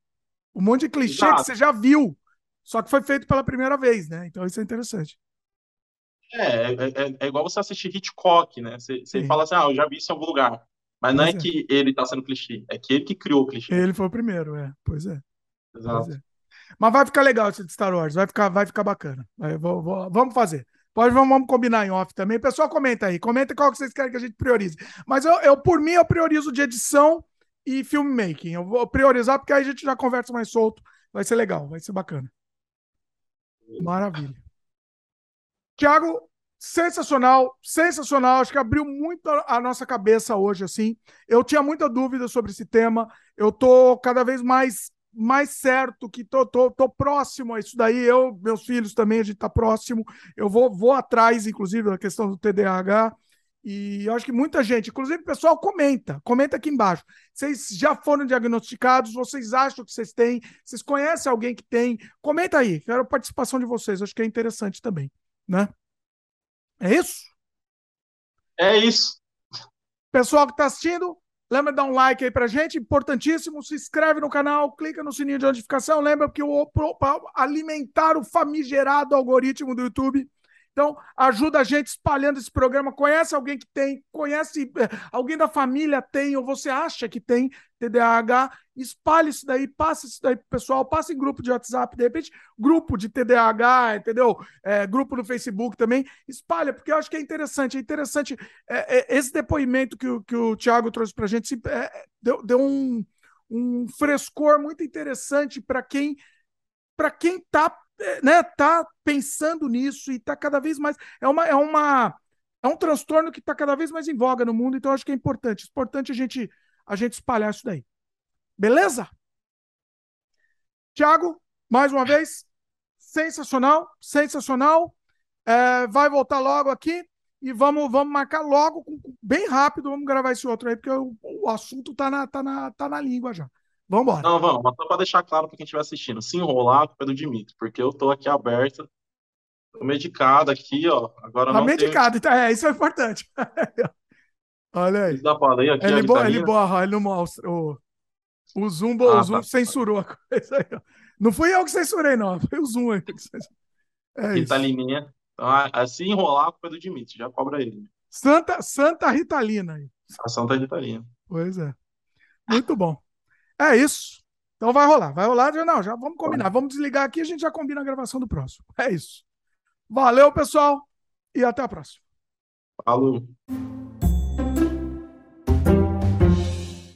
Um monte de clichê Exato. que você já viu, só que foi feito pela primeira vez, né? Então isso é interessante. É, é, é, é igual você assistir Hitchcock, né? Você, você fala assim, ah, eu já vi isso em algum lugar. Mas não é, é, que ele tá sendo clichê, é que ele que criou o clichê. Ele foi o primeiro, é. Pois é. Exato. Pois. Mas vai ficar legal esse de Star Wars, vai ficar, vai ficar bacana. Vou, vou, vamos fazer. Pode, vamos, combinar em off também. Pessoal, comenta aí. Comenta qual que vocês querem que a gente priorize. Mas eu, eu por mim, eu priorizo de edição e filmmaking. Eu vou priorizar porque aí a gente já conversa mais solto. Vai ser legal, vai ser bacana. Maravilha. Tiago, sensacional, sensacional. Acho que abriu muito a nossa cabeça hoje, assim. Eu tinha muita dúvida sobre esse tema. Eu tô cada vez mais mais certo que tô, tô, tô próximo a isso daí. Eu, meus filhos também, a gente tá próximo. Eu vou, vou atrás, inclusive, da questão do TDAH. E eu acho que muita gente, inclusive o pessoal, comenta, comenta aqui embaixo. Vocês já foram diagnosticados? Vocês acham que vocês têm? Vocês conhecem alguém que tem? Comenta aí, quero a participação de vocês, acho que é interessante também, né? É isso? É isso. Pessoal que está assistindo, lembra de dar um like aí pra gente, importantíssimo. Se inscreve no canal, clica no sininho de notificação. Lembra que o alimentar o famigerado algoritmo do YouTube então, ajuda a gente espalhando esse programa. Conhece alguém que tem, conhece eh, alguém da família tem, ou você acha que tem TDAH, espalhe isso daí, passe isso daí pro pessoal, passe em grupo de WhatsApp, de repente, grupo de TDAH, entendeu? É, grupo no Facebook também, espalha, porque eu acho que é interessante, é interessante. É, é, esse depoimento que o, que o Thiago trouxe pra gente deu, deu um, um frescor muito interessante para quem para quem está né, tá pensando nisso e está cada vez mais. É uma. É uma é um transtorno que está cada vez mais em voga no mundo, então acho que é importante. É importante a gente, a gente espalhar isso daí. Beleza? Tiago, mais uma vez, sensacional, sensacional. É, vai voltar logo aqui e vamos, vamos marcar logo, bem rápido, vamos gravar esse outro aí, porque o, o assunto tá na, tá, na, tá na língua já. Vamos embora. Não, vamos, mas só para deixar claro para quem estiver assistindo, se enrolar, a culpa é do Dimitri, porque eu tô aqui aberto, tô medicado aqui, ó. Agora tá não medicado, tenho... então, é, isso é importante. Olha aí. Aqui ele, bo ele borra, ele não mostra. O, o Zoom, ah, o Zoom tá. censurou a coisa aí, ó. Não fui eu que censurei, não. Foi o Zoom aí. É Ritalininha. Então, se enrolar, a culpa é do Dimitri, já cobra ele. Santa, Santa Ritalina aí. A Santa Ritalina. Pois é. Muito bom. É isso. Então vai rolar, vai rolar. Não, já vamos combinar. Vamos desligar aqui e a gente já combina a gravação do próximo. É isso. Valeu, pessoal, e até a próxima. Falou.